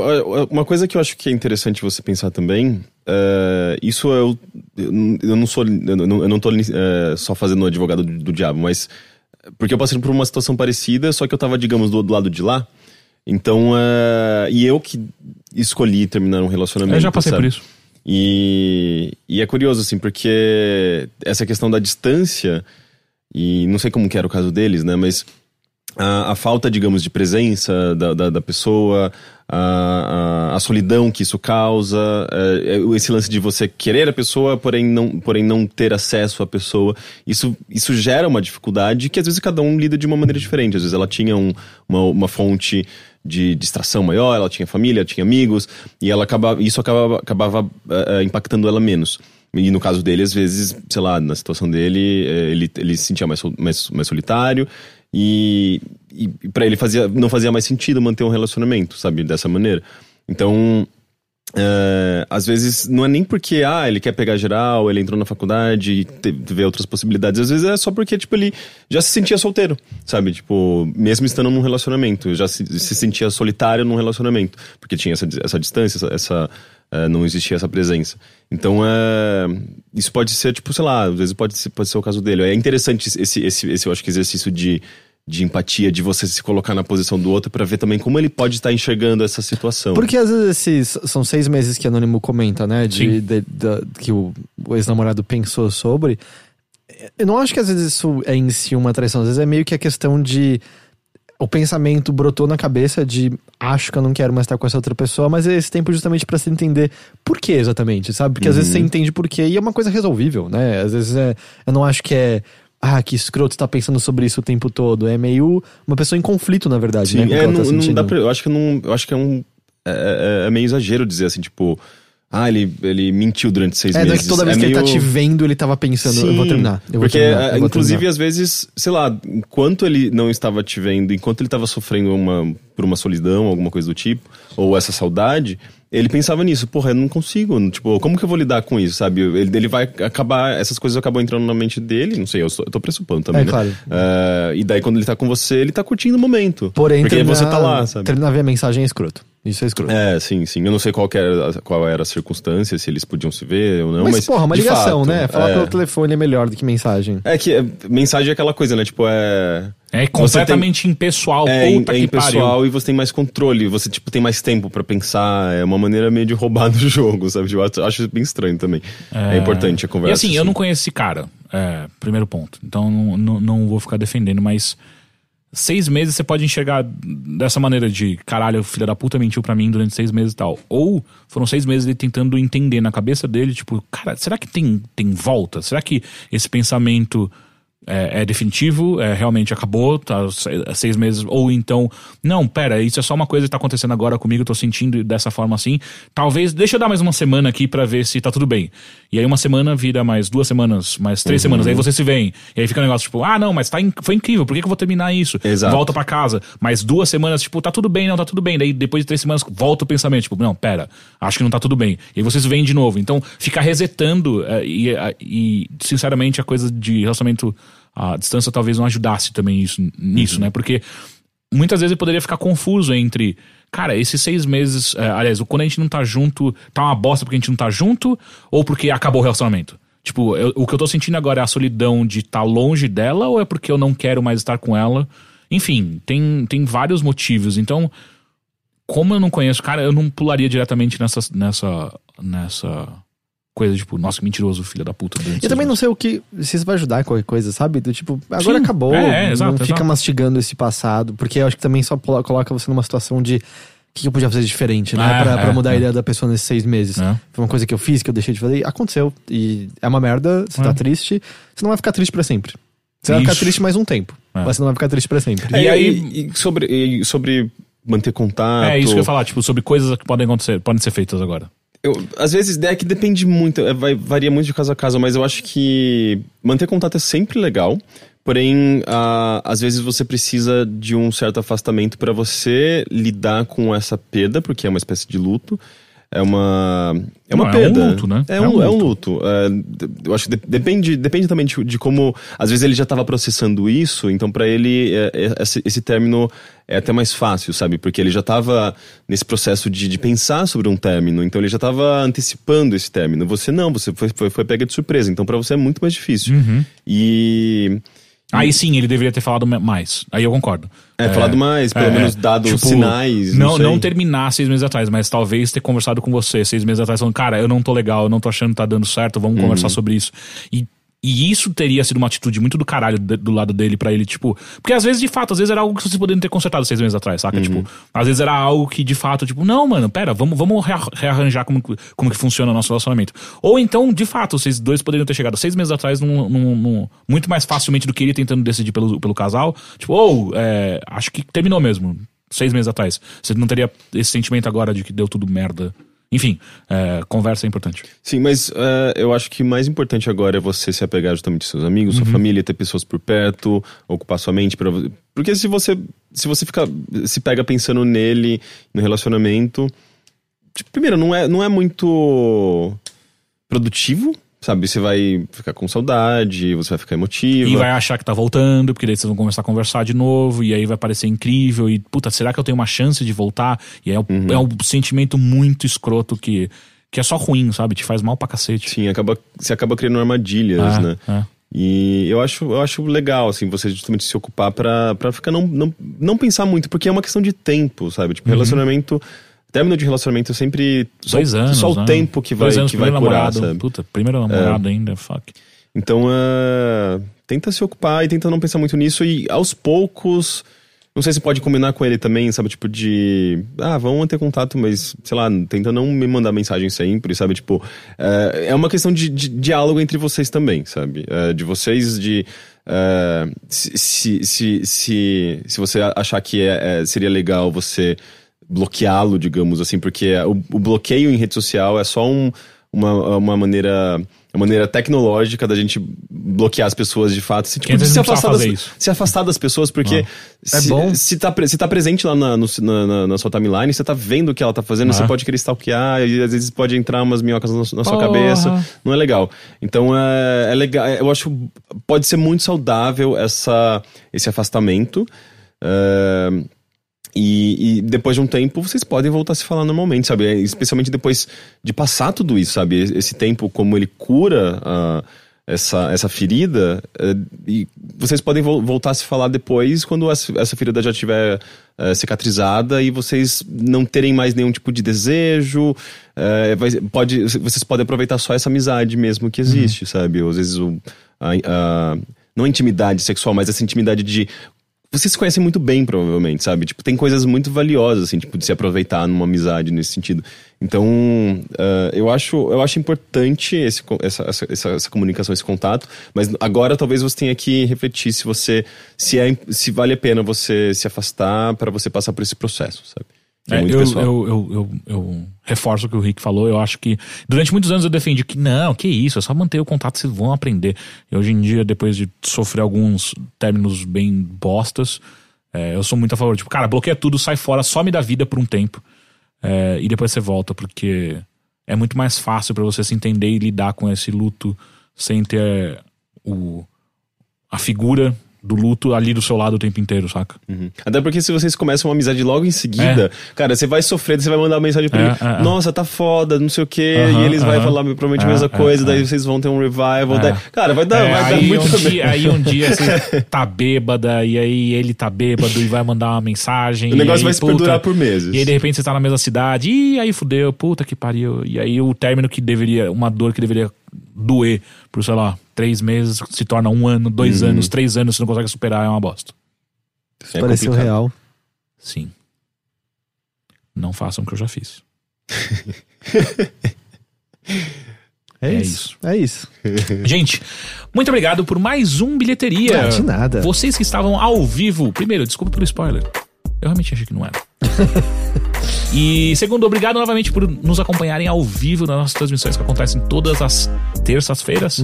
uma coisa que eu acho que é interessante você pensar também, uh, isso eu, eu não sou, eu não, eu não tô uh, só fazendo o advogado do, do, diabo, mas porque eu passei por uma situação parecida, só que eu tava, digamos, do, do lado de lá, então, uh, e eu que escolhi terminar um relacionamento. Eu já passei sabe? por isso. E, e é curioso, assim, porque essa questão da distância, e não sei como que era o caso deles, né, mas a, a falta, digamos, de presença da, da, da pessoa, a, a, a, solidão que isso causa, é, esse lance de você querer a pessoa, porém não, porém não ter acesso à pessoa, isso, isso gera uma dificuldade que às vezes cada um lida de uma maneira diferente. Às vezes ela tinha um, uma, uma fonte de distração maior, ela tinha família, tinha amigos, e ela acabava, isso acabava, acabava uh, impactando ela menos. E no caso dele, às vezes, sei lá, na situação dele, ele, ele se sentia mais, mais, mais solitário e, e para ele fazia, não fazia mais sentido manter um relacionamento, sabe? Dessa maneira. Então, é, às vezes não é nem porque ah, ele quer pegar geral, ele entrou na faculdade vê outras possibilidades. Às vezes é só porque tipo, ele já se sentia solteiro, sabe? Tipo, mesmo estando num relacionamento, já se, se sentia solitário num relacionamento, porque tinha essa, essa distância, essa, essa é, não existia essa presença. Então, é, isso pode ser, tipo, sei lá, às vezes pode ser, pode ser o caso dele. É interessante esse, esse, esse eu acho que exercício de de empatia, de você se colocar na posição do outro pra ver também como ele pode estar enxergando essa situação. Porque às vezes esses são seis meses que Anônimo comenta, né? De, de- da- que o, o ex-namorado pensou sobre. Eu não acho que às vezes isso é em si uma traição. Às vezes é meio que a questão de. O pensamento brotou na cabeça de acho que eu não quero mais estar com essa outra pessoa, mas é esse tempo justamente pra se entender por que exatamente, sabe? Porque às vezes você entende por quê e é uma coisa resolvível, né? Às vezes é. Eu não acho que é. Ah, que escroto tá pensando sobre isso o tempo todo. É meio uma pessoa em conflito, na verdade, Sim, né? é, ela tá não, não dá pra, eu acho que não, eu acho que é um é, é- é meio exagero dizer assim, tipo, ah, ele, ele mentiu durante seis É, não é meses. que toda vez que meio... ele tá te vendo, ele tava pensando, eu vou Sim, terminar. Eu vou porque, terminar, é, eu vou inclusive, terminar. às vezes, sei lá, enquanto ele não estava te vendo, enquanto ele estava sofrendo uma, por uma solidão, alguma coisa do tipo, ou essa saudade, ele pensava nisso, porra, eu não consigo, tipo, como que eu vou lidar com isso, sabe? Ele, ele vai acabar, essas coisas acabam entrando na mente dele, não sei, eu, sou- eu tô pressupondo também, É, né? claro. É, e daí, quando ele tá com você, ele tá curtindo o momento. Porém, porque terminar, você tá lá, sabe? Terminar a ver a mensagem é escroto. Isso é escroto. É, sim, sim. Eu não sei qual, era, qual era a circunstância, se eles podiam se ver ou não, mas. mas, porra, uma ligação, fato, né? Falar é. pelo telefone é melhor do que mensagem. É que é, mensagem é aquela coisa, né? Tipo, é. É completamente impessoal. É, Puta é que impessoal pariu. e você tem mais controle, você tipo tem mais tempo pra pensar, é uma maneira meio de roubar do jogo, sabe? Eu acho- bem estranho também. É, importante a conversa. E assim, eu não conheço esse cara. É, primeiro ponto. Então não, não, não vou ficar defendendo, mas seis meses você pode enxergar dessa maneira de caralho, o filho da puta mentiu pra mim durante seis meses e tal. Ou foram seis meses ele tentando entender na cabeça dele, tipo, cara, será que tem, tem volta? Será que esse pensamento é, é definitivo, é, realmente acabou, tá se- seis meses, ou então, não, pera, isso é só uma coisa que tá acontecendo agora comigo, eu tô sentindo dessa forma assim, talvez, deixa eu dar mais uma semana aqui pra ver se tá tudo bem. E aí uma semana vira mais duas semanas, mais três semanas, aí você se vem, e aí fica um negócio tipo, ah não, mas tá in- foi incrível, por que, que eu vou terminar isso? Exato. Volta pra casa, mais duas semanas, tipo, tá tudo bem, não, tá tudo bem, daí depois de três semanas volta o pensamento, tipo, não, pera, acho que não tá tudo bem. E aí você se vem de novo, então ficar resetando, é, e, é, e sinceramente a coisa de relacionamento à distância talvez não ajudasse também isso, nisso, né? Porque muitas vezes eu poderia ficar confuso entre. Cara, esses seis meses. é, aliás, quando a gente não tá junto, tá uma bosta porque a gente não tá junto ou porque acabou o relacionamento? Tipo, eu- o que eu tô sentindo agora é a solidão de estar longe dela ou é porque eu não quero mais estar com ela? Enfim, tem, tem vários motivos. Então, como eu não conheço, cara, eu não pularia diretamente nessa, nessa, nessa coisa, tipo, nossa, que mentiroso, filho da puta. Eu também não sei o que. Se isso vai ajudar em qualquer coisa, sabe? Do tipo, agora Sim, acabou. é, é, exato, não fica exato. mastigando esse passado. Porque eu acho que também só coloca você numa situação de. O que que eu podia fazer diferente, né? É, pra, pra é, mudar a é. ideia da pessoa nesses seis meses. É. Foi uma coisa que eu fiz, que eu deixei de fazer. e Aconteceu. E é uma merda, você É. tá triste. Você não vai ficar triste pra sempre. Você vai ficar triste mais um tempo. É. Mas você não vai ficar triste pra sempre. É, E e aí- aí sobre, e sobre manter contato. É isso que eu ia falar, tipo, sobre coisas que podem acontecer, podem ser feitas agora. Eu, às vezes é que depende muito, é, vai, varia muito de caso a caso, mas eu acho que manter contato é sempre legal. Porém, às vezes você precisa de um certo afastamento para você lidar com essa perda, porque é uma espécie de luto. É uma. É uma Não, é um perda. luto, né? É, É um, um é um luto. É, d- eu acho que de- depende, depende também de, de como. Às vezes ele já estava processando isso, então para ele é, é, esse, esse término é até mais fácil, sabe? Porque ele já estava nesse processo de, de pensar sobre um término, então ele já estava antecipando esse término. Você não, você foi, foi, foi pega de surpresa, então para você é muito mais difícil. Uhum. E. Aí sim, ele deveria ter falado mais. Aí eu concordo. É, falado mais, pelo menos dado sinais, não Não, não terminar seis meses atrás, mas talvez ter conversado com você seis meses atrás, falando, cara, eu não tô legal, eu não tô achando que tá dando certo, vamos Uhum. conversar sobre isso. E, e isso teria sido uma atitude muito do caralho de- do lado dele pra ele, tipo. Porque às vezes, de fato, às vezes era algo que vocês poderiam ter consertado seis meses atrás, Uhum. saca? Tipo, às vezes era algo que de fato, tipo, não, mano, pera, vamos, vamos rea- rearranjar como, que- como que funciona o nosso relacionamento. Ou então, de fato, vocês dois poderiam ter chegado seis meses atrás num, num- num- muito mais facilmente do que ele tentando decidir pelo, pelo casal. Tipo, ou, é, acho que terminou mesmo. Seis meses atrás. Você não teria esse sentimento agora de que deu tudo merda. Enfim, é, conversa é importante. Sim, mas é, eu acho que mais importante agora é você se apegar justamente aos seus amigos, Uhum. sua família, ter pessoas por perto, ocupar sua mente. Pra... Porque se você, se você fica, se pega pensando nele, no relacionamento, tipo, primeiro, não é, não é muito produtivo, sabe? Você vai ficar com saudade, você vai ficar emotivo. E vai achar que tá voltando, porque daí vocês vão começar a conversar de novo, e aí vai parecer incrível, e puta, será que eu tenho uma chance de voltar? E é, um- Uhum. é um sentimento muito escroto que, que é só ruim, sabe? Te faz mal pra cacete. Sim, acaba, você acaba criando armadilhas, É, né? é. E eu acho, eu acho legal, assim, você justamente se ocupar pra, pra ficar não, não, não pensar muito, porque é uma questão de tempo, sabe? Tipo, relacionamento. Término de relacionamento é sempre. Só, Dois anos. Só o né? tempo que vai, Dois anos, que vai curar, namorado. sabe? Puta, primeiro namorado ainda, fuck. Então, uh, tenta se ocupar e tenta não pensar muito nisso e aos poucos. Não sei se pode combinar com ele também, sabe? Tipo, de. Ah, vamos manter contato, mas, sei lá, tenta não me mandar mensagem sempre, sabe? Tipo, é, é uma questão de, de diálogo entre vocês também, sabe? É, de vocês, de. é, se, se, se, se, se você achar que é, é- seria legal você bloqueá-lo, digamos assim, porque o, o bloqueio em rede social é só um, uma, uma maneira. Uma maneira tecnológica da gente bloquear as pessoas de fato. Se, tipo, se, afastar das, se afastar das pessoas, porque É se, bom. se, tá, se tá presente lá na, no- na, na- sua timeline, você tá vendo o que ela tá fazendo, Ah. você pode querer stalkear, e às vezes pode entrar umas minhocas na, na sua cabeça. Não é legal. Então é, é legal. Eu acho pode ser muito saudável essa, esse afastamento. é, e, e depois de um tempo, vocês podem voltar a se falar normalmente, sabe? É, Especialmente depois de passar tudo isso, sabe? Esse tempo, como ele cura ah, essa, essa ferida, eh, e vocês podem vol- voltar a se falar depois, quando essa, essa ferida já estiver eh, cicatrizada e vocês não terem mais nenhum tipo de desejo. eh, vai- pode, vocês podem aproveitar só essa amizade mesmo que existe, sabe? Ou às vezes o. a- a- não a intimidade sexual, mas essa intimidade de vocês se conhecem muito bem, provavelmente, sabe? Tipo, tem coisas muito valiosas, assim, tipo, de se aproveitar numa amizade nesse sentido. Então, ah, eu, acho, eu acho importante esse, essa, essa, essa comunicação, esse contato, mas agora talvez você tenha que refletir se você. se, é, se vale a pena você se afastar para você passar por esse processo, sabe? É, eu, eu, eu, eu, reforço o que o Rick falou. Eu acho que durante muitos anos eu defendi que não, que isso, é só manter o contato, vocês vão aprender. E hoje em dia, depois de sofrer alguns términos bem bostas, é, eu sou muito a favor. Tipo, cara, bloqueia tudo, sai fora, some da vida por um tempo. é, e depois você volta, porque é muito mais fácil pra você se entender e lidar com esse luto sem ter o, a figura do luto ali do seu lado o tempo inteiro, saca? Uhum. Até porque se vocês começam uma amizade logo em seguida, cara, você vai sofrer, você vai mandar uma mensagem pra É, ele, é, é. nossa, tá foda, não sei o quê, e eles vão aham. falar provavelmente a É, mesma é, coisa, daí é. vocês vão ter um revival, É. daí- cara, vai dar, É, vai dar muito um dia, aí um dia você tá bêbada e aí ele tá bêbado e vai mandar uma mensagem. O negócio aí, vai se puta, perdurar por meses. E aí de repente você tá na mesma cidade e aí fudeu, puta que pariu. E aí o término que deveria, uma dor que deveria doer por, sei lá, três meses se torna um ano, dois Uhum. anos, três anos, você não consegue superar, é uma bosta. É Pareceu complicado. real. Sim. Não façam o que eu já fiz. É, É isso. É isso. Gente, muito obrigado por mais um bilheteria. Ah, de nada. Vocês que estavam ao vivo, primeiro, desculpa pelo spoiler. Eu realmente achei que não era. e segundo, obrigado novamente por nos acompanharem ao vivo nas nossas transmissões que acontecem todas as terças-feiras.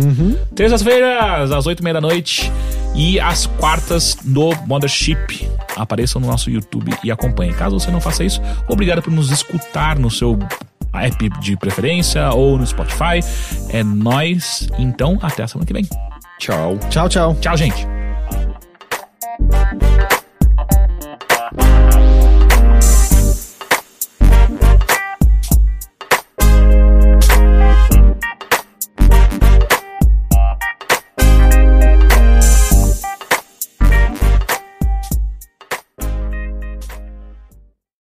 Terças-feiras, às oito e meia da noite. E às quartas no Mothership. Apareçam no nosso YouTube e acompanhem. Caso você não faça isso, obrigado por nos escutar no seu app de preferência ou no Spotify. É nóis. Então, até a semana que vem. Tchau. Tchau, tchau. Tchau, gente.